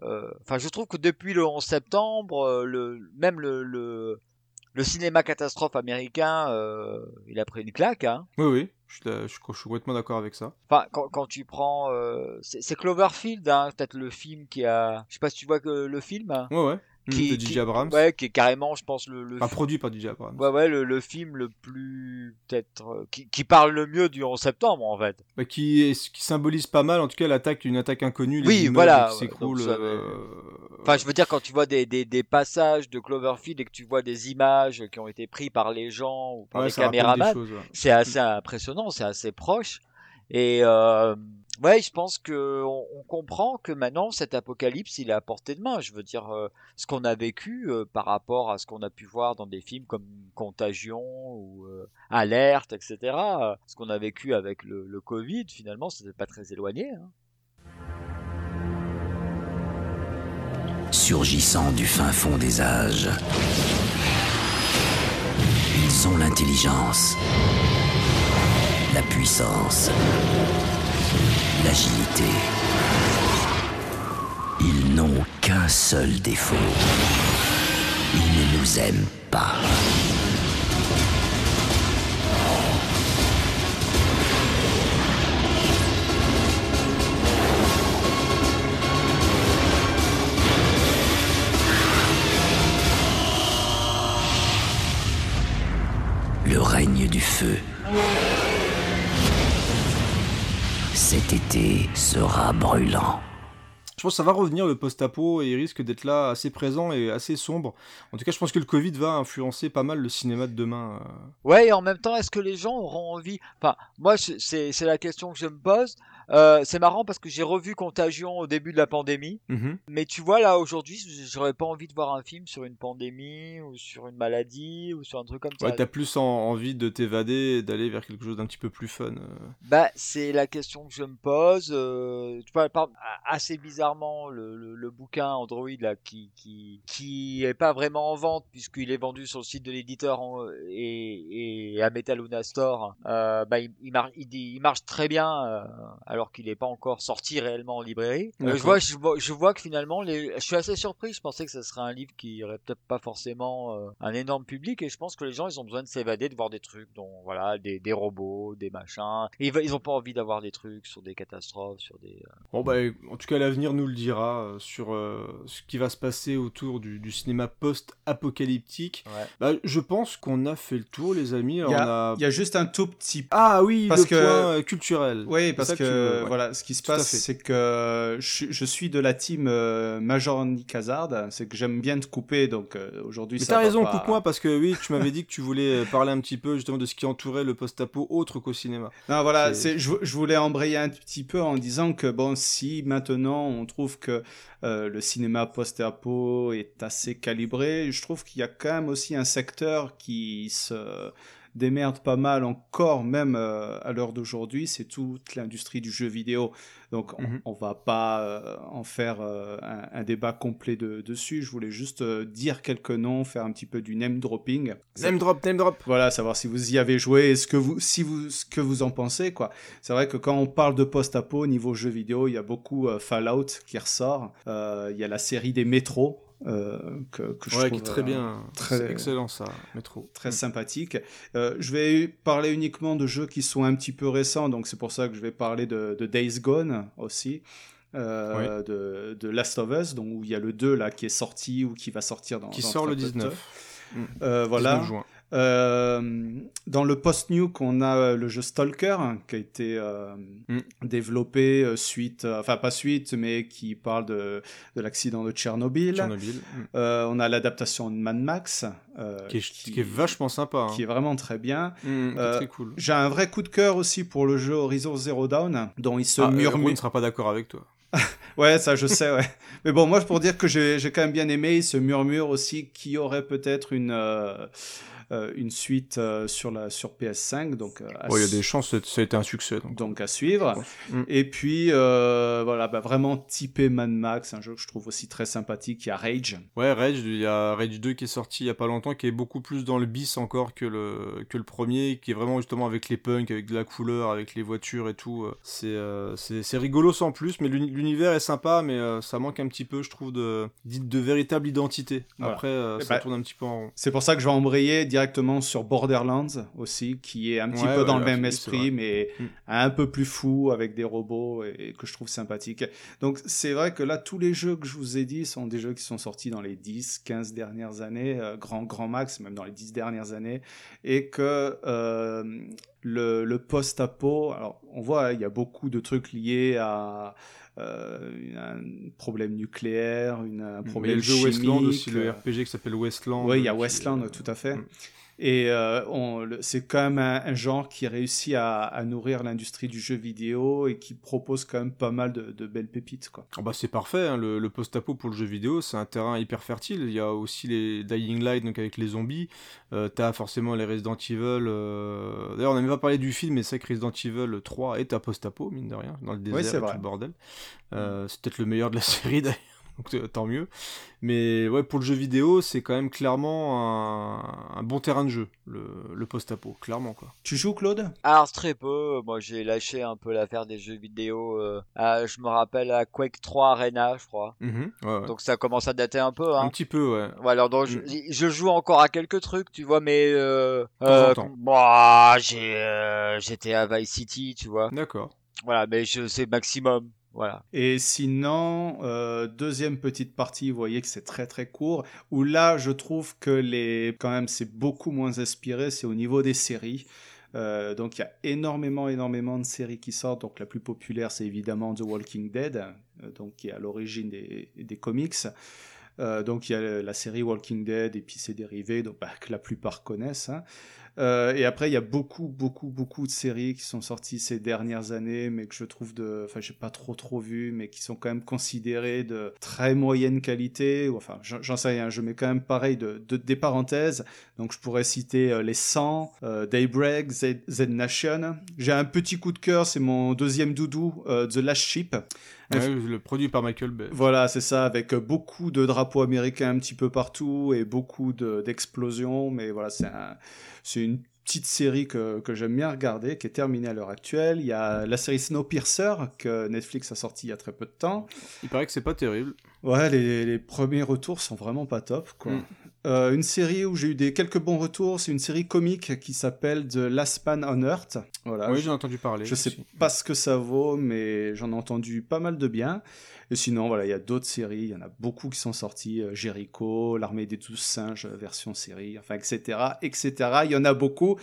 enfin, je trouve que depuis le 11 septembre, même le, cinéma catastrophe américain, il a pris une claque. Hein. Oui, oui, je je suis- je suis complètement d'accord avec ça. Enfin, quand, quand tu prends, euh, c'est c'est Cloverfield, hein, peut-être le film qui a, je sais pas si tu vois que le film. hein, Ouais, ouais. Qui, de DJ qui- Abrams. ouais, qui est carrément, je pense, le, le Enfin, produit par DJ Abrams. Ouais, ouais, le, le film le plus peut-être euh, qui, qui parle le mieux du 11 septembre en fait. Bah, qui, est- qui symbolise pas mal, en tout cas, l'attaque, une attaque inconnue, les Oui, voilà. qui ouais, ça, euh, Enfin, je veux dire, quand tu vois des, des, des passages de Cloverfield et que tu vois des images qui ont été prises par les gens ou par Ouais, les caméramans, ouais. c'est assez impressionnant, c'est assez proche. Et euh, ouais, je pense que on, comprend que maintenant cet apocalypse, il est à portée de main. Je veux dire, euh, ce qu'on a vécu euh, par rapport à ce qu'on a pu voir dans des films comme Contagion ou euh, Alerte, etc. ce qu'on a vécu avec le, le Covid, finalement, c'était pas très éloigné. hein. surgissant du fin fond des âges. Ils ont l'intelligence, la puissance, l'agilité. Ils n'ont qu'un seul défaut. Ils ne nous aiment pas. Le règne du feu. Cet été sera brûlant. Je pense que ça va revenir le post-apo et il risque d'être là assez présent et assez sombre. En tout cas, je pense que le Covid va influencer pas mal le cinéma de demain. euh. Ouais, et en même temps, est-ce que les gens auront envie? Enfin, moi, c'est la question que je me pose. Euh, c'est marrant parce que j'ai revu Contagion au début de la pandémie. Mhm. Mais tu vois, là, aujourd'hui, j'aurais pas envie de voir un film sur une pandémie ou sur une maladie ou sur un truc comme ça. Ouais, t'as plus en- envie de t'évader et d'aller vers quelque chose d'un petit peu plus fun. euh. Bah, c'est la question que je me pose. euh, tu vois, par- assez bizarrement, le, le, le bouquin Android là, qui qui qui est pas vraiment en vente puisqu'il est vendu sur le site de l'éditeur et, et à Metaluna Store. euh, bah, il, il, mar- il, il marche très bien alors qu'il n'est pas encore sorti réellement en librairie. Euh, je vois, je vois, je vois que finalement, les... je suis assez surpris. Je pensais que ce serait un livre qui aurait peut-être pas forcément euh, un énorme public et je pense que les gens ils ont besoin de s'évader, de voir des trucs, dont voilà, des, des robots, des machins. Et ils, va- ils ont pas envie d'avoir des trucs sur des catastrophes, sur des. euh, Bon, bah, en tout cas, l'avenir nous le dira sur euh, ce qui va se passer autour du, du cinéma post-apocalyptique. Ouais. Bah, je pense qu'on a fait le tour, les amis. Il y, on a, y juste un tout petit. Ah oui, parce le que... point culturel. Oui, parce que, ouais. voilà, ce qui se Tout passe, c'est que je, je suis de la team euh, Major Nick Hazard. C'est que j'aime bien te couper, donc euh, aujourd'hui Mais t'as raison, pas- coupe-moi, parce que oui, tu m'avais dit que tu voulais euh, parler un petit peu justement de ce qui entourait le post-apo autre qu'au cinéma. Non, voilà, C'est- c'est, je, je voulais embrayer un petit peu en disant que, bon, si maintenant on trouve que euh, le cinéma post-apo est assez calibré, je trouve qu'il y a quand même aussi un secteur qui se démerde pas mal encore, même euh, à l'heure d'aujourd'hui, c'est toute l'industrie du jeu vidéo. Donc on, Mhm. on va pas euh, en faire euh, un, un débat complet de- dessus. Je voulais juste dire quelques noms, faire un petit peu du name dropping. Name drop, name drop. Voilà, savoir si vous y avez joué et ce que vous, si vous, ce que vous en pensez, quoi. C'est vrai que quand on parle de post-apo niveau jeu vidéo, il y a beaucoup Fallout qui ressort. Il y a la série des métros. Euh, que, que je Ouais, trouve qui est très euh, bien. très excellent ça, très sympathique. Euh, je vais parler uniquement de jeux qui sont un petit peu récents, donc c'est pour ça que je vais parler de, de Days Gone aussi. de, de Last of Us, donc où il y a le 2 là qui est sorti ou qui va sortir dans Qui dans sort le très peu de 19. temps. Mm. Euh, voilà. 19 juin. Euh, dans le post-nuke, on a euh, le jeu Stalker hein, qui a été euh, Mm. développé euh, suite, enfin pas suite, mais qui parle de, de l'accident de Tchernobyl. Tchernobyl, mm. On a l'adaptation de Mad Max. Qui est, qui est vachement sympa. hein. qui est vraiment très bien. Mm, très cool. J'ai un vrai coup de cœur aussi pour le jeu Horizon Zero Dawn, dont il se Ah, murmure. Ne sera pas d'accord avec toi. Ouais, ça je sais, ouais. Mais bon, moi pour dire que j'ai quand même bien aimé, il se murmure aussi qu'il y aurait peut-être une, une suite euh, sur, la, sur PS5. Donc, euh, il y a des chances, que ça a été un succès. Donc. donc à suivre. Mm. Et puis, euh, voilà, bah, vraiment typé Mad Max, un jeu que je trouve aussi très sympathique. Il y a Rage. Ouais, Rage, il y a Rage 2 qui est sorti il y a pas longtemps, qui est beaucoup plus dans le bis encore que le, que le premier, qui est vraiment justement avec les punks, avec de la couleur, avec les voitures et tout. euh, C'est euh, rigolo sans plus, mais l'uni- l'univers est sympa, mais euh, ça manque un petit peu, je trouve, de, de, de véritable identité. Voilà. Après, euh, Eh ça ben, tourne un petit peu en rond. C'est pour ça que je vais embrayer directement sur Borderlands aussi, qui est un petit Ouais, peu ouais, dans le même esprit, mais Mm. un peu plus fou avec des robots et, et que je trouve sympathique. Donc c'est vrai que là, tous les jeux que je vous ai dit sont des jeux qui sont sortis dans les 10, 15 dernières années, euh, grand, grand max, même dans les 10 dernières années, et que euh, le, le post-apo, alors on voit, il y a beaucoup de trucs liés à un problème nucléaire, une, un Mais il y a problème le jeu Westland chimique, aussi, le euh, RPG qui s'appelle Westland. oui, il y a Westland, tout à fait. Mm. Et euh, on- le- c'est quand même un, un genre qui réussit à, à nourrir l'industrie du jeu vidéo et qui propose quand même pas mal de, de belles pépites. Quoi. Ah bah c'est parfait, hein, le, le post-apo pour le jeu vidéo, c'est un terrain hyper fertile. Il y a aussi les Dying Light, donc avec les zombies. Euh, T'as forcément les Resident Evil. euh, D'ailleurs, on n'a même pas parlé du film, mais c'est que Resident Evil 3 est un post-apo, mine de rien, dans le désert et tout le bordel. Euh, c'est peut-être le meilleur de la série d'ailleurs. Donc euh, tant mieux. Mais ouais, pour le jeu vidéo, c'est quand même clairement un, un bon terrain de jeu, le, le post-apo, clairement quoi. Tu joues, Claude? Alors très peu, moi j'ai lâché un peu l'affaire des jeux vidéo. euh, à- je me rappelle à Quake 3 Arena, je crois. Mhm, ouais, ouais. Donc ça commence à dater un peu. Hein. Un petit peu, ouais. Ouais, alors donc, je, je joue encore à quelques trucs, tu vois, mais euh, temps en euh, temps. moi, j'ai euh, j'étais à Vice City, tu vois. D'accord. Voilà, mais je c'est maximum. Voilà. Et sinon, euh, deuxième petite partie, vous voyez que c'est très très court, où là je trouve que les, quand même c'est beaucoup moins inspiré, c'est au niveau des séries. Euh, donc il y a énormément énormément de séries qui sortent. Donc la plus populaire c'est évidemment The Walking Dead, euh, donc qui est à l'origine des, comics. Donc il y a la série Walking Dead et puis ses dérivés, donc bah, que la plupart connaissent. hein. Euh, et après il y a beaucoup beaucoup beaucoup de séries qui sont sorties ces dernières années, mais que je trouve de, enfin j'ai pas trop trop vu, mais qui sont quand même considérées de très moyenne qualité. Enfin j'en sais rien, je mets quand même pareil de, de- des parenthèses. Donc je pourrais citer euh, les 100, euh, Daybreak, Z, Nation. J'ai un petit coup de cœur, c'est mon deuxième doudou, The Last Ship. Ouais, le produit par Michael Bay. voilà, c'est ça, avec euh, beaucoup de drapeaux américains un petit peu partout et beaucoup de- d'explosions. mais voilà, c'est un- c'est une petite série que, que j'aime bien regarder, qui est terminée à l'heure actuelle. Il y a la série Snowpiercer, que Netflix a sorti il y a très peu de temps. Il paraît que c'est pas terrible. Ouais, les, les premiers retours sont vraiment pas top, quoi. Mm. Euh, une série où j'ai eu des quelques bons retours, c'est une série comique qui s'appelle The Last Man on Earth. Voilà. Oui, Je- j'ai entendu parler. je sais aussi. pas ce que ça vaut, mais j'en ai entendu pas mal de bien. Et sinon, voilà, il y a d'autres séries, il y en a beaucoup qui sont sorties. euh, Jericho, L'Armée des Douze Singes, euh, version série, enfin, etc., etc. Il y en a beaucoup.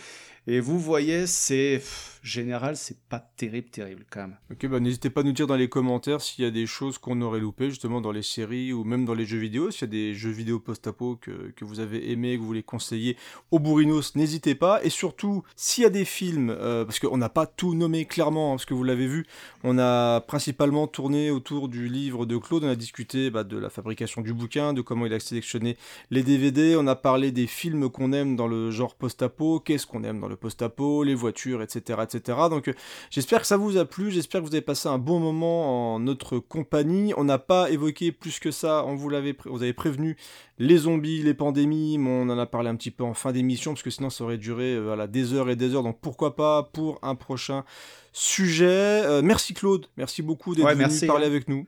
Et vous voyez, c'est général, c'est pas terrible, terrible quand même. Ok, bah n'hésitez pas à nous dire dans les commentaires s'il y a des choses qu'on aurait loupées, justement dans les séries ou même dans les jeux vidéo. S'il y a des jeux vidéo post-apo que, que vous avez aimé, que vous voulez conseiller aux bourrinos, n'hésitez pas. Et surtout, s'il y a des films, euh, parce qu'on n'a pas tout nommé clairement, hein, parce que vous l'avez vu, on a principalement tourné autour du livre de Claude, on a discuté bah, de la fabrication du bouquin, de comment il a sélectionné les DVD, on a parlé des films qu'on aime dans le genre post-apo, qu'est-ce qu'on aime dans le post-apo, les voitures, etc. etc. Donc euh, j'espère que ça vous a plu, j'espère que vous avez passé un bon moment en notre compagnie. On n'a pas évoqué plus que ça, on vous l'avait vous avez prévenu les zombies, les pandémies, mais on en a parlé un petit peu en fin d'émission, parce que sinon ça aurait duré euh, voilà, des heures et des heures, donc pourquoi pas pour un prochain sujet. Euh, merci Claude, merci beaucoup d'être Ouais, venu merci, parler hein. avec nous.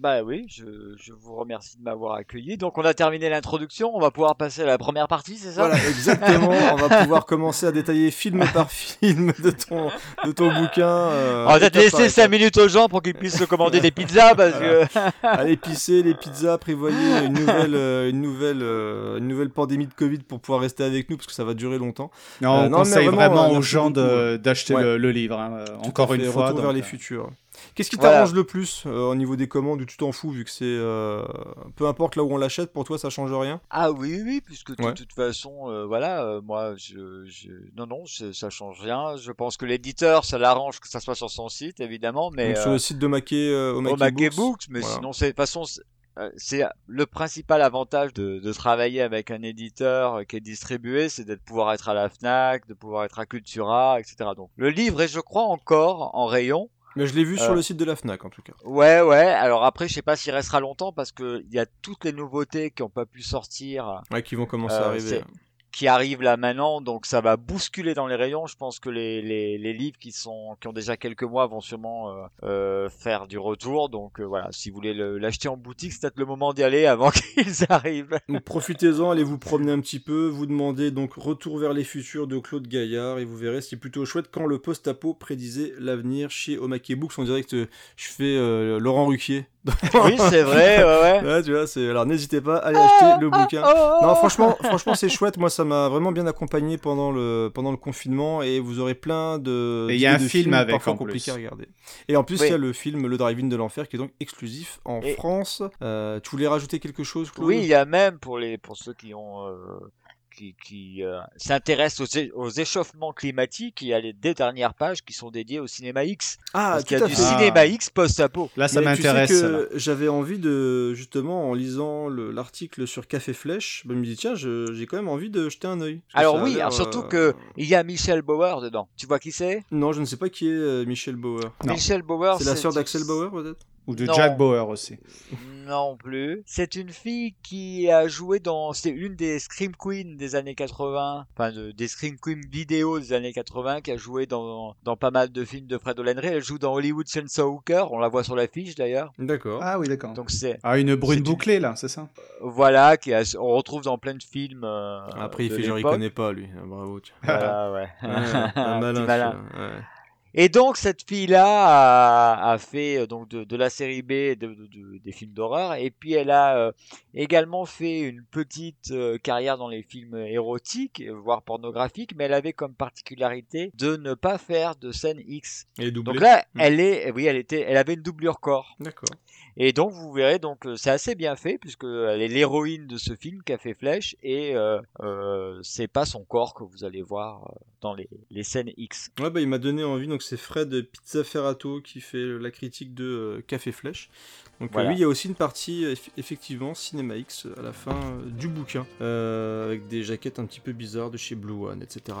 Bah oui, je, je vous remercie de m'avoir accueilli. Donc on a terminé l'introduction, on va pouvoir passer à la première partie, c'est ça? Voilà, exactement. on va pouvoir commencer à détailler film par film de ton, de ton bouquin. euh, on va peut-être étape laisser par 5 étape. minutes aux gens pour qu'ils puissent se commander des pizzas parce que... Allez pisser les pizzas, prévoyez une nouvelle, euh, une nouvelle, euh, une nouvelle pandémie de Covid pour pouvoir rester avec nous parce que ça va durer longtemps. Non, Euh, on mais conseille vraiment, euh, aux gens d'acheter Ouais. le, le livre. hein, encore une fois. Retour vers donc, les euh, futurs. Qu'est-ce qui Voilà. t'arrange le plus euh, au niveau des commandes ou tu t'en fous vu que c'est euh, peu importe là où on l'achète pour toi ça change rien? Ah oui, oui, puisque de Ouais. toute façon, euh, voilà, moi, je, je... non, non, ça change rien. Je pense que l'éditeur, ça l'arrange que ça soit sur son site, évidemment, mais Donc, sur le site de Maquet au Maquet Books, Books, mais voilà. sinon, c'est de toute façon, c'est le principal avantage de, de travailler avec un éditeur qui est distribué, c'est de pouvoir être à la Fnac, de pouvoir être à Cultura, etc. Donc, le livre est, je crois, encore en rayon. Mais je l'ai vu sur Euh, le site de la Fnac en tout cas. Ouais, ouais. Alors après, je sais pas s'il restera longtemps parce que il y a toutes les nouveautés qui ont pas pu sortir. Ouais, qui vont commencer à Euh, arriver. Qui arrivent là maintenant, donc ça va bousculer dans les rayons. Je pense que les, les, les livres qui sont qui ont déjà quelques mois vont sûrement euh, euh, faire du retour. Donc euh, voilà, si vous voulez le- l'acheter en boutique, c'est peut-être le moment d'y aller avant qu'ils arrivent. Donc profitez-en, allez vous promener un petit peu, vous demandez donc Retour vers les futurs de Claude Gaillard et vous verrez c'est plutôt chouette quand le post-apo prédisait l'avenir chez Omake Books. Que te- je fais Laurent Ruquier. Oui, c'est vrai, ouais, ouais. tu vois, c'est alors n'hésitez pas, allez acheter le bouquin. oh, non, franchement, franchement c'est chouette. Moi, ça m'a vraiment bien accompagné pendant le pendant le confinement et vous aurez plein de Et il y a un film films avec, parfois plus. à regarder. Et en plus, il Oui. y a le film Le Drive-In de l'enfer qui est donc exclusif en Et- France. Euh, tu voulais rajouter quelque chose, Claude? Oui, il y a même pour les pour ceux qui ont euh, qui, qui euh, s'intéressent aux, aux échauffements climatiques, il y a les deux dernières pages qui sont dédiées au cinéma X. Ah, Parce qu'il y a à du fait. cinéma X post-apo. Là, ça Mais tu sais m'intéresse. J'avais envie de, justement, en lisant le- l'article sur Café Flèche, bah, je me dis, tiens, j'ai quand même envie de jeter un œil. Alors oui, alors surtout euh, que il y a Michel Bauer dedans. Tu vois qui c'est? Non, je ne sais pas qui est euh, Michel Bauer. Non. Michel Bauer, C'est la sœur d'Axel Bauer, peut-être? Ou de Non. Jack Bauer aussi. Non plus. C'est une fille qui a joué dans. C'est une des Scream Queens des années 80. Enfin, de- des Scream Queens vidéo des années 80 qui a joué dans, dans pas mal de films de Fred O'Lenry. Elle joue dans Hollywood Chainsaw Hooker. On la voit sur l'affiche d'ailleurs. D'accord. Ah oui, d'accord. Donc c'est. Ah, une brune une- bouclée, là, c'est ça? Voilà, qui a- on retrouve dans plein de films. euh, Après, il fait genre, il connaît pas, lui. Ah, bravo. tiens. Voilà, ouais. Ouais, un malin. ouais. Et donc cette fille-là a, a fait euh, donc de, de la série B de, de- de- des films d'horreur et puis elle a euh, également fait une petite euh, carrière dans les films érotiques voire pornographiques mais elle avait comme particularité de ne pas faire de scène X. Et. Donc là Mm. elle est oui elle était elle avait une doublure corps. D'accord. Et donc vous verrez donc c'est assez bien fait puisque elle est l'héroïne de ce film fait Flèche et euh, c'est pas son corps que vous allez voir dans les, les scènes X. Ouais, bah, il m'a donné envie. Donc, c'est Fred Pizza Ferrato qui fait la critique de euh, Café Flèche. Donc, euh, Voilà. oui, il y a aussi une partie, euh, eff- effectivement, Cinéma X à la fin euh, du bouquin. euh, avec des jaquettes un petit peu bizarres de chez Blue One, etc.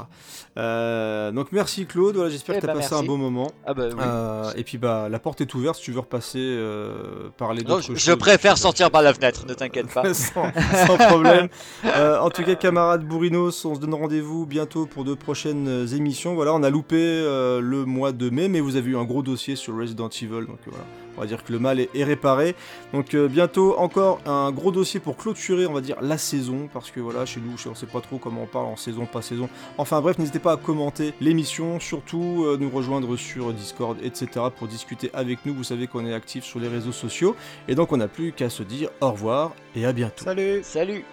Euh, donc, merci Claude. Voilà, j'espère Eh que tu as ben, passé merci. un bon moment. Ah bah oui. Euh, et puis, bah, la porte est ouverte si tu veux repasser, euh, parler d'autres je, choses. je préfère sortir par la fenêtre, ne t'inquiète pas. sans, sans problème. Euh, en tout cas, camarades Bourrinos, on se donne rendez-vous bientôt pour de prochaines euh, émissions. Voilà, on a loupé euh, le mois de mai, mais vous avez eu un gros dossier sur Resident Evil, donc euh, voilà. On va dire que le mal est, est réparé. Donc euh, bientôt encore un gros dossier pour clôturer, on va dire, la saison, parce que voilà, chez nous, on sait pas trop comment on parle en saison, pas saison. Enfin bref, n'hésitez pas à commenter l'émission, surtout euh, nous rejoindre sur Discord, etc. pour discuter avec nous. Vous savez qu'on est actif sur les réseaux sociaux. Et donc on n'a plus qu'à se dire au revoir et à bientôt. Salut Salut